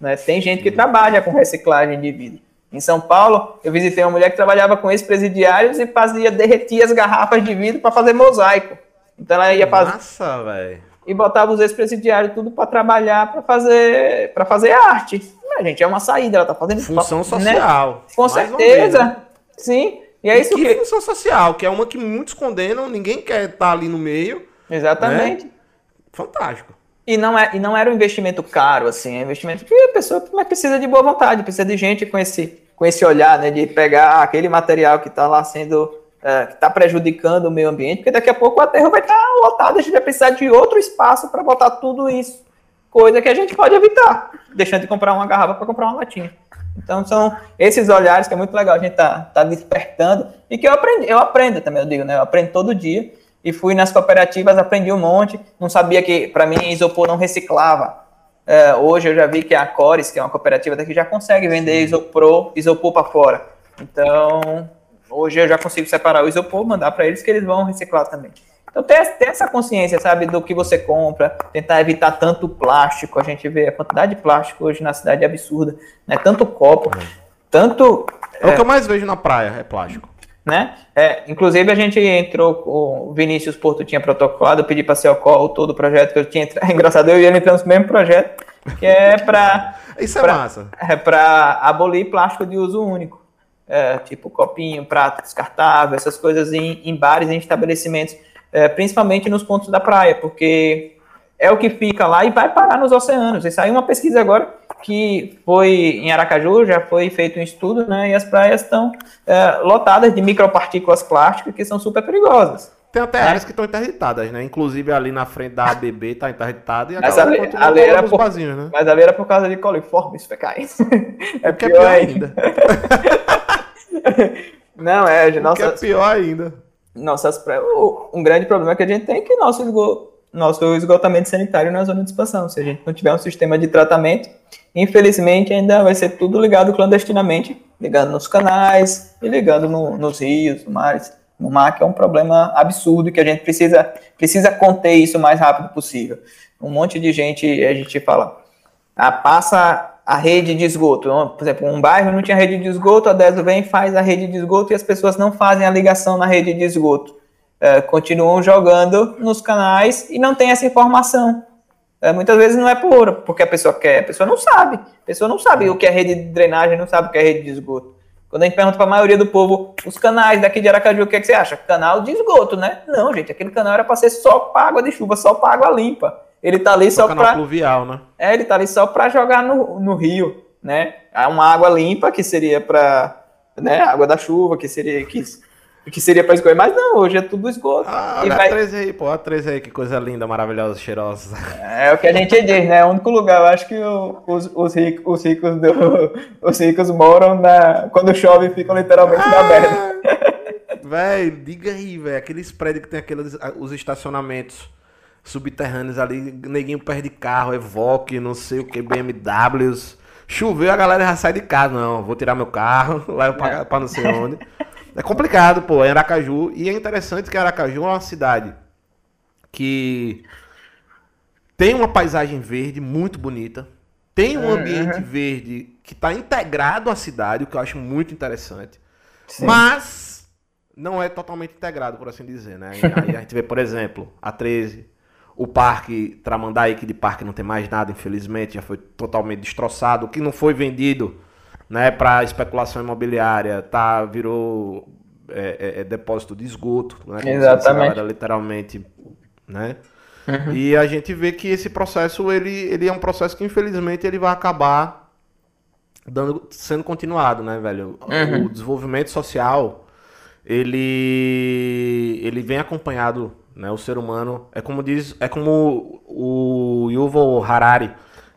Né? Tem gente que trabalha com reciclagem de vidro. Em São Paulo, eu visitei uma mulher que trabalhava com ex-presidiários e fazia derretia as garrafas de vidro para fazer mosaico. Então ela ia fazer. Nossa, velho. E botava os ex-presidiários tudo para trabalhar, para fazer, para fazer arte. Mas, gente, é uma saída, ela tá fazendo função né? social. Com certeza. né? Sim. E é isso que, que função social, que é uma que muitos condenam, ninguém quer estar tá ali no meio. Exatamente. Né? Fantástico. E não, é, e não era um investimento caro, assim, é um investimento que a pessoa precisa de boa vontade, precisa de gente com esse, com esse olhar, né, de pegar aquele material que está lá sendo é, que está prejudicando o meio ambiente, porque daqui a pouco o aterro vai estar tá lotado, a gente vai precisar de outro espaço para botar tudo isso. Coisa que a gente pode evitar, deixando de comprar uma garrafa para comprar uma latinha. Então são esses olhares que é muito legal a gente tá, tá despertando e que eu aprendi, eu aprendo também, eu digo, né? Eu aprendo todo dia e fui nas cooperativas, aprendi um monte, não sabia que para mim isopor não reciclava. É, hoje eu já vi que a Cores, que é uma cooperativa daqui, já consegue vender isopor, isopor para fora. Então, Hoje eu já consigo separar o isopor, mandar para eles que eles vão reciclar também. Então ter, ter, essa consciência, sabe, do que você compra, tentar evitar tanto plástico. A gente vê a quantidade de plástico hoje na cidade é absurda, né? Tanto copo, tanto. É, é o que eu mais vejo na praia, é plástico. Né? É, inclusive a gente entrou, o Vinícius Porto tinha protocolado, eu pedi para ser o todo o projeto que eu tinha entrado. [laughs] É engraçado, eu e ele entramos no mesmo projeto, que é para. [laughs] Isso é pra, massa. É para abolir plástico de uso único é, tipo copinho, prato descartável, essas coisas em, em bares, em estabelecimentos, é, principalmente nos pontos da praia, porque é o que fica lá e vai parar nos oceanos. E saiu uma pesquisa agora que foi em Aracaju, já foi feito um estudo, né? E as praias estão é, lotadas de micropartículas plásticas que são super perigosas. Tem até é. áreas que estão interditadas, né? Inclusive ali na frente da ABB está interditada e a mas ali, ali era por, vazios, né? Mas ali era por causa de coliformes fecais. [laughs] É, porque é pior ainda. [laughs] Não, é, nossa. é pior ainda. Nossas praias. Um grande problema que a gente tem é que nosso, esgo... nosso esgotamento sanitário na zona de expansão. Se a gente não tiver um sistema de tratamento, infelizmente ainda vai ser tudo ligado clandestinamente, ligando nos canais e ligando no, nos rios, no mares. No mar, que é um problema absurdo que a gente precisa, precisa conter isso o mais rápido possível. Um monte de gente, a gente fala, ah, passa a rede de esgoto. Por exemplo, um bairro não tinha rede de esgoto, a DESO vem faz a rede de esgoto e as pessoas não fazem a ligação na rede de esgoto. É, continuam jogando nos canais e não tem essa informação. É, muitas vezes não é por porque a pessoa quer, a pessoa não sabe. A pessoa não sabe o que é rede de drenagem, não sabe o que é rede de esgoto. Quando a gente pergunta para a maioria do povo, os canais daqui de Aracaju, o que, é que você acha? Canal de esgoto, né? Não, gente, aquele canal era para ser só para água de chuva, só para água limpa. Ele tá ali só para pluvial, né? É, ele tá ali só para jogar no, no rio, né? É uma água limpa que seria para, né, água da chuva, que seria que, que seria para escorrer, mas não, hoje é tudo esgoto. Ah, olha vai... a 13 aí, pô, a 13 aí, que coisa linda, maravilhosa, cheirosa. É o que a gente diz, né? É o único lugar, eu acho que o, os, os, ricos, os, ricos do, [laughs] os ricos moram na. Quando chove, ficam literalmente ah, na merda. Véi, diga aí, velho, aqueles prédios que tem aqueles os estacionamentos subterrâneos ali, neguinho perde carro, Evoque, não sei o que, BMWs. Choveu, a galera já sai de casa. Não, vou tirar meu carro, [laughs] levo pra, pra não sei onde. É complicado, pô, é Aracaju. E é interessante que Aracaju é uma cidade que tem uma paisagem verde muito bonita. Tem um ambiente uhum. verde que está integrado à cidade, o que eu acho muito interessante. Sim. Mas não é totalmente integrado, por assim dizer, né? Aí a gente vê, por exemplo, a 13, o parque Tramandaí, que de parque não tem mais nada, infelizmente, já foi totalmente destroçado. O que não foi vendido né, para especulação imobiliária, tá, virou é, é, é depósito de esgoto, né? Exatamente. Galera, literalmente, né? Uhum. E a gente vê que esse processo, ele, ele é um processo que, infelizmente, ele vai acabar dando, sendo continuado, né, velho? Uhum. O desenvolvimento social, ele, ele vem acompanhado né? O ser humano é como diz, é como o Yuval Harari,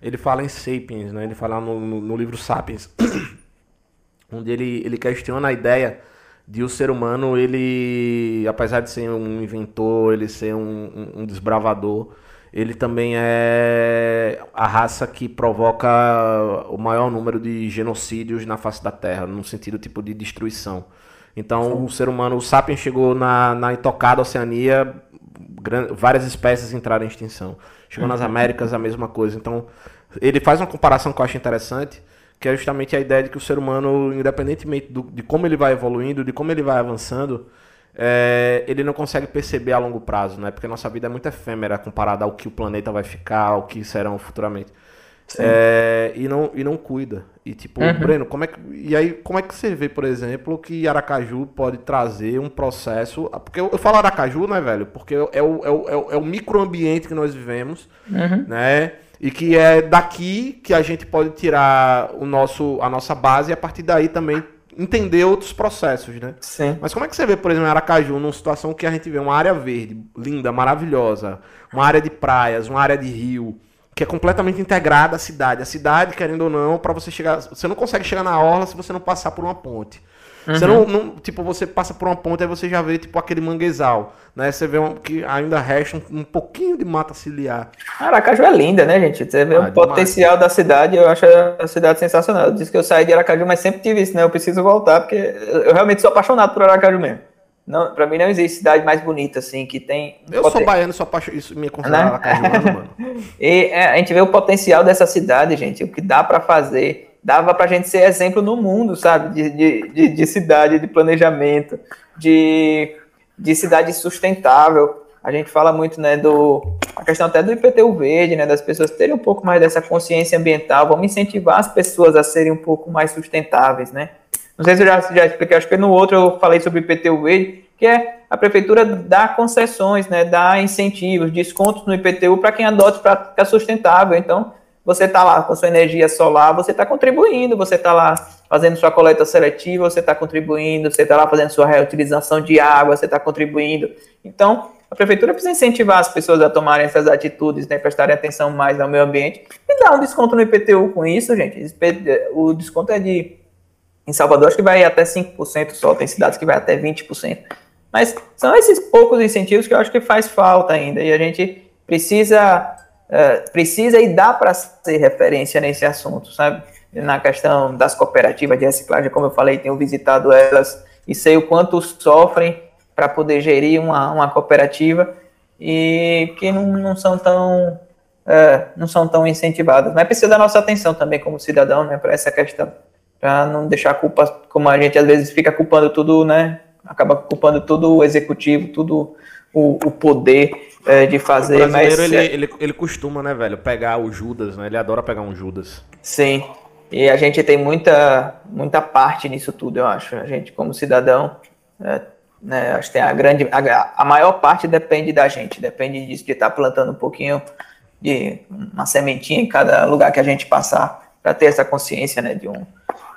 ele fala em Sapiens, né? Ele fala no, no, no livro Sapiens, [clears throat] onde ele, ele questiona a ideia de o ser humano, ele, apesar de ser um inventor, ele ser um, um, desbravador, ele também é a raça que provoca o maior número de genocídios na face da Terra, no sentido tipo de destruição. Então, Sim. o ser humano, o Sapiens chegou na, na intocada Oceania, várias espécies entraram em extinção. Chegou nas uhum. Américas, a mesma coisa. Então, ele faz uma comparação que eu acho interessante, que é justamente a ideia de que o ser humano, independentemente do, de como ele vai evoluindo, de como ele vai avançando, é, ele não consegue perceber a longo prazo, né? Porque nossa vida é muito efêmera comparada ao que o planeta vai ficar, ao que serão futuramente. É, e, não, e não cuida. E tipo, uhum. Breno, como é que, e aí, como é que você vê, por exemplo, que Aracaju pode trazer um processo. Porque eu, eu falo Aracaju, né, velho? Porque é o, é o, é o, é o microambiente que nós vivemos, uhum. né? E que é daqui que a gente pode tirar o nosso, a nossa base e a partir daí também entender outros processos, né? Sim. Mas como é que você vê, por exemplo, Aracaju, numa situação que a gente vê uma área verde, linda, maravilhosa, uma área de praias, uma área de rio, que é completamente integrada à cidade. A cidade, querendo ou não, para você chegar. Você não consegue chegar na orla se você não passar por uma ponte. Uhum. Você não, não, Tipo, você passa por uma ponte e você já vê, tipo, aquele manguezal. Né? Você vê um, que ainda resta um, um, pouquinho de mata ciliar. Aracaju é linda, né, gente? Você vê ah, o potencial da cidade, eu acho a cidade sensacional. Eu disse que eu saí de Aracaju, mas sempre tive isso, né? Eu preciso voltar, porque eu realmente sou apaixonado por Aracaju mesmo. Não, pra mim não existe cidade mais bonita, assim, que tem. Eu sou baiano, sou apaixonado, isso me considera né? mano. [laughs] e é, a gente vê o potencial dessa cidade, gente, o que dá para fazer. Dava pra gente ser exemplo no mundo, sabe? De, de, de, de cidade, de planejamento, de, de cidade sustentável. A gente fala muito, né, do. A questão até do IPTU verde, né? Das pessoas terem um pouco mais dessa consciência ambiental. Vamos incentivar as pessoas a serem um pouco mais sustentáveis, né? Não sei se eu já, já expliquei, acho que no outro eu falei sobre IPTU verde, que é a prefeitura dar concessões, né, dar incentivos, descontos no IPTU para quem adote prática sustentável. Então, você está lá com sua energia solar, você está contribuindo, você está lá fazendo sua coleta seletiva, você está contribuindo, você está lá fazendo sua reutilização de água, você está contribuindo. Então, a prefeitura precisa incentivar as pessoas a tomarem essas atitudes, né, prestarem atenção mais ao meio ambiente e dar um desconto no IPTU com isso, gente. O desconto é de em Salvador, acho que vai até 5% só, tem cidades que vai até 20%. Mas são esses poucos incentivos que eu acho que faz falta ainda, e a gente precisa, uh, precisa e dá para ser referência nesse assunto, sabe? Na questão das cooperativas de reciclagem, como eu falei, tenho visitado elas e sei o quanto sofrem para poder gerir uma, uma cooperativa e que não, não são tão uh, não são tão incentivadas. Mas precisa da nossa atenção também como cidadão, né, para essa questão para não deixar a culpa, como a gente às vezes fica culpando tudo, né? Acaba culpando tudo o executivo, tudo o, o poder é, de fazer. O brasileiro, mas, ele, é ele, ele costuma, né, velho, pegar o Judas, né? Ele adora pegar um Judas. Sim. E a gente tem muita, muita parte nisso tudo, eu acho. A gente, como cidadão, é, né, acho que tem a grande. A, a maior parte depende da gente, depende disso, de estar tá plantando um pouquinho de uma sementinha em cada lugar que a gente passar, para ter essa consciência, né, de um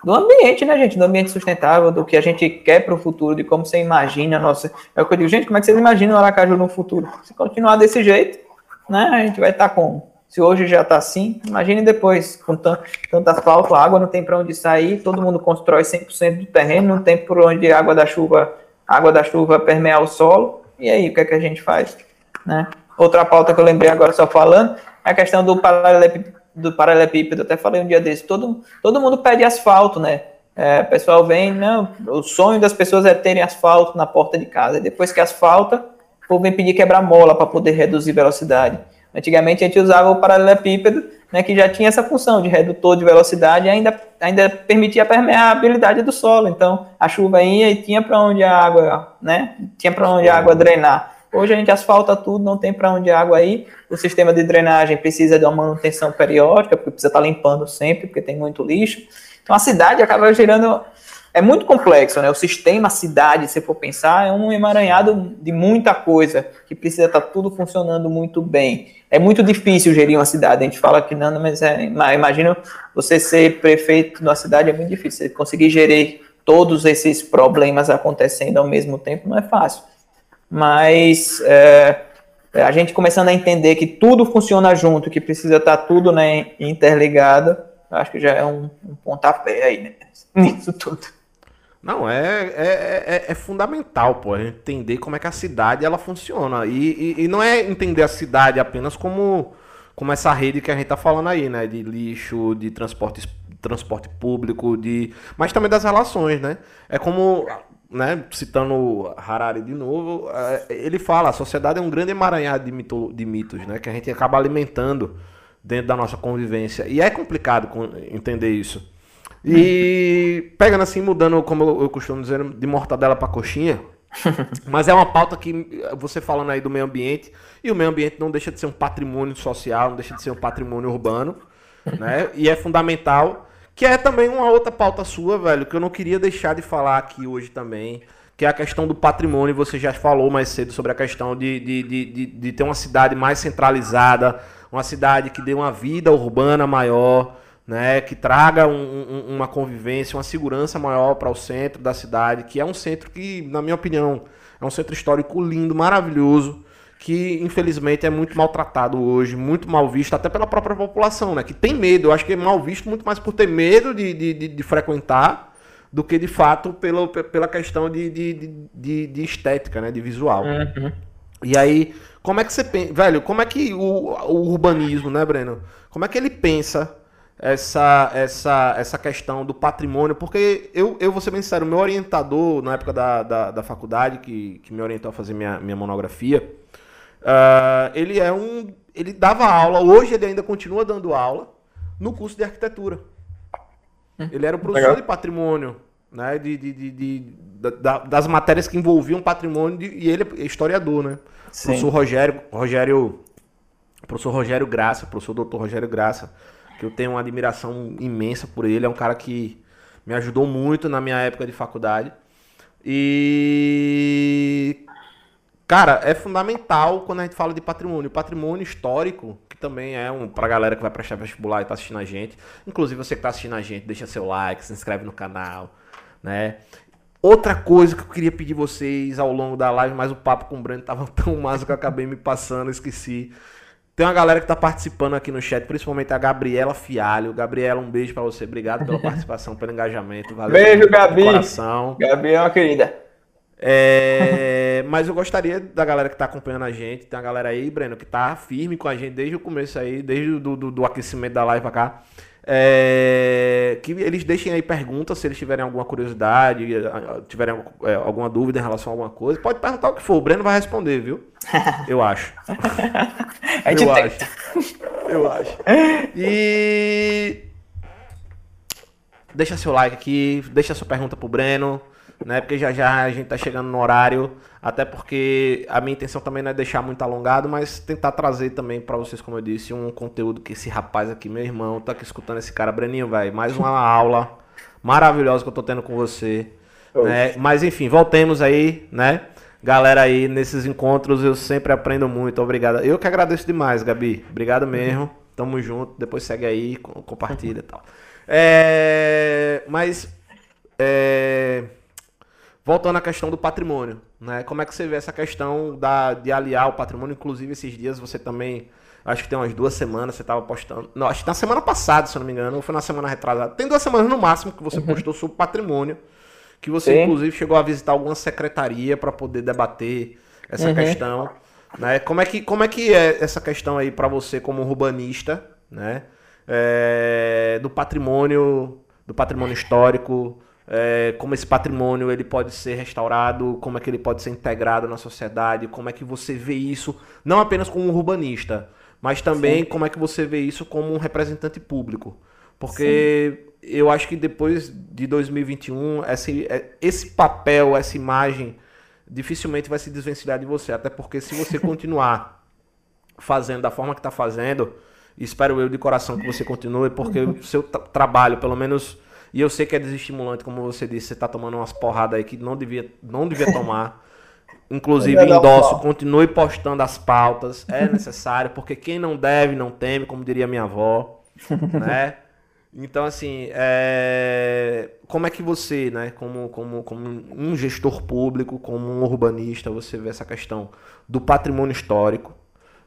do ambiente, né, gente? Do ambiente sustentável, do que a gente quer para o futuro, de como você imagina a nossa. É o que eu digo, gente, como é que vocês imaginam o Aracaju no futuro? Se continuar desse jeito, né, a gente vai estar tá com. Se hoje já está assim, imagine depois, com tanto, tanto asfalto, água não tem para onde sair, todo mundo constrói 100% do terreno, não tem por onde a água da chuva, água da chuva permear o solo. E aí, o que é que a gente faz? Né? Outra pauta que eu lembrei agora só falando é a questão do paralelepípedo do paralelepípedo, até falei um dia desse, todo, todo mundo pede asfalto, né? É, o pessoal vem, não, o sonho das pessoas é terem asfalto na porta de casa. E depois que asfalta, o povo vem pedir quebra-mola para poder reduzir velocidade. Antigamente a gente usava o paralelepípedo, né, que já tinha essa função de redutor de velocidade e ainda, ainda permitia a permeabilidade do solo. Então a chuva ia e tinha para onde a água, né, tinha para onde a água drenar. Hoje a gente asfalta tudo, não tem para onde água ir. O sistema de drenagem precisa de uma manutenção periódica, porque precisa estar tá limpando sempre, porque tem muito lixo. Então a cidade acaba gerando. É muito complexo, né? O sistema cidade, se for pensar, é um emaranhado de muita coisa que precisa estar tá tudo funcionando muito bem. É muito difícil gerir uma cidade. A gente fala que não, mas é, imagina você ser prefeito de uma cidade é muito difícil. Você conseguir gerir todos esses problemas acontecendo ao mesmo tempo não é fácil mas é, a gente começando a entender que tudo funciona junto, que precisa estar tá tudo né, interligado, acho que já é um, um pontapé aí né, [laughs] nisso tudo. Não, é, é, é, é, fundamental, pô, a gente entender como é que a cidade ela funciona. E, e, e, não é entender a cidade apenas como, como essa rede que a gente tá falando aí, né? De lixo, de transporte, transporte público, de. Mas também das relações, né? É como né, citando Harari de novo, é, ele fala, a sociedade é um grande emaranhado de, mito, de mitos, né, que a gente acaba alimentando dentro da nossa convivência. E é complicado entender isso. E [laughs] pegando assim, mudando, como eu costumo dizer, de mortadela para coxinha, [laughs] mas é uma pauta que você falando aí do meio ambiente, e o meio ambiente não deixa de ser um patrimônio social, não deixa de ser um patrimônio urbano, né? E é fundamental que é também uma outra pauta sua, velho, que eu não queria deixar de falar aqui hoje também. Que é a questão do patrimônio. Você já falou mais cedo sobre a questão de, de, de, de, ter uma cidade mais centralizada, uma cidade que dê uma vida urbana maior, né? Que traga um, um, uma convivência, uma segurança maior para o centro da cidade, que é um centro que, na minha opinião, é um centro histórico lindo, maravilhoso que infelizmente é muito maltratado hoje, muito mal visto, até pela própria população, né? Que tem medo, eu acho que é mal visto muito mais por ter medo de, de, de, de frequentar do que de fato pela, pela questão de, de, de, de estética, né? De visual. Uhum. E aí, como é que você pensa, velho, como é que o, o urbanismo, né, Breno? Como é que ele pensa essa, essa, essa questão do patrimônio, porque eu, eu vou ser bem sincero, meu orientador na época da, da, da faculdade, que, que me orientou a fazer minha, minha monografia, Uh, ele é um. Ele dava aula, hoje ele ainda continua dando aula no curso de arquitetura. Hum, ele era o professor Legal. de patrimônio, né? De, de, de, de da, das matérias que envolviam patrimônio, de, e ele é historiador, né? Sim. Professor Rogério, Rogério. Professor Rogério Graça, professor doutor Rogério Graça, que eu tenho uma admiração imensa por ele, é um cara que me ajudou muito na minha época de faculdade. E Cara, é fundamental quando a gente fala de patrimônio. Patrimônio histórico, que também é um pra galera que vai prestar vestibular e tá assistindo a gente. Inclusive você que tá assistindo a gente, deixa seu like, se inscreve no canal, né? Outra coisa que eu queria pedir vocês ao longo da live, mas o papo com o Breno tava [laughs] tão massa que eu acabei me passando, esqueci. Tem uma galera que tá participando aqui no chat, principalmente a Gabriela Fialho. Gabriela, um beijo para você. Obrigado pela [laughs] participação, pelo engajamento. Valeu. Beijo, Gabi. Coração. Gabi é uma querida. É, mas eu gostaria da galera que está acompanhando a gente, tem uma galera aí, Breno, que está firme com a gente desde o começo aí, desde o do, do, do aquecimento da live pra cá. É, que eles deixem aí perguntas se eles tiverem alguma curiosidade, tiverem é, alguma dúvida em relação a alguma coisa. Pode perguntar o que for, o Breno vai responder, viu? [laughs] Eu acho. eu acho. Eu acho. E deixa seu like aqui, deixa sua pergunta pro Breno né? Porque já já a gente tá chegando no horário, até porque a minha intenção também não é deixar muito alongado, mas tentar trazer também para vocês, como eu disse, um conteúdo que esse rapaz aqui, meu irmão, tá aqui escutando esse cara, Breninho, velho, mais uma [laughs] aula maravilhosa que eu tô tendo com você, né? Mas enfim, voltemos aí, né? Galera aí nesses encontros, eu sempre aprendo muito. Obrigado. Eu que agradeço demais, Gabi. Obrigado mesmo. Tamo junto. Depois segue aí, compartilha e tal. É, mas é, Voltando à questão do patrimônio, né? Como é que você vê essa questão da, de aliar o patrimônio? Inclusive, esses dias você também, acho que tem umas duas semanas, você estava postando. Não, acho que na semana passada, se eu não me engano, ou foi na semana retrasada. Tem duas semanas no máximo que você uhum. postou sobre patrimônio. Que você, Sim. inclusive, chegou a visitar alguma secretaria para poder debater essa uhum. questão. Né? Como, é que, como é que é essa questão aí para você, como urbanista, né? É, do patrimônio, do patrimônio histórico é, como esse patrimônio ele pode ser restaurado, como é que ele pode ser integrado na sociedade, como é que você vê isso, não apenas como um urbanista, mas também Sim. como é que você vê isso como um representante público. Porque Sim. eu acho que depois de 2021, esse, é, esse papel, essa imagem dificilmente vai se desvencilhar de você. Até porque se você [laughs] continuar fazendo da forma que está fazendo, espero eu de coração que você continue, porque o seu tra trabalho, pelo menos. E eu sei que é desestimulante, como você disse, você está tomando umas porradas aí que não devia, não devia tomar. [laughs] Inclusive, endosso, continue postando as pautas, é necessário, porque quem não deve, não teme, como diria minha avó, [laughs] né? Então, assim, é... como é que você, né, como, como, como um gestor público, como um urbanista, você vê essa questão do patrimônio histórico,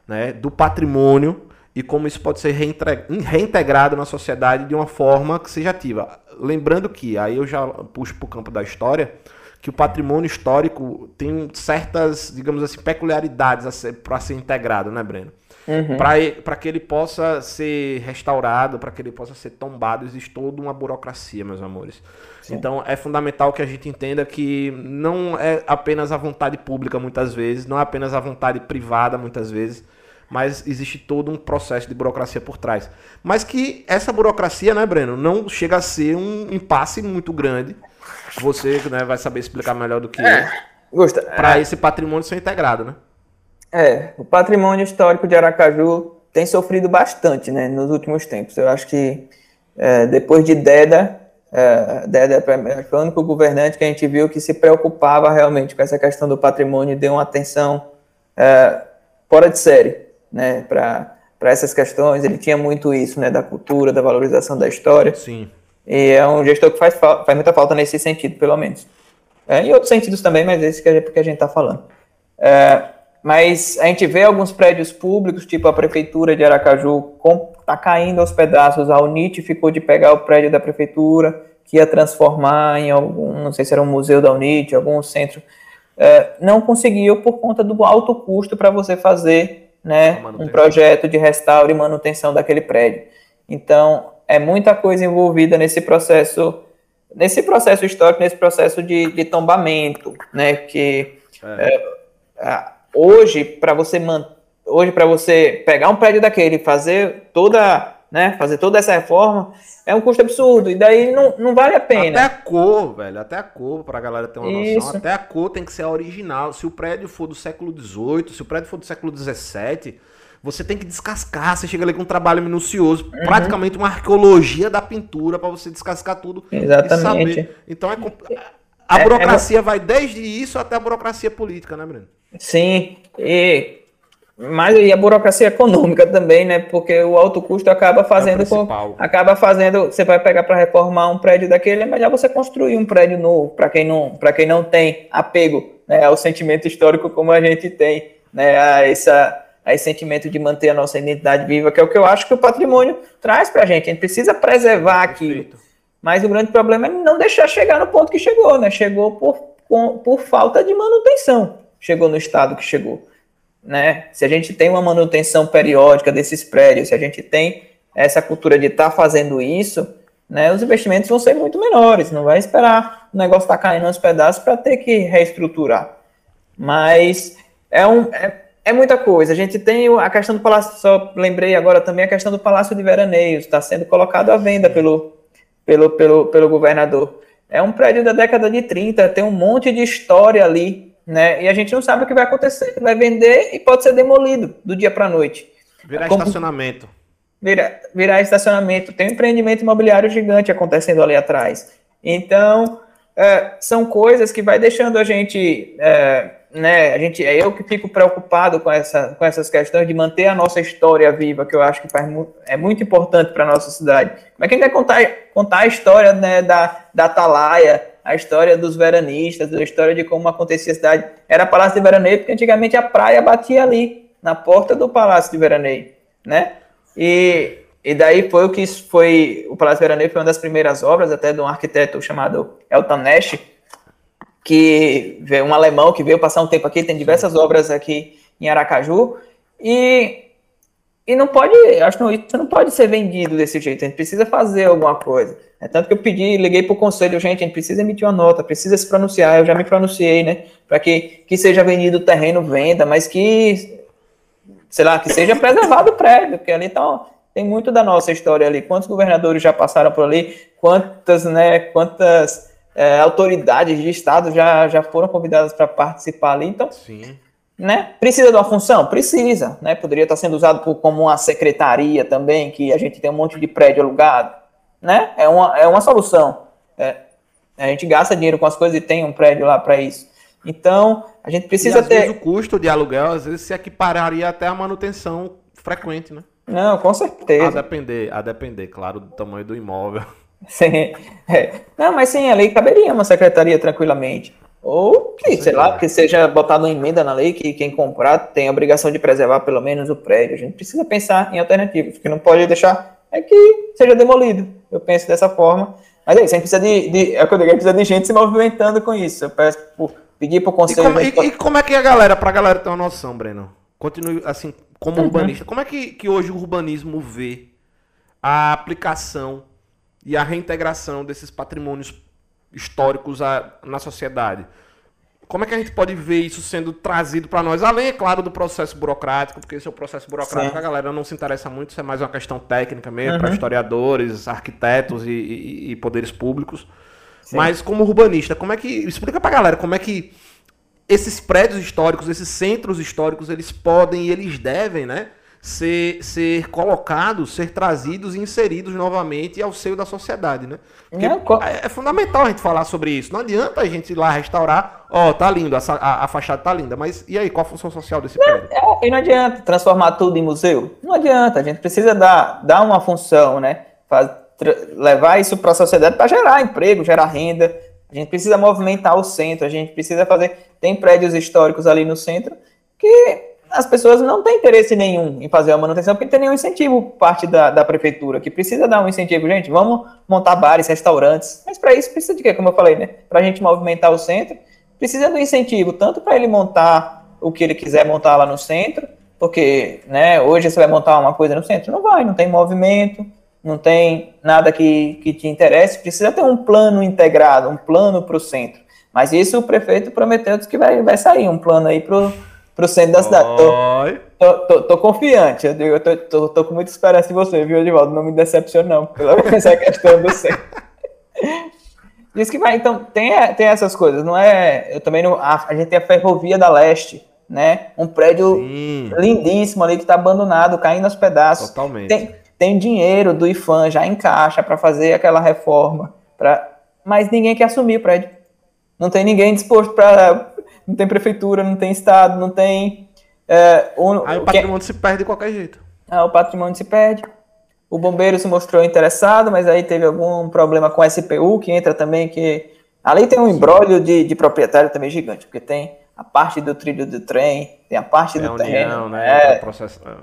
né, do patrimônio e como isso pode ser reintegrado na sociedade de uma forma que seja ativa. Lembrando que, aí eu já puxo para o campo da história, que o patrimônio histórico tem certas, digamos assim, peculiaridades para ser integrado, né, Breno? Uhum. Para que ele possa ser restaurado, para que ele possa ser tombado, existe toda uma burocracia, meus amores. Sim. Então é fundamental que a gente entenda que não é apenas a vontade pública, muitas vezes, não é apenas a vontade privada, muitas vezes, mas existe todo um processo de burocracia por trás. Mas que essa burocracia, né, Breno, não chega a ser um impasse muito grande. Você né, vai saber explicar melhor do que é, eu. Para é. esse patrimônio ser integrado, né? É, o patrimônio histórico de Aracaju tem sofrido bastante, né, nos últimos tempos. Eu acho que é, depois de Deda, é, Deda foi o único governante que a gente viu que se preocupava realmente com essa questão do patrimônio e deu uma atenção é, fora de série, né, para essas questões. Ele tinha muito isso, né, da cultura, da valorização da história. Sim. E é um gestor que faz, faz muita falta nesse sentido, pelo menos. É, em outros sentidos também, mas esse que é porque a gente está falando. É, mas a gente vê alguns prédios públicos, tipo a prefeitura de Aracaju, está caindo aos pedaços. A UNIT ficou de pegar o prédio da prefeitura, que ia transformar em algum, não sei se era um museu da UNIT, algum centro. É, não conseguiu por conta do alto custo para você fazer né, um projeto de restauro e manutenção daquele prédio. Então, é muita coisa envolvida nesse processo, nesse processo histórico, nesse processo de, de tombamento, né, que é. É, hoje para você man... hoje para você pegar um prédio daquele fazer toda né, fazer toda essa reforma é um custo absurdo e daí não, não vale a pena. Até a cor, velho, até a cor, pra galera ter uma Isso. noção, até a cor tem que ser original. Se o prédio for do século XVIII, se o prédio for do século XVII, você tem que descascar. Você chega ali com um trabalho minucioso, uhum. praticamente uma arqueologia da pintura para você descascar tudo Exatamente. Então é a é, burocracia é, é... vai desde isso até a burocracia política, né, Breno? Sim, e mas e a burocracia econômica também, né? Porque o alto custo acaba fazendo é com, acaba fazendo, você vai pegar para reformar um prédio daquele, é melhor você construir um prédio novo, para quem não, para quem não tem apego, né, ao sentimento histórico como a gente tem, né, a essa a esse sentimento de manter a nossa identidade viva, que é o que eu acho que o patrimônio traz para a gente. A gente precisa preservar aquilo. Mas o grande problema é não deixar chegar no ponto que chegou, né? Chegou por, por falta de manutenção chegou no estado que chegou. Né? Se a gente tem uma manutenção periódica desses prédios, se a gente tem essa cultura de estar tá fazendo isso, né, os investimentos vão ser muito menores. Não vai esperar o negócio estar tá caindo aos pedaços para ter que reestruturar. Mas é, um, é, é, muita coisa. A gente tem a questão do Palácio, só lembrei agora também a questão do Palácio de Veraneios, está sendo colocado à venda pelo, pelo, pelo, pelo governador. É um prédio da década de 30, tem um monte de história ali né? E a gente não sabe o que vai acontecer. Vai vender e pode ser demolido do dia para a noite. Virar Como... estacionamento. Virar, virar estacionamento. Tem um empreendimento imobiliário gigante acontecendo ali atrás. Então, é, são coisas que vai deixando a gente, é, né? A gente, é eu que fico preocupado com, essa, com essas questões de manter a nossa história viva, que eu acho que faz, é muito importante para a nossa cidade. Como que a gente vai contar, contar a história né, da, da Atalaia, a história dos veranistas, a história de como acontecia a cidade. Era Palácio de Veraneio, porque antigamente a praia batia ali, na porta do Palácio de Veraneio, né? E, e daí foi o que foi, o Palácio de Veraneio foi uma das primeiras obras, até de um arquiteto chamado Elton Nash, que veio um alemão que veio passar um tempo aqui, tem diversas obras aqui em Aracaju, e e não pode, acho que isso não pode ser vendido desse jeito, a gente precisa fazer alguma coisa. É tanto que eu pedi, liguei para o conselho, gente, a gente precisa emitir uma nota, precisa se pronunciar, eu já me pronunciei, né, para que, que seja vendido o terreno, venda, mas que, sei lá, que seja preservado o prédio, porque ali tá, tem muito da nossa história ali. Quantos governadores já passaram por ali, quantas, né, quantas é, autoridades de Estado já, já foram convidadas para participar ali. Então, Sim. né? Precisa de uma função? Precisa, né? Poderia estar sendo usado por, como uma secretaria também, que a gente tem um monte de prédio alugado, né? É uma, é uma solução. É, a gente gasta dinheiro com as coisas e tem um prédio lá para isso. Então, a gente precisa e, às ter. Vezes, o custo de aluguel, às vezes, se equipararia até a manutenção frequente, né? Não, com certeza. A depender, a depender, claro, do tamanho do imóvel. [laughs] Sim. É. Não, mas sim, a lei caberia uma secretaria tranquilamente. Ou que, sei lá, que seja botado uma emenda na lei que quem comprar tem a obrigação de preservar pelo menos o prédio. A gente precisa pensar em alternativas. O que não pode deixar é que seja demolido. Eu penso dessa forma. Mas é isso, a gente precisa de, de, é o que eu digo, a gente precisa de gente se movimentando com isso. Eu peço por, pedir para o conselho. E como, e, e como, é que a galera, para a galera ter uma noção, Breno? Continue assim, como uhum. urbanista, como é que, que hoje o urbanismo vê a aplicação e a reintegração desses patrimônios históricos a, na sociedade? Como é que a gente pode ver isso sendo trazido para nós? Além, é claro, do processo burocrático, porque esse é o processo burocrático, Sim. a galera não se interessa muito, isso é mais uma questão técnica mesmo, uhum. para historiadores, arquitetos e, e, e poderes públicos. Sim. Mas como urbanista, como é que. Explica pra galera como é que esses prédios históricos, esses centros históricos, eles podem e eles devem, né? Ser, ser colocados, ser trazidos e inseridos novamente ao seio da sociedade, né? Porque é, é, fundamental a gente falar sobre isso. Não adianta a gente ir lá restaurar, ó, oh, tá lindo, a, a, a, fachada tá linda, mas e aí, qual a função social desse prédio? É, e não adianta transformar tudo em museu. Não adianta, a gente precisa dar, dar uma função, né? Faz, levar isso para a sociedade para gerar emprego, gerar renda. A gente precisa movimentar o centro, a gente precisa fazer. Tem prédios históricos ali no centro que as pessoas não têm interesse nenhum em fazer a manutenção, porque não tem nenhum incentivo parte da, da prefeitura, que precisa dar um incentivo, gente, vamos montar bares, restaurantes, mas para isso precisa de quê, como eu falei, né? Para a gente movimentar o centro, precisa do incentivo, tanto para ele montar o que ele quiser montar lá no centro, porque, né, hoje você vai montar uma coisa no centro, não vai, não tem movimento, não tem nada que, que te interesse, precisa ter um plano integrado, um plano para o centro. Mas isso o prefeito prometeu que vai, vai sair, um plano aí para pro centro da cidade. Tô, tô, tô, tô confiante, eu, digo, eu tô, tô, tô, com muita esperança em você, viu, Edivaldo? Não me decepcione, não, pela essa questão do centro. [laughs] Diz que vai, então, tem, tem essas coisas, não é? Eu também não. A, a gente tem a Ferrovia da Leste, né? Um prédio Sim. lindíssimo ali que tá abandonado, caindo aos pedaços. Totalmente. Tem, tem dinheiro do IFAM já em caixa para fazer aquela reforma, pra, mas ninguém quer assumir o prédio. Não tem ninguém disposto para não tem prefeitura, não tem estado, não tem. É, um, Aí o patrimônio que... se perde de qualquer jeito. Ah, o patrimônio se perde. O bombeiro se mostrou interessado, mas aí teve algum problema com a SPU, que entra também, que. Ali tem um embrólio de, de proprietário também gigante, porque tem a parte do trilho do trem, tem a parte tem do a união, terreno. Né? É, processo... É.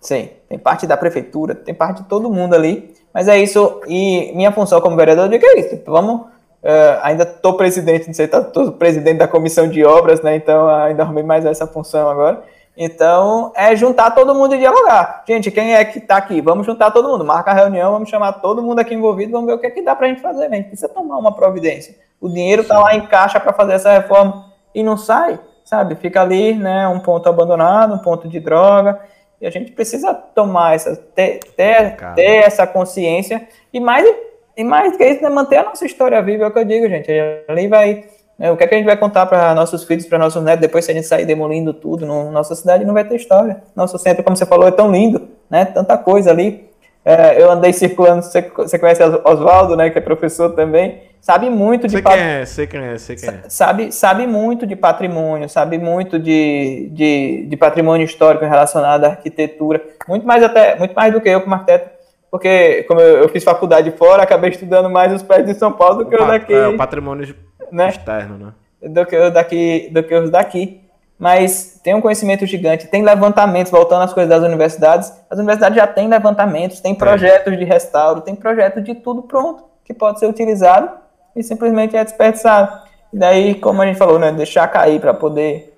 Sim, tem parte da prefeitura, tem parte de todo mundo ali. Mas é isso, e minha função como vereador, eu digo é isso. Vamos Uh, ainda estou presidente, não sei, estou presidente da comissão de obras, né? Então ainda arrumei mais essa função agora. Então é juntar todo mundo e dialogar. Gente, quem é que está aqui? Vamos juntar todo mundo, marca a reunião, vamos chamar todo mundo aqui envolvido, vamos ver o que é que dá para a gente fazer. Né? A gente precisa tomar uma providência. O dinheiro está lá em caixa para fazer essa reforma e não sai, sabe? Fica ali, né? Um ponto abandonado, um ponto de droga. E a gente precisa tomar essa, ter, ter, ter essa consciência e mais e mais que isso, né, manter a nossa história viva, é o que eu digo, gente. Ali vai. Né, o que, é que a gente vai contar para nossos filhos, para nossos netos, depois se a gente sair demolindo tudo? No, nossa cidade não vai ter história. Nosso centro, como você falou, é tão lindo, né? Tanta coisa ali. É, eu andei circulando, você, você conhece Oswaldo, né? Que é professor também. Sabe muito de. É, é, sei quem é. Sabe, sabe muito de patrimônio, sabe muito de, de, de patrimônio histórico relacionado à arquitetura. Muito mais até, muito mais do que eu como arquiteto porque como eu, eu, fiz faculdade fora, acabei estudando mais os prédios de São Paulo do que o, daqui. É, o patrimônio né? externo, né? Do que, daqui, do que os daqui. Mas tem um conhecimento gigante, tem levantamentos, voltando às coisas das universidades, as universidades já têm levantamentos, tem projetos é. de restauro, tem projeto de tudo pronto, que pode ser utilizado e simplesmente é desperdiçado. E daí, como a gente falou, né, deixar cair para poder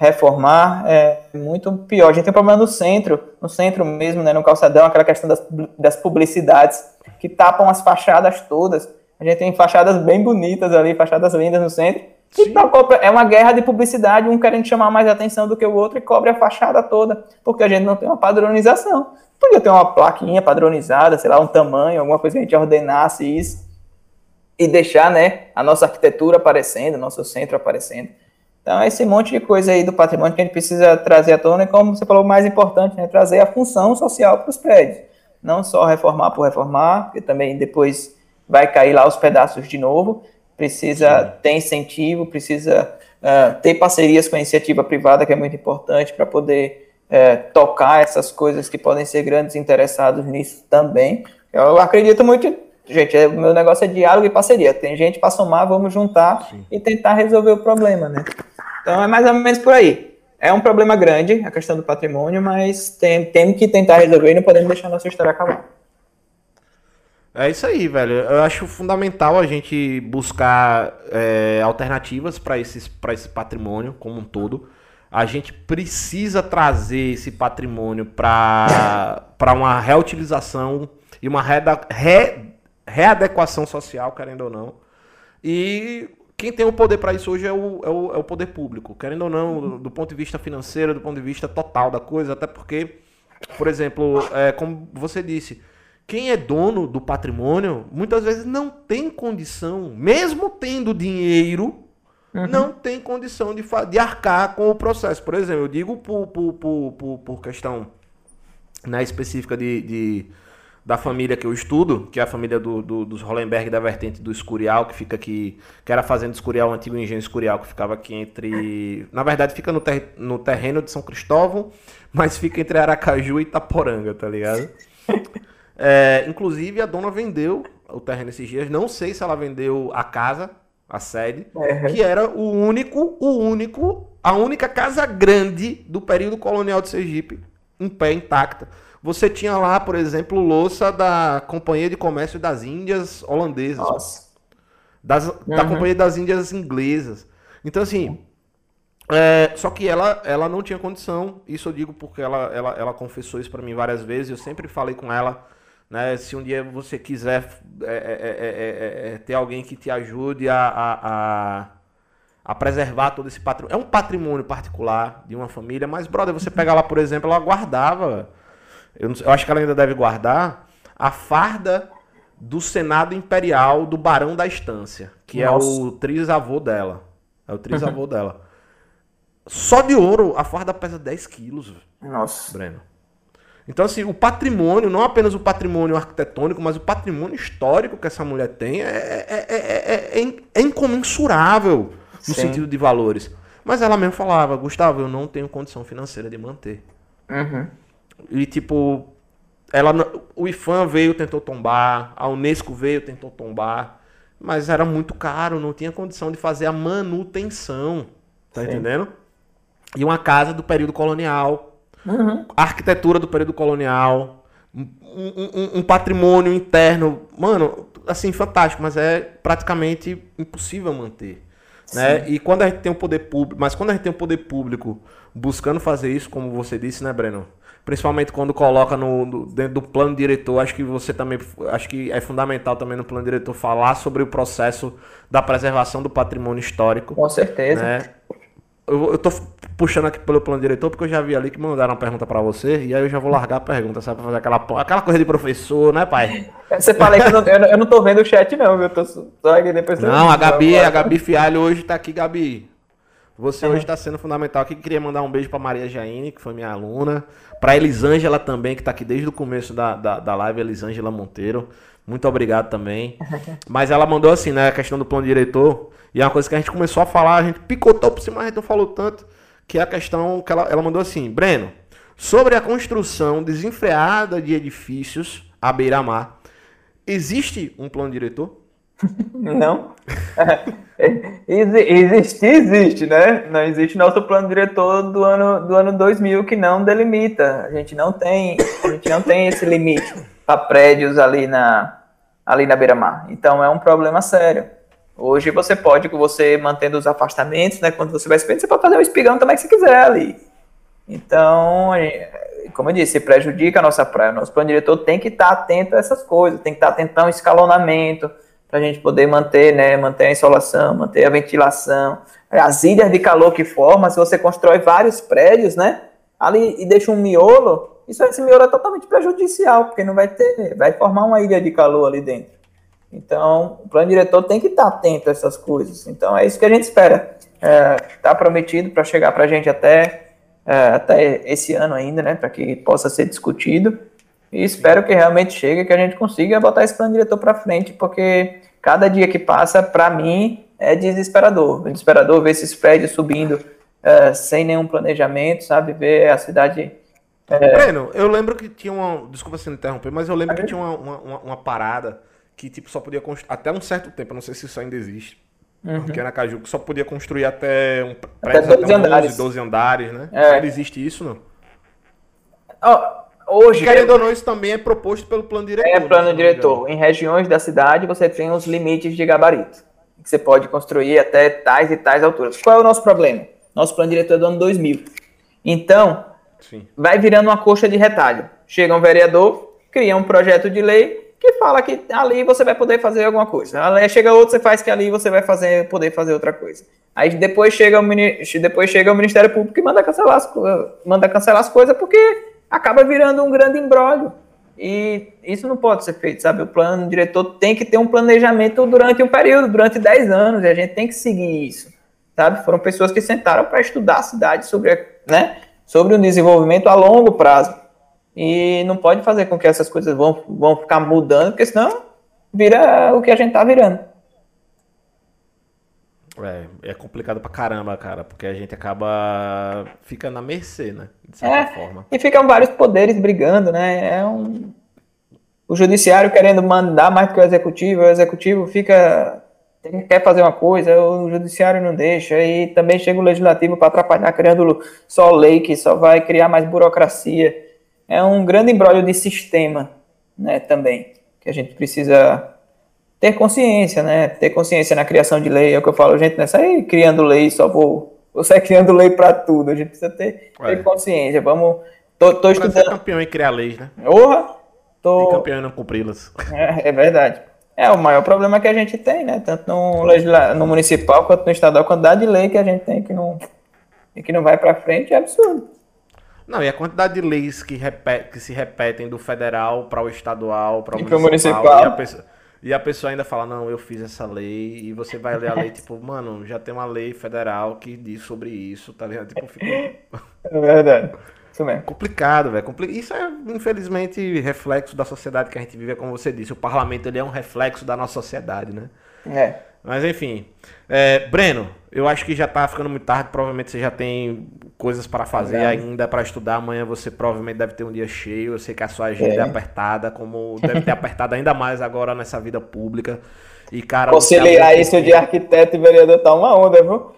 reformar é muito pior. A gente tem um problema no centro, no centro mesmo, né, no calçadão, aquela questão das, das publicidades que tapam as fachadas todas. A gente tem fachadas bem bonitas ali, fachadas lindas no centro. E é uma guerra de publicidade, um querendo chamar mais atenção do que o outro e cobre a fachada toda, porque a gente não tem uma padronização. Podia ter uma plaquinha padronizada, sei lá, um tamanho, alguma coisa que a gente ordenasse isso. e deixar né, a nossa arquitetura aparecendo, nosso centro aparecendo. Então, esse monte de coisa aí do patrimônio que a gente precisa trazer à tona, e como você falou, o mais importante, né, trazer a função social para os prédios. Não só reformar por reformar, porque também depois vai cair lá os pedaços de novo. Precisa Sim. ter incentivo, precisa uh, ter parcerias com a iniciativa privada, que é muito importante para poder uh, tocar essas coisas que podem ser grandes interessados nisso também. Eu acredito muito gente, é, o meu negócio é diálogo e parceria. Tem gente para somar, vamos juntar Sim. e tentar resolver o problema, né? Então é mais ou menos por aí. É um problema grande a questão do patrimônio, mas tem, temos que tentar resolver e não podemos deixar a nossa história acabar. É isso aí, velho. Eu acho fundamental a gente buscar é, alternativas para esse patrimônio como um todo. A gente precisa trazer esse patrimônio para uma reutilização e uma reda, re, readequação social, querendo ou não. E quem tem o poder para isso hoje é o, é, o, é o poder público, querendo ou não, do, do, ponto de vista financeiro, do ponto de vista total da coisa, até porque, por exemplo, é, como você disse, quem é dono do patrimônio muitas vezes não tem condição, mesmo tendo dinheiro, uhum. não tem condição de, de arcar com o processo. Por exemplo, eu digo por, por, por, por, por questão né, específica de, de da família que eu estudo, que é a família do, do, dos Hollenberg da vertente do Escurial, que fica aqui, que era fazenda Escurial, o antigo engenho Escurial, que ficava aqui entre, na verdade fica no, ter, no terreno de São Cristóvão, mas fica entre Aracaju e Itaporanga, tá ligado? [laughs] É, inclusive a dona vendeu o terreno esses dias, não sei se ela vendeu a casa, a sede, é. que era o único, o único, a única casa grande do período colonial de Sergipe, em pé intacta. Você tinha lá, por exemplo, louça da Companhia de Comércio das Índias Holandesas. Nossa. Das, uhum. Da Companhia das Índias Inglesas. Então, assim. É, só que ela, ela não tinha condição. Isso eu digo porque ela, ela, ela confessou isso para mim várias vezes. Eu sempre falei com ela. Né, se um dia você quiser é, é, é, ter alguém que te ajude a, a, a, a, preservar todo esse patrimônio. É um patrimônio particular de uma família, mas, brother, você pega lá, por exemplo, ela guardava eu, eu acho que ela ainda deve guardar a farda do Senado Imperial do Barão da Estância, que Nossa. é o trisavô dela. É o trisavô [laughs] dela. Só de ouro, a farda pesa 10 quilos. Nossa. Breno. Então, assim, o patrimônio, não apenas o patrimônio arquitetônico, mas o patrimônio histórico que essa mulher tem é, é, é, é incomensurável no Sim. sentido de valores. Mas ela mesmo falava, Gustavo, eu não tenho condição financeira de manter. Uhum. E tipo, ela, o IFAM veio, tentou tombar, a Unesco veio, tentou tombar, mas era muito caro, não tinha condição de fazer a manutenção, tá Sim. entendendo? E uma casa do período colonial, uhum. arquitetura do período colonial, um, um, um, patrimônio interno, mano, assim, fantástico, mas é praticamente impossível manter. Né? E quando a gente tem o poder público, mas quando a gente tem o poder público buscando fazer isso, como você disse, né, Breno? Principalmente quando coloca no, dentro do plano diretor, acho que você também acho que é fundamental também no plano diretor falar sobre o processo da preservação do patrimônio histórico. Com certeza. Né? Eu, eu tô puxando aqui pelo plano diretor porque eu já vi ali que mandaram uma pergunta para você e aí eu já vou largar a pergunta, sabe, pra fazer aquela, aquela coisa de professor, né, pai? [laughs] Você fala que eu não, eu não tô vendo o chat não, eu tô só aqui depois. Não, a Gabi, a Gabi Fialho hoje tá aqui, Gabi. Você hoje está sendo fundamental aqui. Queria mandar um beijo para Maria Jaine, que foi minha aluna. Para Elisângela também, que está aqui desde o começo da, da, da live, Elisângela Monteiro. Muito obrigado também. [laughs] Mas ela mandou assim, né? A questão do plano diretor. E é uma coisa que a gente começou a falar, a gente picotou por cima, a gente não falou tanto. Que é a questão que ela, ela mandou assim: Breno, sobre a construção desenfreada de edifícios à beira-mar, existe um plano diretor? Não. existe, existe, né? Não existe nosso plano diretor do ano, do ano 2000 que não delimita. A gente não tem, a gente não tem esse limite para prédios ali na, ali na beira-mar. Então é um problema sério. Hoje você pode, você mantendo os afastamentos, né? Quando você vai esperando, você pode fazer um espigão também que você quiser ali. Então, como eu disse, prejudica a nossa praia. Nosso plano diretor tem que estar atento a essas coisas, tem que estar atento ao escalonamento para a gente poder manter, né, manter a insolação, manter a ventilação, as ilhas de calor que forma, se você constrói vários prédios, né, ali e deixa um miolo, isso esse miolo é totalmente prejudicial, porque não vai ter, vai formar uma ilha de calor ali dentro. Então, o plano diretor tem que estar atento a essas coisas. Então, é isso que a gente espera. Está é, tá prometido para chegar para a gente até, é, até esse ano ainda, né? Para que possa ser discutido. E espero que realmente chegue, que a gente consiga botar esse plano diretor para frente, porque cada dia que passa, para mim, é desesperador. É desesperador ver esses prédios subindo é, sem nenhum planejamento, sabe? Ver a cidade. É... Breno, eu lembro que tinha uma. Desculpa se interromper, mas eu lembro que tinha uma, uma, uma parada que tipo, só podia construir. Até um certo tempo, não sei se isso ainda existe. Uhum. Porque na Caju só podia construir até um prédio até 12 andares. 12 andares, né? É. Ainda existe isso, não? Oh, Hoje, Querendo ou não, isso também é proposto pelo plano diretor. É né, plano diretor. Em regiões da cidade, você tem os limites de gabarito. Que você pode construir até tais e tais alturas. Qual é o nosso problema? Nosso plano diretor é do ano 2000. Então, Sim. vai virando uma coxa de retalho. Chega um vereador, cria um projeto de lei que fala que ali você vai poder fazer alguma coisa. Ali chega outro, você faz que ali você vai fazer, poder fazer outra coisa. Aí depois chega o, depois chega o Ministério Público e manda cancelar as, manda cancelar as coisas porque acaba virando um grande embrólio. E isso não pode ser feito, sabe? O plano diretor tem que ter um planejamento durante um período, durante 10 anos, e a gente tem que seguir isso, sabe? Foram pessoas que sentaram para estudar a cidade sobre, né, sobre o desenvolvimento a longo prazo. E não pode fazer com que essas coisas vão, vão ficar mudando, porque senão vira o que a gente está virando. É, é complicado pra caramba, cara, porque a gente acaba fica na mercê, né? De certa é, forma. E ficam vários poderes brigando, né? É um. O judiciário querendo mandar mais do que o executivo, o executivo fica. quer fazer uma coisa, o judiciário não deixa, e também chega o legislativo para atrapalhar, criando só lei que só vai criar mais burocracia. É um grande embrólio de sistema, né? Também, que a gente precisa ter consciência, né? Ter consciência na criação de lei. É o que eu falo, gente, não é sair criando lei, só vou. Você é criando lei para tudo. A gente precisa ter, ter consciência. Vamos. Tô, tô estudando. Ser campeão em criar leis, né? Porra! Tô... E campeão em não cumpri-las. É, é, verdade. É o maior problema que a gente tem, né? Tanto no, legisla... no municipal quanto no estadual, a quantidade de lei que a gente tem que não, e que não vai para frente é absurdo. Não, e a quantidade de leis que, repete, que se repetem do federal para o estadual, para o municipal. municipal. E a pessoa e a pessoa ainda fala, não, eu fiz essa lei, e você vai ler a lei, tipo, mano, já tem uma lei federal que diz sobre isso, tá ligado? Tipo, fica... É verdade. Isso mesmo. Complicado, velho. Isso é, infelizmente, reflexo da sociedade que a gente vive, como você disse. O parlamento ele é um reflexo da nossa sociedade, né? É. Mas enfim. É, Breno, eu acho que já tá ficando muito tarde. Provavelmente você já tem coisas para fazer é. ainda, para estudar. Amanhã você provavelmente deve ter um dia cheio. Eu sei que a sua agenda é, é apertada, como deve ter [laughs] apertado ainda mais agora nessa vida pública. E, cara. Conciliar isso de arquiteto e vereador tá uma onda, viu?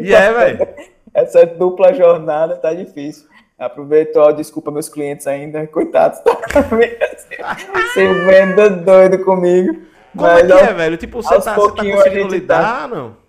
E é, velho. [laughs] Essa dupla jornada tá difícil. Aproveito, ó, desculpa meus clientes ainda, coitados, tá [laughs] se vendo doido comigo. Como Mas, é que é, velho? Tipo, você tá, você tá conseguindo lidar, tá... não?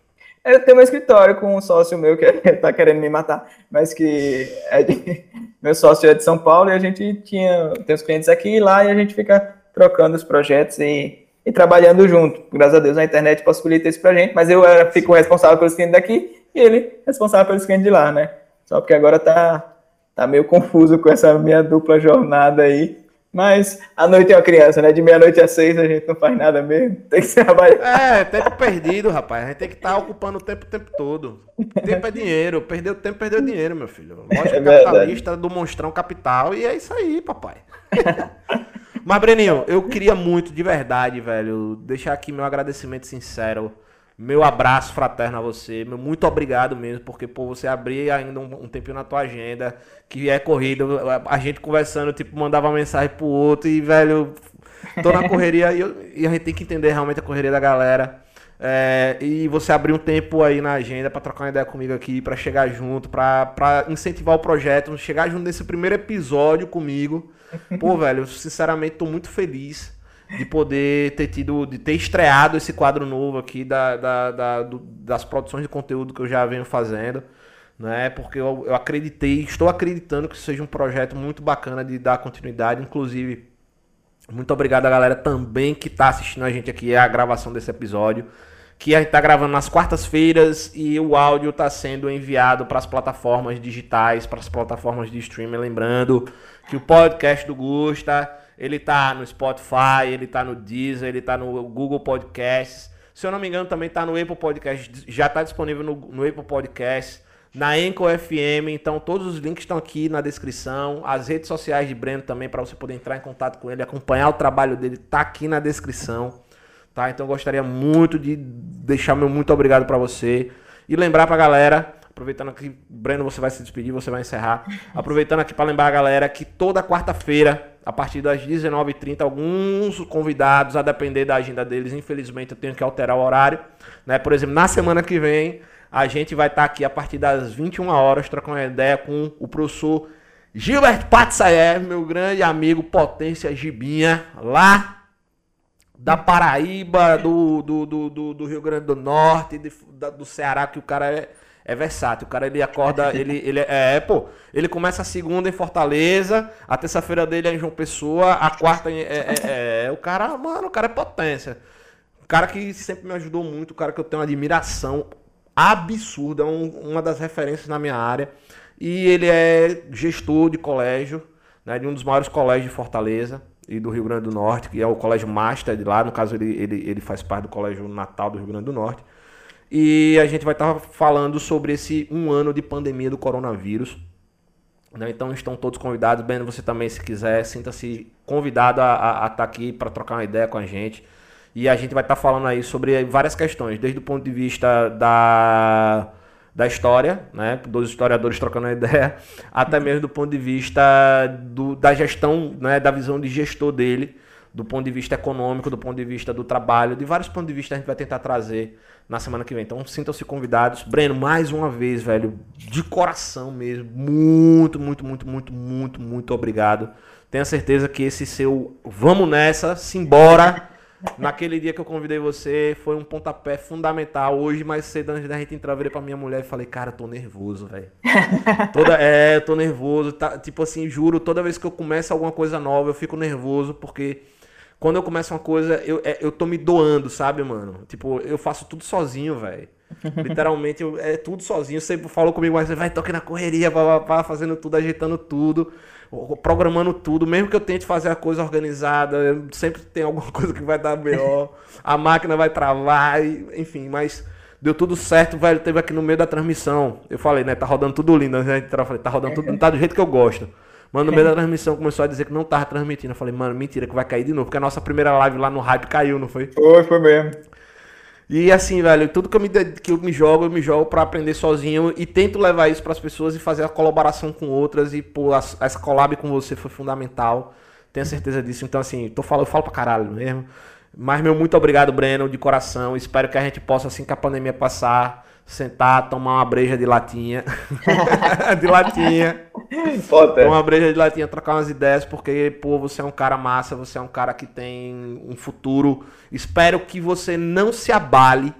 Eu tenho um escritório com um sócio meu que [laughs] tá querendo me matar, mas que é de... [laughs] meu sócio é de São Paulo e a gente tinha tem os clientes aqui e lá e a gente fica trocando os projetos e, e trabalhando junto. Graças a Deus a internet possibilita isso pra gente, mas eu era, fico responsável pelos clientes daqui e ele responsável pelos clientes de lá, né? Só porque agora tá, tá meio confuso com essa minha dupla jornada aí. Mas a noite é uma criança, né? De meia-noite às seis a gente não faz nada mesmo. Tem que trabalhar. É, tempo perdido, rapaz. A gente tem que estar tá ocupando o tempo o tempo todo. Tempo é dinheiro. Perdeu tempo, perdeu dinheiro, meu filho. Lógico, é capitalista do monstrão capital. E é isso aí, papai. Mas, Breninho, eu queria muito, de verdade, velho, deixar aqui meu agradecimento sincero meu abraço fraterno a você, meu muito obrigado mesmo, porque por você abrir ainda um, um tempinho na tua agenda, que é corrida, a, gente conversando, tipo, mandava uma mensagem pro outro e, velho, tô na correria e, eu, e a gente tem que entender realmente a correria da galera. É, e você abrir um tempo aí na agenda para trocar uma ideia comigo aqui, para chegar junto, para incentivar o projeto, chegar junto nesse primeiro episódio comigo. Pô, velho, sinceramente tô muito feliz de poder ter tido, de ter estreado esse quadro novo aqui da, da, da do, das produções de conteúdo que eu já venho fazendo, né? Porque eu, eu acreditei, estou acreditando que seja um projeto muito bacana de dar continuidade, inclusive muito obrigado a galera também que está assistindo a gente aqui a gravação desse episódio, que a gente está gravando nas quartas-feiras e o áudio está sendo enviado para as plataformas digitais, para as plataformas de streaming, lembrando que o podcast do Gusta Ele tá no Spotify, ele tá no Deezer, ele tá no Google Podcasts. Se eu não me engano, também tá no Apple Podcast. Já tá disponível no, no Apple Podcast, na Anchor FM. Então, todos os links estão aqui na descrição. As redes sociais de Breno também, para você poder entrar em contato com ele, acompanhar o trabalho dele, tá aqui na descrição. Tá? Então, gostaria muito de deixar meu muito obrigado para você. E lembrar pra galera Aproveitando aqui, Breno, você vai se despedir, você vai encerrar. Aproveitando aqui para lembrar a galera que toda quarta-feira, a partir das 19h30, alguns convidados, a depender da agenda deles, infelizmente eu tenho que alterar o horário. Né? Por exemplo, na semana que vem, a gente vai estar tá aqui a partir das 21 horas, trocando uma ideia com o professor Gilberto Patsaev, meu grande amigo Potência Gibinha, lá da Paraíba, do, do, do, do, Rio Grande do Norte, de, da, do Ceará, que o cara é é versátil. O cara ele acorda, [laughs] ele, ele é, é, pô, ele começa a segunda em Fortaleza, a terça-feira dele é em João Pessoa, a quarta é, é, é, é, o cara, mano, o cara é potência. O cara que sempre me ajudou muito, o cara que eu tenho uma admiração absurda, um, uma das referências na minha área. E ele é gestor de colégio, né, de um dos maiores colégios de Fortaleza e do Rio Grande do Norte, que é o Colégio Master de lá. No caso, ele, ele, ele faz parte do Colégio Natal do Rio Grande do Norte. E a gente vai estar falando sobre esse um ano de pandemia do coronavírus. Né? Então estão todos convidados. Ben, você também, se quiser, sinta-se convidado a, estar tá aqui para trocar uma ideia com a gente. E a gente vai estar falando aí sobre várias questões, desde o ponto de vista da, da história, né? Dos historiadores trocando ideia, [laughs] até mesmo do ponto de vista do, da gestão, né? da visão de gestor dele, do ponto de vista econômico, do ponto de vista do trabalho, de vários pontos de vista a gente vai tentar trazer na semana que vem. Então sintam-se convidados. Breno, mais uma vez, velho, de coração mesmo, muito, muito, muito, muito, muito, muito obrigado. Tenha certeza que esse seu vamos nessa, simbora. Naquele dia que eu convidei você, foi um pontapé fundamental. Hoje, mais cedo, antes da gente entrar, eu virei pra minha mulher e falei, cara, eu tô nervoso, velho. [laughs] Toda... É, eu tô nervoso. Tá... Tipo assim, juro, toda vez que eu começo alguma coisa nova, eu fico nervoso, porque quando eu começo uma coisa, eu, é, eu tô me doando, sabe, mano? Tipo, eu faço tudo sozinho, velho. [laughs] Literalmente, eu, é tudo sozinho. Você falou comigo, mas você vai tocar na correria, pá, pá, fazendo tudo, ajeitando tudo, programando tudo. Mesmo que eu tente fazer a coisa organizada, sempre tem alguma [laughs] coisa que vai dar melhor. a máquina vai travar, e, enfim, mas deu tudo certo, velho. Teve aqui no meio da transmissão. Eu falei, né? Tá rodando tudo lindo. Né? Eu falei, tá rodando tudo, não tá do jeito que eu gosto. Mano, no meio da transmissão começou a dizer que não tava transmitindo. Eu falei, mano, mentira, que vai cair de novo. Porque a nossa primeira live lá no hype caiu, não foi? Foi, foi mesmo. E assim, velho, tudo que eu me, que eu me jogo, eu me jogo para aprender sozinho e tento levar isso para as pessoas e fazer a colaboração com outras. E, pô, essa collab com você foi fundamental. Tenho certeza disso. Então, assim, tô falando, eu falo pra caralho mesmo. Mas, meu, muito obrigado, Breno, de coração. Espero que a gente possa, assim que a pandemia passar, sentar, tomar uma breja de latinha. [laughs] de latinha. Tomar uma breja de latinha, trocar umas ideias, porque, pô, você é um cara massa, você é um cara que tem um futuro. Espero que você não se abale.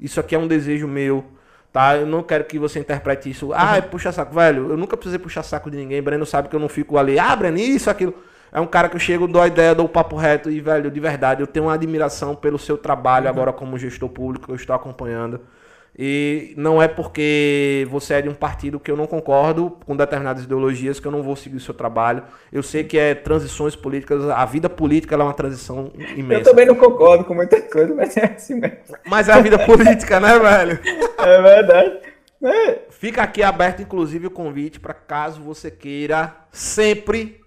Isso aqui é um desejo meu, tá? Eu não quero que você interprete isso. Ah, uhum. puxa saco, velho. Eu nunca precisei puxar saco de ninguém. Breno sabe que eu não fico ali. Ah, Breno, isso, aquilo. É um cara que eu chego, dou a ideia, dou o papo reto e, velho, de verdade, eu tenho uma admiração pelo seu trabalho uhum. agora como gestor público, eu estou acompanhando. E não é porque você é de um partido que eu não concordo com determinadas ideologias que eu não vou seguir o seu trabalho. Eu sei que é transições políticas, a vida política é uma transição imensa. Eu também não concordo com muita coisa, mas é assim mesmo. Mas é a vida política, né, velho? É verdade. É. Fica aqui aberto, inclusive, o convite para caso você queira sempre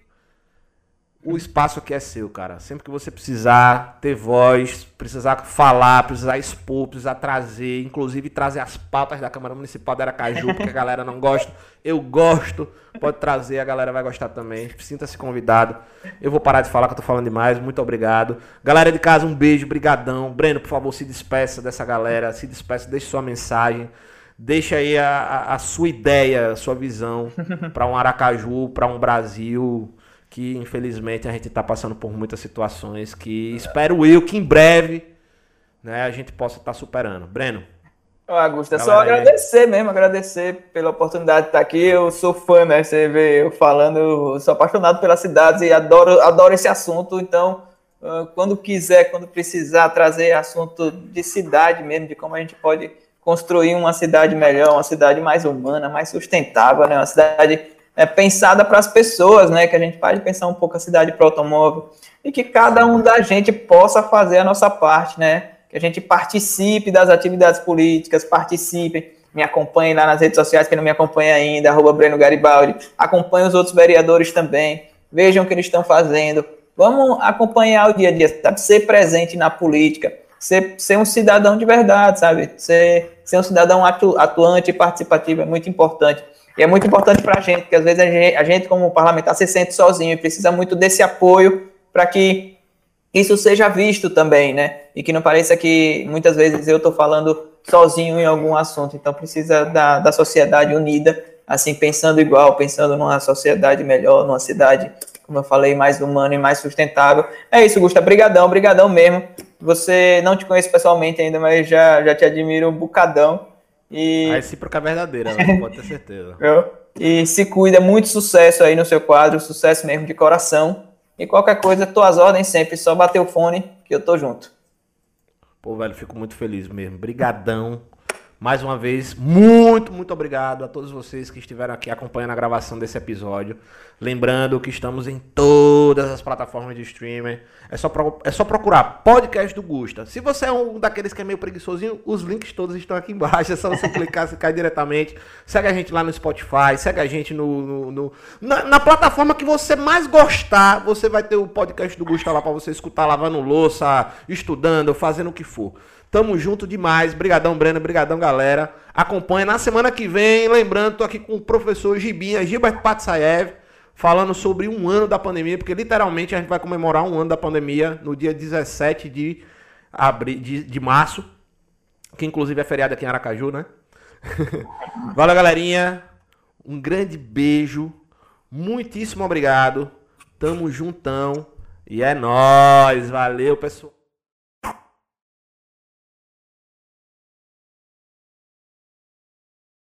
o espaço aqui é seu, cara. Sempre que você precisar ter voz, precisar falar, precisar expor, precisar trazer, inclusive trazer as pautas da Câmara Municipal de Aracaju, porque a galera não gosta. Eu gosto. Pode trazer, a galera vai gostar também. Sinta-se convidado. Eu vou parar de falar que eu tô falando demais. Muito obrigado. Galera de casa, um beijo, brigadão. Breno, por favor, se despeça dessa galera, se despeça, deixe sua mensagem. Deixa aí a, a, a sua ideia, a sua visão para um Aracaju, para um Brasil que infelizmente a gente está passando por muitas situações que espero eu que em breve né, a gente possa estar tá superando. Breno. Ô, Augusto, é só agradecer mesmo, agradecer pela oportunidade de estar aqui. Eu sou fã, né? Você vê eu falando, eu sou apaixonado pelas cidades e adoro, adoro esse assunto. Então, ah, quando quiser, quando precisar trazer assunto de cidade mesmo, de como a gente pode construir uma cidade melhor, uma cidade mais humana, mais sustentável, né? Uma cidade é pensada para as pessoas, né? Que a gente pode pensar um pouco a cidade para o automóvel e que cada um da gente possa fazer a nossa parte, né? Que a gente participe das atividades políticas, participe, me acompanhe lá nas redes sociais, quem não me acompanha ainda, arroba Breno Garibaldi, acompanhe os outros vereadores também, vejam o que eles estão fazendo, vamos acompanhar o dia a dia, sabe? Ser presente na política, ser, ser um cidadão de verdade, sabe? Ser, ser um cidadão atu, atuante e participativo é muito importante. E é muito importante para a gente, porque às vezes a gente, a gente, como parlamentar, se sente sozinho e precisa muito desse apoio para que isso seja visto também, né? E que não pareça que muitas vezes eu estou falando sozinho em algum assunto. Então precisa da, da sociedade unida, assim, pensando igual, pensando numa sociedade melhor, numa cidade, como eu falei, mais humana e mais sustentável. É isso, Gusta. Brigadão, brigadão mesmo. Você não te conheço pessoalmente ainda, mas já, já te admiro um bocadão. E... A recíproca é verdadeira, né? pode ter certeza. [laughs] e se cuida, muito sucesso aí no seu quadro, sucesso mesmo de coração. E qualquer coisa, tô às ordens sempre, só bater o fone que eu tô junto. Pô, velho, fico muito feliz mesmo. Brigadão. Mais uma vez, muito, muito obrigado a todos vocês que estiveram aqui acompanhando a gravação desse episódio. Lembrando que estamos em todas as plataformas de streaming. É só, pro, é só procurar podcast do Gusta. Se você é um daqueles que é meio preguiçosinho, os links todos estão aqui embaixo. [laughs] É só você clicar, você cai diretamente. Segue a gente lá no Spotify, segue a gente no, no, no na, na, plataforma que você mais gostar. Você vai ter o podcast do Gusta lá para você escutar lavando louça, estudando, fazendo o que for. Tamo junto demais. Brigadão, Breno. Brigadão, galera. Acompanha na semana que vem. Lembrando, tô aqui com o professor Gibinha, Gilberto Patsaev, falando sobre um ano da pandemia, porque literalmente a gente vai comemorar um ano da pandemia no dia 17 de, abril, de, de março, que inclusive é feriado aqui em Aracaju, né? [laughs] Valeu, galerinha. Um grande beijo. Muitíssimo obrigado. Tamo juntão. E é nóis. Valeu, pessoal.